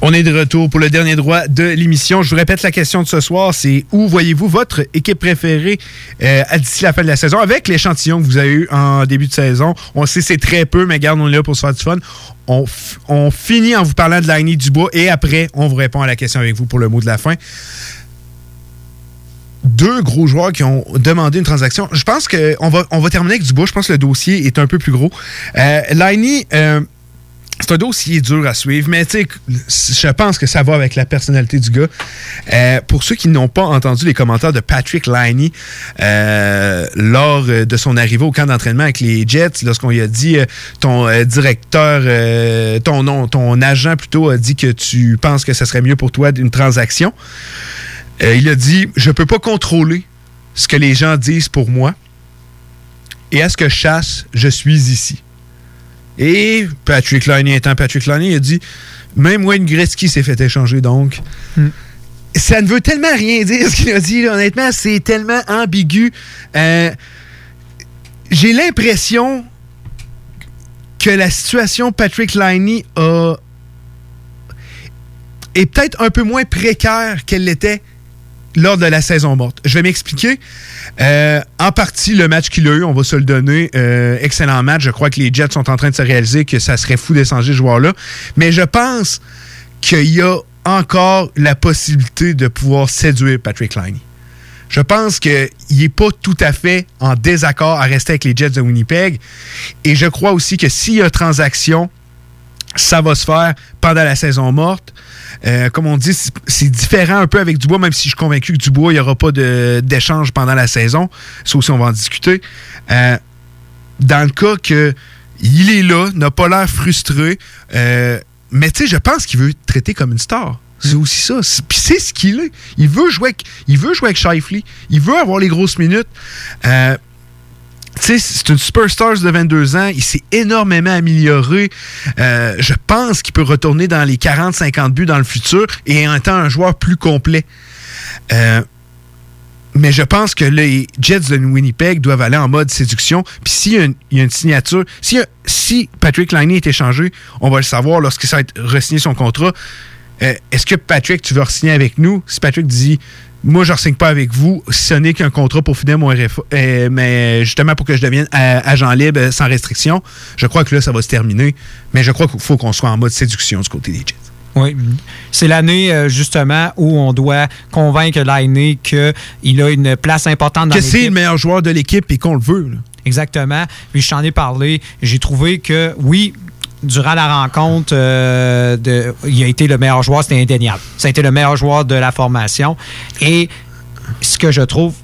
On est de retour pour le dernier droit de l'émission. Je vous répète la question de ce soir, c'est où voyez-vous votre équipe préférée euh, d'ici la fin de la saison? Avec l'échantillon que vous avez eu en début de saison. On sait c'est très peu, mais garde, on là pour se faire du fun. On, finit en vous parlant de Lagny Dubois et après, on vous répond à la question avec vous pour le mot de la fin. Deux gros joueurs qui ont demandé une transaction. Je pense qu'on va, on terminer avec Dubois. Je pense que le dossier est un peu plus gros. Euh, Lagny, euh, c'est un dossier dur à suivre, mais tu sais, je pense que ça va avec la personnalité du gars. Euh, pour ceux qui n'ont pas entendu les commentaires de Patrick Liney euh, lors euh, de son arrivée au camp d'entraînement avec les Jets, lorsqu'on lui a dit ton directeur, ton ton agent plutôt a dit que tu penses que ce serait mieux pour toi d'une transaction. Il a dit Je peux pas contrôler ce que les gens disent pour moi. Et à ce que je chasse, je suis ici. Et Patrick Liney étant Patrick Liney, il a dit même Wayne Gretzky s'est fait échanger donc. C'est ça ne veut tellement rien dire ce qu'il a dit. là. Honnêtement, c'est tellement ambigu. Euh, J'ai l'impression que la situation Patrick Liney a est peut-être un peu moins précaire qu'elle l'était lors de la saison morte. Je vais m'expliquer. Euh, en partie, le match qu'il a eu, on va se le donner. euh, excellent match. Je crois que les Jets sont en train de se réaliser que ça serait fou d'échanger ce joueur-là. Mais je pense qu'il y a encore la possibilité de pouvoir séduire Patrick Liney. Je pense qu'il n'est pas tout à fait en désaccord à rester avec les Jets de Winnipeg. Et je crois aussi que s'il y a transaction, ça va se faire pendant la saison morte. Euh, comme on dit, c'est- différent un peu avec Dubois, même si je suis convaincu que Dubois, il n'y aura pas de- d'échange pendant la saison. Ça aussi, on va en discuter. Euh, dans le cas que il est là, n'a pas l'air frustré, euh, mais tu sais, je pense qu'il veut être traité comme une star. C'est aussi ça. C'est- Puis c'est ce qu'il est. Il veut jouer avec, il veut jouer avec Shifley. Il veut avoir les grosses minutes. C'est une superstar de 22 ans. Il s'est énormément amélioré. Euh, je pense qu'il peut retourner dans les 40-50 buts dans le futur et en étant un joueur plus complet. Euh, mais je pense que les Jets de Winnipeg doivent aller en mode séduction. Puis s'il y, a une- signature, si, si Patrick Liney est échangé, on va le savoir lorsqu'il va être re-signé son contrat. Euh, Est-ce que Patrick, tu veux re-signer avec nous? Si Patrick dit moi, je ne signe pas avec vous, ce n'est qu'un contrat pour finir mon RFA, euh, mais justement pour que je devienne euh, agent libre euh, sans restriction, je crois que là, ça va se terminer. Mais je crois qu'il faut qu'on soit en mode séduction du côté des Jets. Oui. C'est l'année, euh, justement, où on doit convaincre Lainé qu'il a une place importante dans Que c'est l'équipe. le meilleur joueur de l'équipe et qu'on le veut. là. Exactement. Puis je t'en ai parlé. J'ai trouvé que, oui, durant la rencontre, euh, de, il a été le meilleur joueur, c'était indéniable. Ça a été le meilleur joueur de la formation. Et ce que je trouve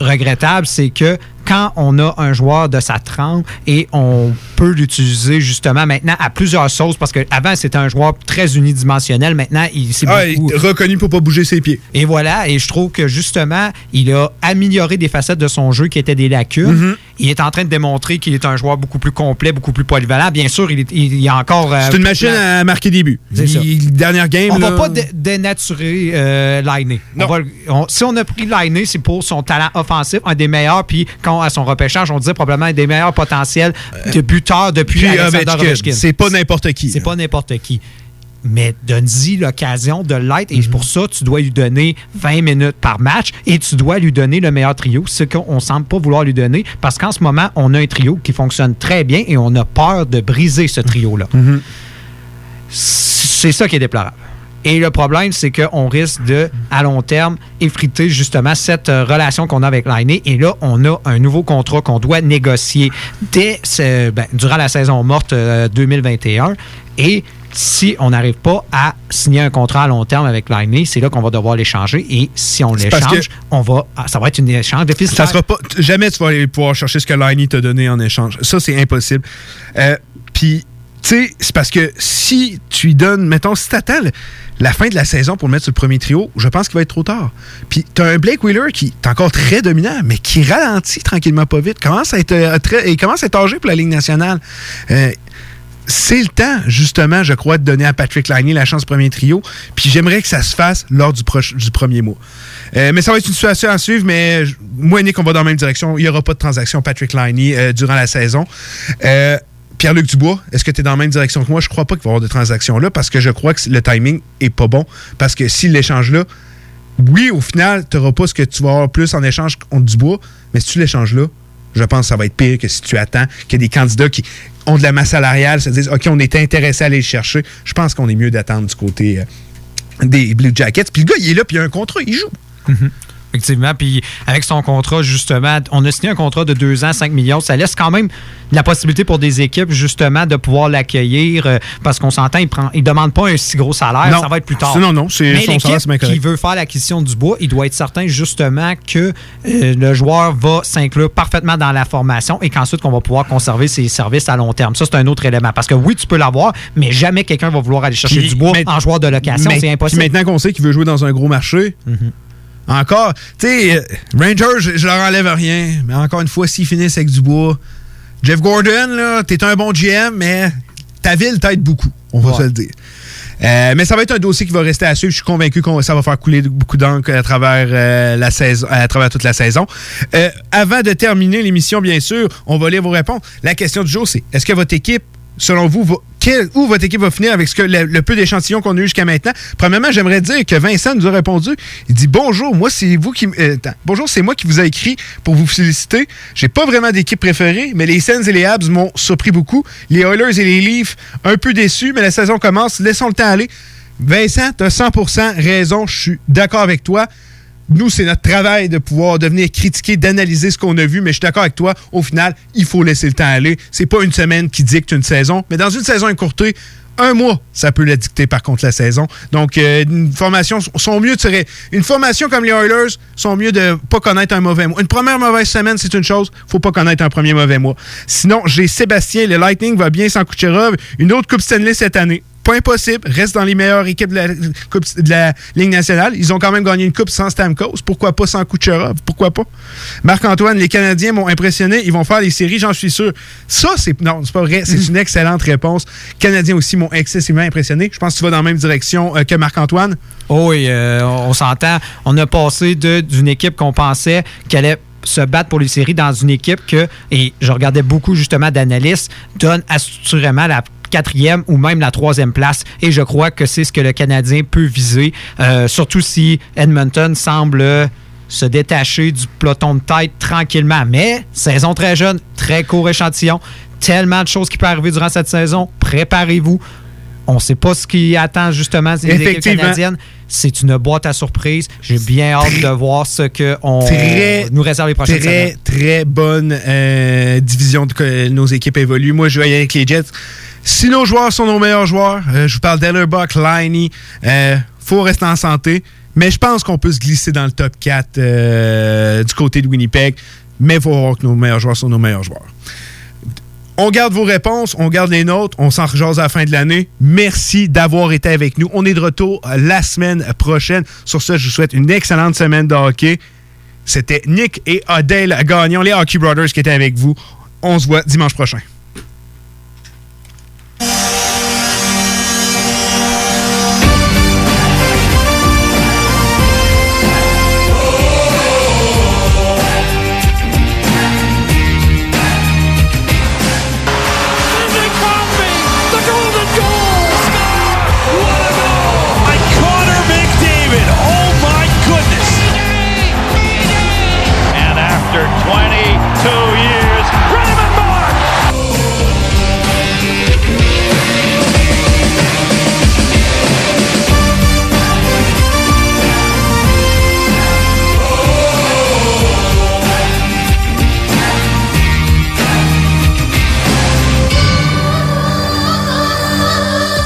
regrettable, c'est que quand on a un joueur de sa trempe et on peut l'utiliser justement maintenant à plusieurs sauces, parce qu'avant c'était un joueur très unidimensionnel, maintenant il s'est Ah, beaucoup... il est reconnu pour pas bouger ses pieds. Et voilà, et je trouve que justement, il a amélioré des facettes de son jeu qui étaient des lacunes. Mhm. Il est en train de démontrer qu'il est un joueur beaucoup plus complet, beaucoup plus polyvalent. Bien sûr, il, est, il y a encore. euh, C'est une machine à marquer des buts. Il- Dernière game. On là, va pas dé- dénaturer euh. On va on- si on a pris Lainé, c'est pour son talent offensif, un des meilleurs. Puis quand à son repêchage, on disait probablement un des meilleurs potentiels de buteurs depuis Ovechkin. C'est pas n'importe qui. C'est pas n'importe qui. Mais donne-y l'occasion de l'être. Et pour ça, tu dois lui donner 20 minutes par match et tu dois lui donner le meilleur trio, ce qu'on semble pas vouloir lui donner. Parce qu'en ce moment, on a un trio qui fonctionne très bien et on a peur de briser ce trio-là. C'est ça qui est déplorable. Et le problème, c'est qu'on risque de, à long terme, effriter justement cette euh, relation qu'on a avec l'année. Et là, on a un nouveau contrat qu'on doit négocier dès ce- ben, durant la saison morte euh, 2021. Et si on n'arrive pas à signer un contrat à long terme avec l'année, c'est là qu'on va devoir l'échanger. Et si on l'échange, on va, ah, ça va être une échange de Ça sera pas. Jamais tu vas aller pouvoir chercher ce que Liney t'a donné en échange. Ça, c'est impossible. Euh, Puis, tu sais, c'est parce que si tu lui donnes, mettons, si t'attends la fin de la saison pour le mettre sur le premier trio, je pense qu'il va être trop tard. Puis, t'as un Blake Wheeler qui est encore très dominant, mais qui ralentit tranquillement pas vite. Commence à être euh, très, il commence à être âgé pour la Ligue nationale. Euh, c'est le temps, justement, je crois, de donner à Patrick Liney la chance premier trio. Puis j'aimerais que ça se fasse lors du, du premier mois. Euh, mais ça va être une situation à suivre, mais moi et Nick, on va dans la même direction. Il n'y aura pas de transaction Patrick euh, durant la saison. Pierre-Luc Dubois, est-ce que tu es dans la même direction que moi? Je crois pas qu'il va y avoir de transaction là parce que je crois que le timing est pas bon. Parce que si l'échange là, oui, au final, tu n'auras pas ce que tu vas avoir plus en échange contre Dubois, mais si tu l'échanges là, je pense que ça va être pire que si tu attends qu'il y ait des candidats qui ont de la masse salariale, se disent OK, on est intéressé à aller le chercher. Je pense qu'on est mieux d'attendre du côté euh, des Blue Jackets. Puis le gars, il est là, puis il a un contrat, il joue. Mhm. Effectivement. Puis avec son contrat, justement, on a signé un contrat de 2 ans, 5 millions. Ça laisse quand même la possibilité pour des équipes, justement, de pouvoir l'accueillir euh, parce qu'on s'entend, il ne demande pas un si gros salaire. Non. Ça va être plus tard. Non, non, c'est- Mais son salaire, c'est bien correct. qui veut faire l'acquisition du bois, il doit être certain, justement, que euh, le joueur va s'inclure parfaitement dans la formation et qu'ensuite, qu'on va pouvoir conserver ses services à long terme. Ça, c'est un autre élément. Parce que oui, tu peux l'avoir, mais jamais quelqu'un va vouloir aller chercher Puis, du bois mais- en joueur de location. C'est impossible. Puis maintenant qu'on sait qu'il veut jouer dans un gros marché, encore, tu sais, euh, Rangers, je, je leur enlève rien, mais encore une fois, s'ils finissent avec Dubois, Jeff Gordon, là, t'es un bon GM, mais ta ville t'aide beaucoup, on va Ouais. se le dire. Euh, mais ça va être un dossier qui va rester à suivre. Je suis convaincu que ça va faire couler beaucoup d'encre à travers euh, la saison, à travers toute la saison. Euh, avant de terminer l'émission, bien sûr, on va lire vos réponses. La question du jour, c'est est-ce que votre équipe selon vous, où votre équipe va finir avec ce que le, peu d'échantillons qu'on a eu jusqu'à maintenant? Premièrement, j'aimerais dire que Vincent nous a répondu. Il dit Bonjour, moi, c'est vous qui. euh, bonjour, c'est moi qui vous a écrit pour vous féliciter. J'ai pas vraiment d'équipe préférée, mais les Sens et les Habs m'ont surpris beaucoup. Les Oilers et les Leafs, un peu déçus, mais la saison commence. Laissons le temps aller. Vincent, tu as 100% raison. Je suis d'accord avec toi. Nous, c'est notre travail de pouvoir devenir critiquer, d'analyser ce qu'on a vu, mais je suis d'accord avec toi. Au final, il faut laisser le temps aller. C'est pas une semaine qui dicte une saison, mais dans une saison écourtée, un mois, ça peut la dicter par contre la saison. Donc, euh, une formation sont mieux de Une formation comme les Oilers sont mieux de pas connaître un mauvais mois. Une première mauvaise semaine, c'est une chose. Faut pas connaître un premier mauvais mois. Sinon, j'ai Sébastien, le Lightning va bien sans Kucherov. Une autre Coupe Stanley cette année. Pas impossible. Reste dans les meilleures équipes de la, coupe, de la Ligue nationale. Ils ont quand même gagné une coupe sans Stamkos. Pourquoi pas sans Kucherov? Pourquoi pas? Marc-Antoine, les Canadiens m'ont impressionné. Ils vont faire les séries, j'en suis sûr. Ça, c'est. Non, c'est pas vrai. C'est une excellente réponse. Canadiens aussi m'ont excessivement impressionné. Je pense que tu vas dans la même direction euh, que Marc-Antoine. Oh oui, euh, on s'entend. On a passé d'une équipe qu'on pensait qu'elle allait se battre pour les séries dans une équipe que, et je regardais beaucoup justement d'analystes, donne assurément la quatrième ou même la troisième place. Et je crois que c'est ce que le Canadien peut viser, euh, surtout si Edmonton semble euh, se détacher du peloton de tête tranquillement. Mais saison très jeune, très court échantillon, tellement de choses qui peuvent arriver durant cette saison. Préparez-vous. On ne sait pas ce qui attend justement les équipes canadiennes. C'est une boîte à surprise. J'ai bien hâte de voir ce que on Très, nous réserve les prochaines très, semaines. très bonne euh, division de que nos équipes évoluent. Moi, je vais y aller avec les Jets. Si nos joueurs sont nos meilleurs joueurs, euh, je vous parle d'Ellerbuck, Liney, euh, faut rester en santé. Mais je pense qu'on peut se glisser dans le top 4 euh, du côté de Winnipeg. Mais il faut voir que nos meilleurs joueurs sont nos meilleurs joueurs. On garde vos réponses, on garde les nôtres, on s'en à la fin de l'année. Merci d'avoir été avec nous. On est de retour la semaine prochaine. Sur ce, je vous souhaite une excellente semaine de hockey. C'était Nick et Adèle Gagnon, les Hockey Brothers qui étaient avec vous. On se voit dimanche prochain.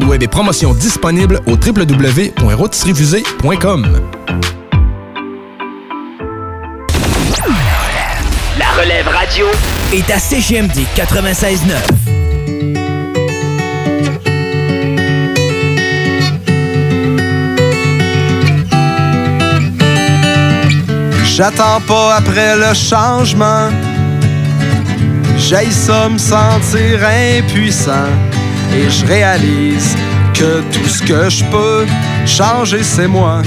commandes web et promotions disponibles au www.rotisseriefusée.com. La relève radio est à CGMD 96.9. J'attends pas après le changement. J'aille ça me sentir impuissant. Et je réalise que tout ce que je peux changer, c'est moi.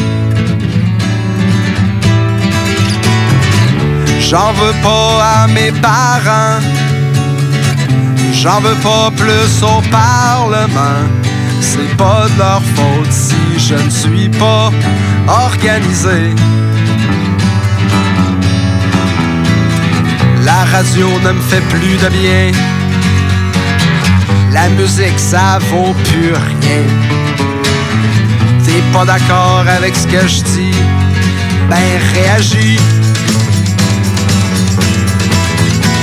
J'en veux pas à mes parents. J'en veux pas plus au Parlement. C'est pas de leur faute si je ne suis pas organisé. La radio ne me fait plus de bien. La musique, ça vaut plus rien. T'es pas d'accord avec ce que je dis? Ben réagis.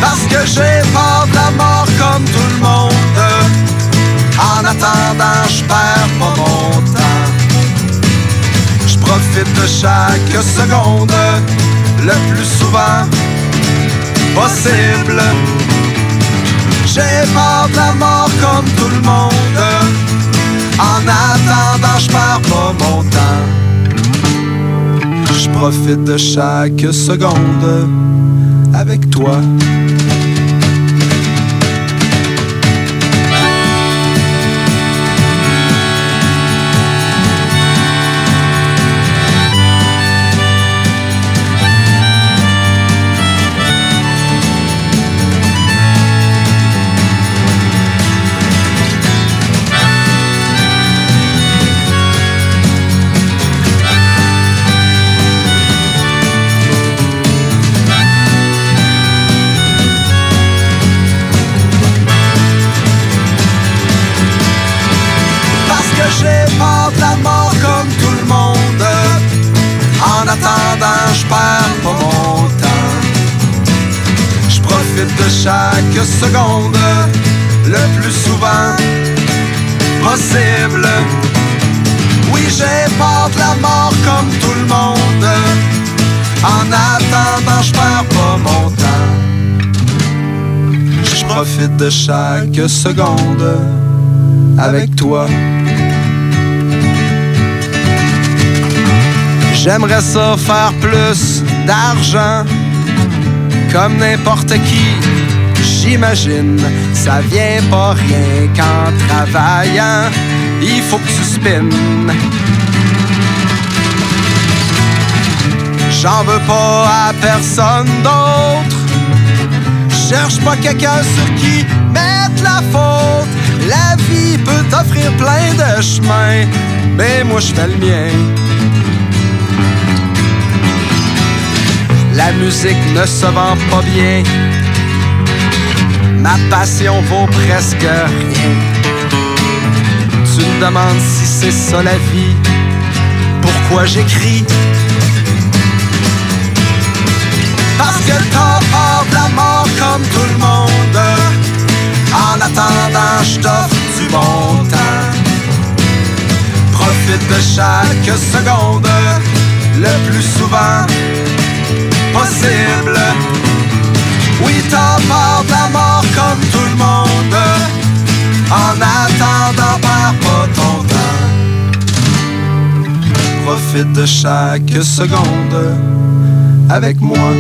Parce que j'ai peur de la mort comme tout le monde. En attendant, je perds pas mon temps. Je profite de chaque seconde, le plus souvent possible. J'ai peur de la mort comme tout le monde. En attendant, je perds pas mon temps. Je profite de chaque seconde avec toi. Chaque seconde, le plus souvent possible. Oui, de la mort comme tout le monde. En attendant, je perds pas mon temps. Je profite de chaque seconde avec toi. J'aimerais ça faire plus d'argent, comme n'importe qui. J'imagine, ça vient pas rien qu'en travaillant. Il faut que tu spins. J'en veux pas à personne d'autre. Cherche pas quelqu'un sur qui mettre la faute. La vie peut t'offrir plein de chemins, mais moi je fais le mien. La musique ne se vend pas bien. Ma passion vaut presque rien. Tu me demandes si c'est ça la vie. Pourquoi j'écris? Parce que t'as de la mort comme tout le monde. En attendant, je t'offre du bon temps. Profite de chaque seconde, le plus souvent possible. Oui, t'as peur de la mort comme tout le monde. En attendant, perds pas ton temps. Profite de chaque seconde avec moi.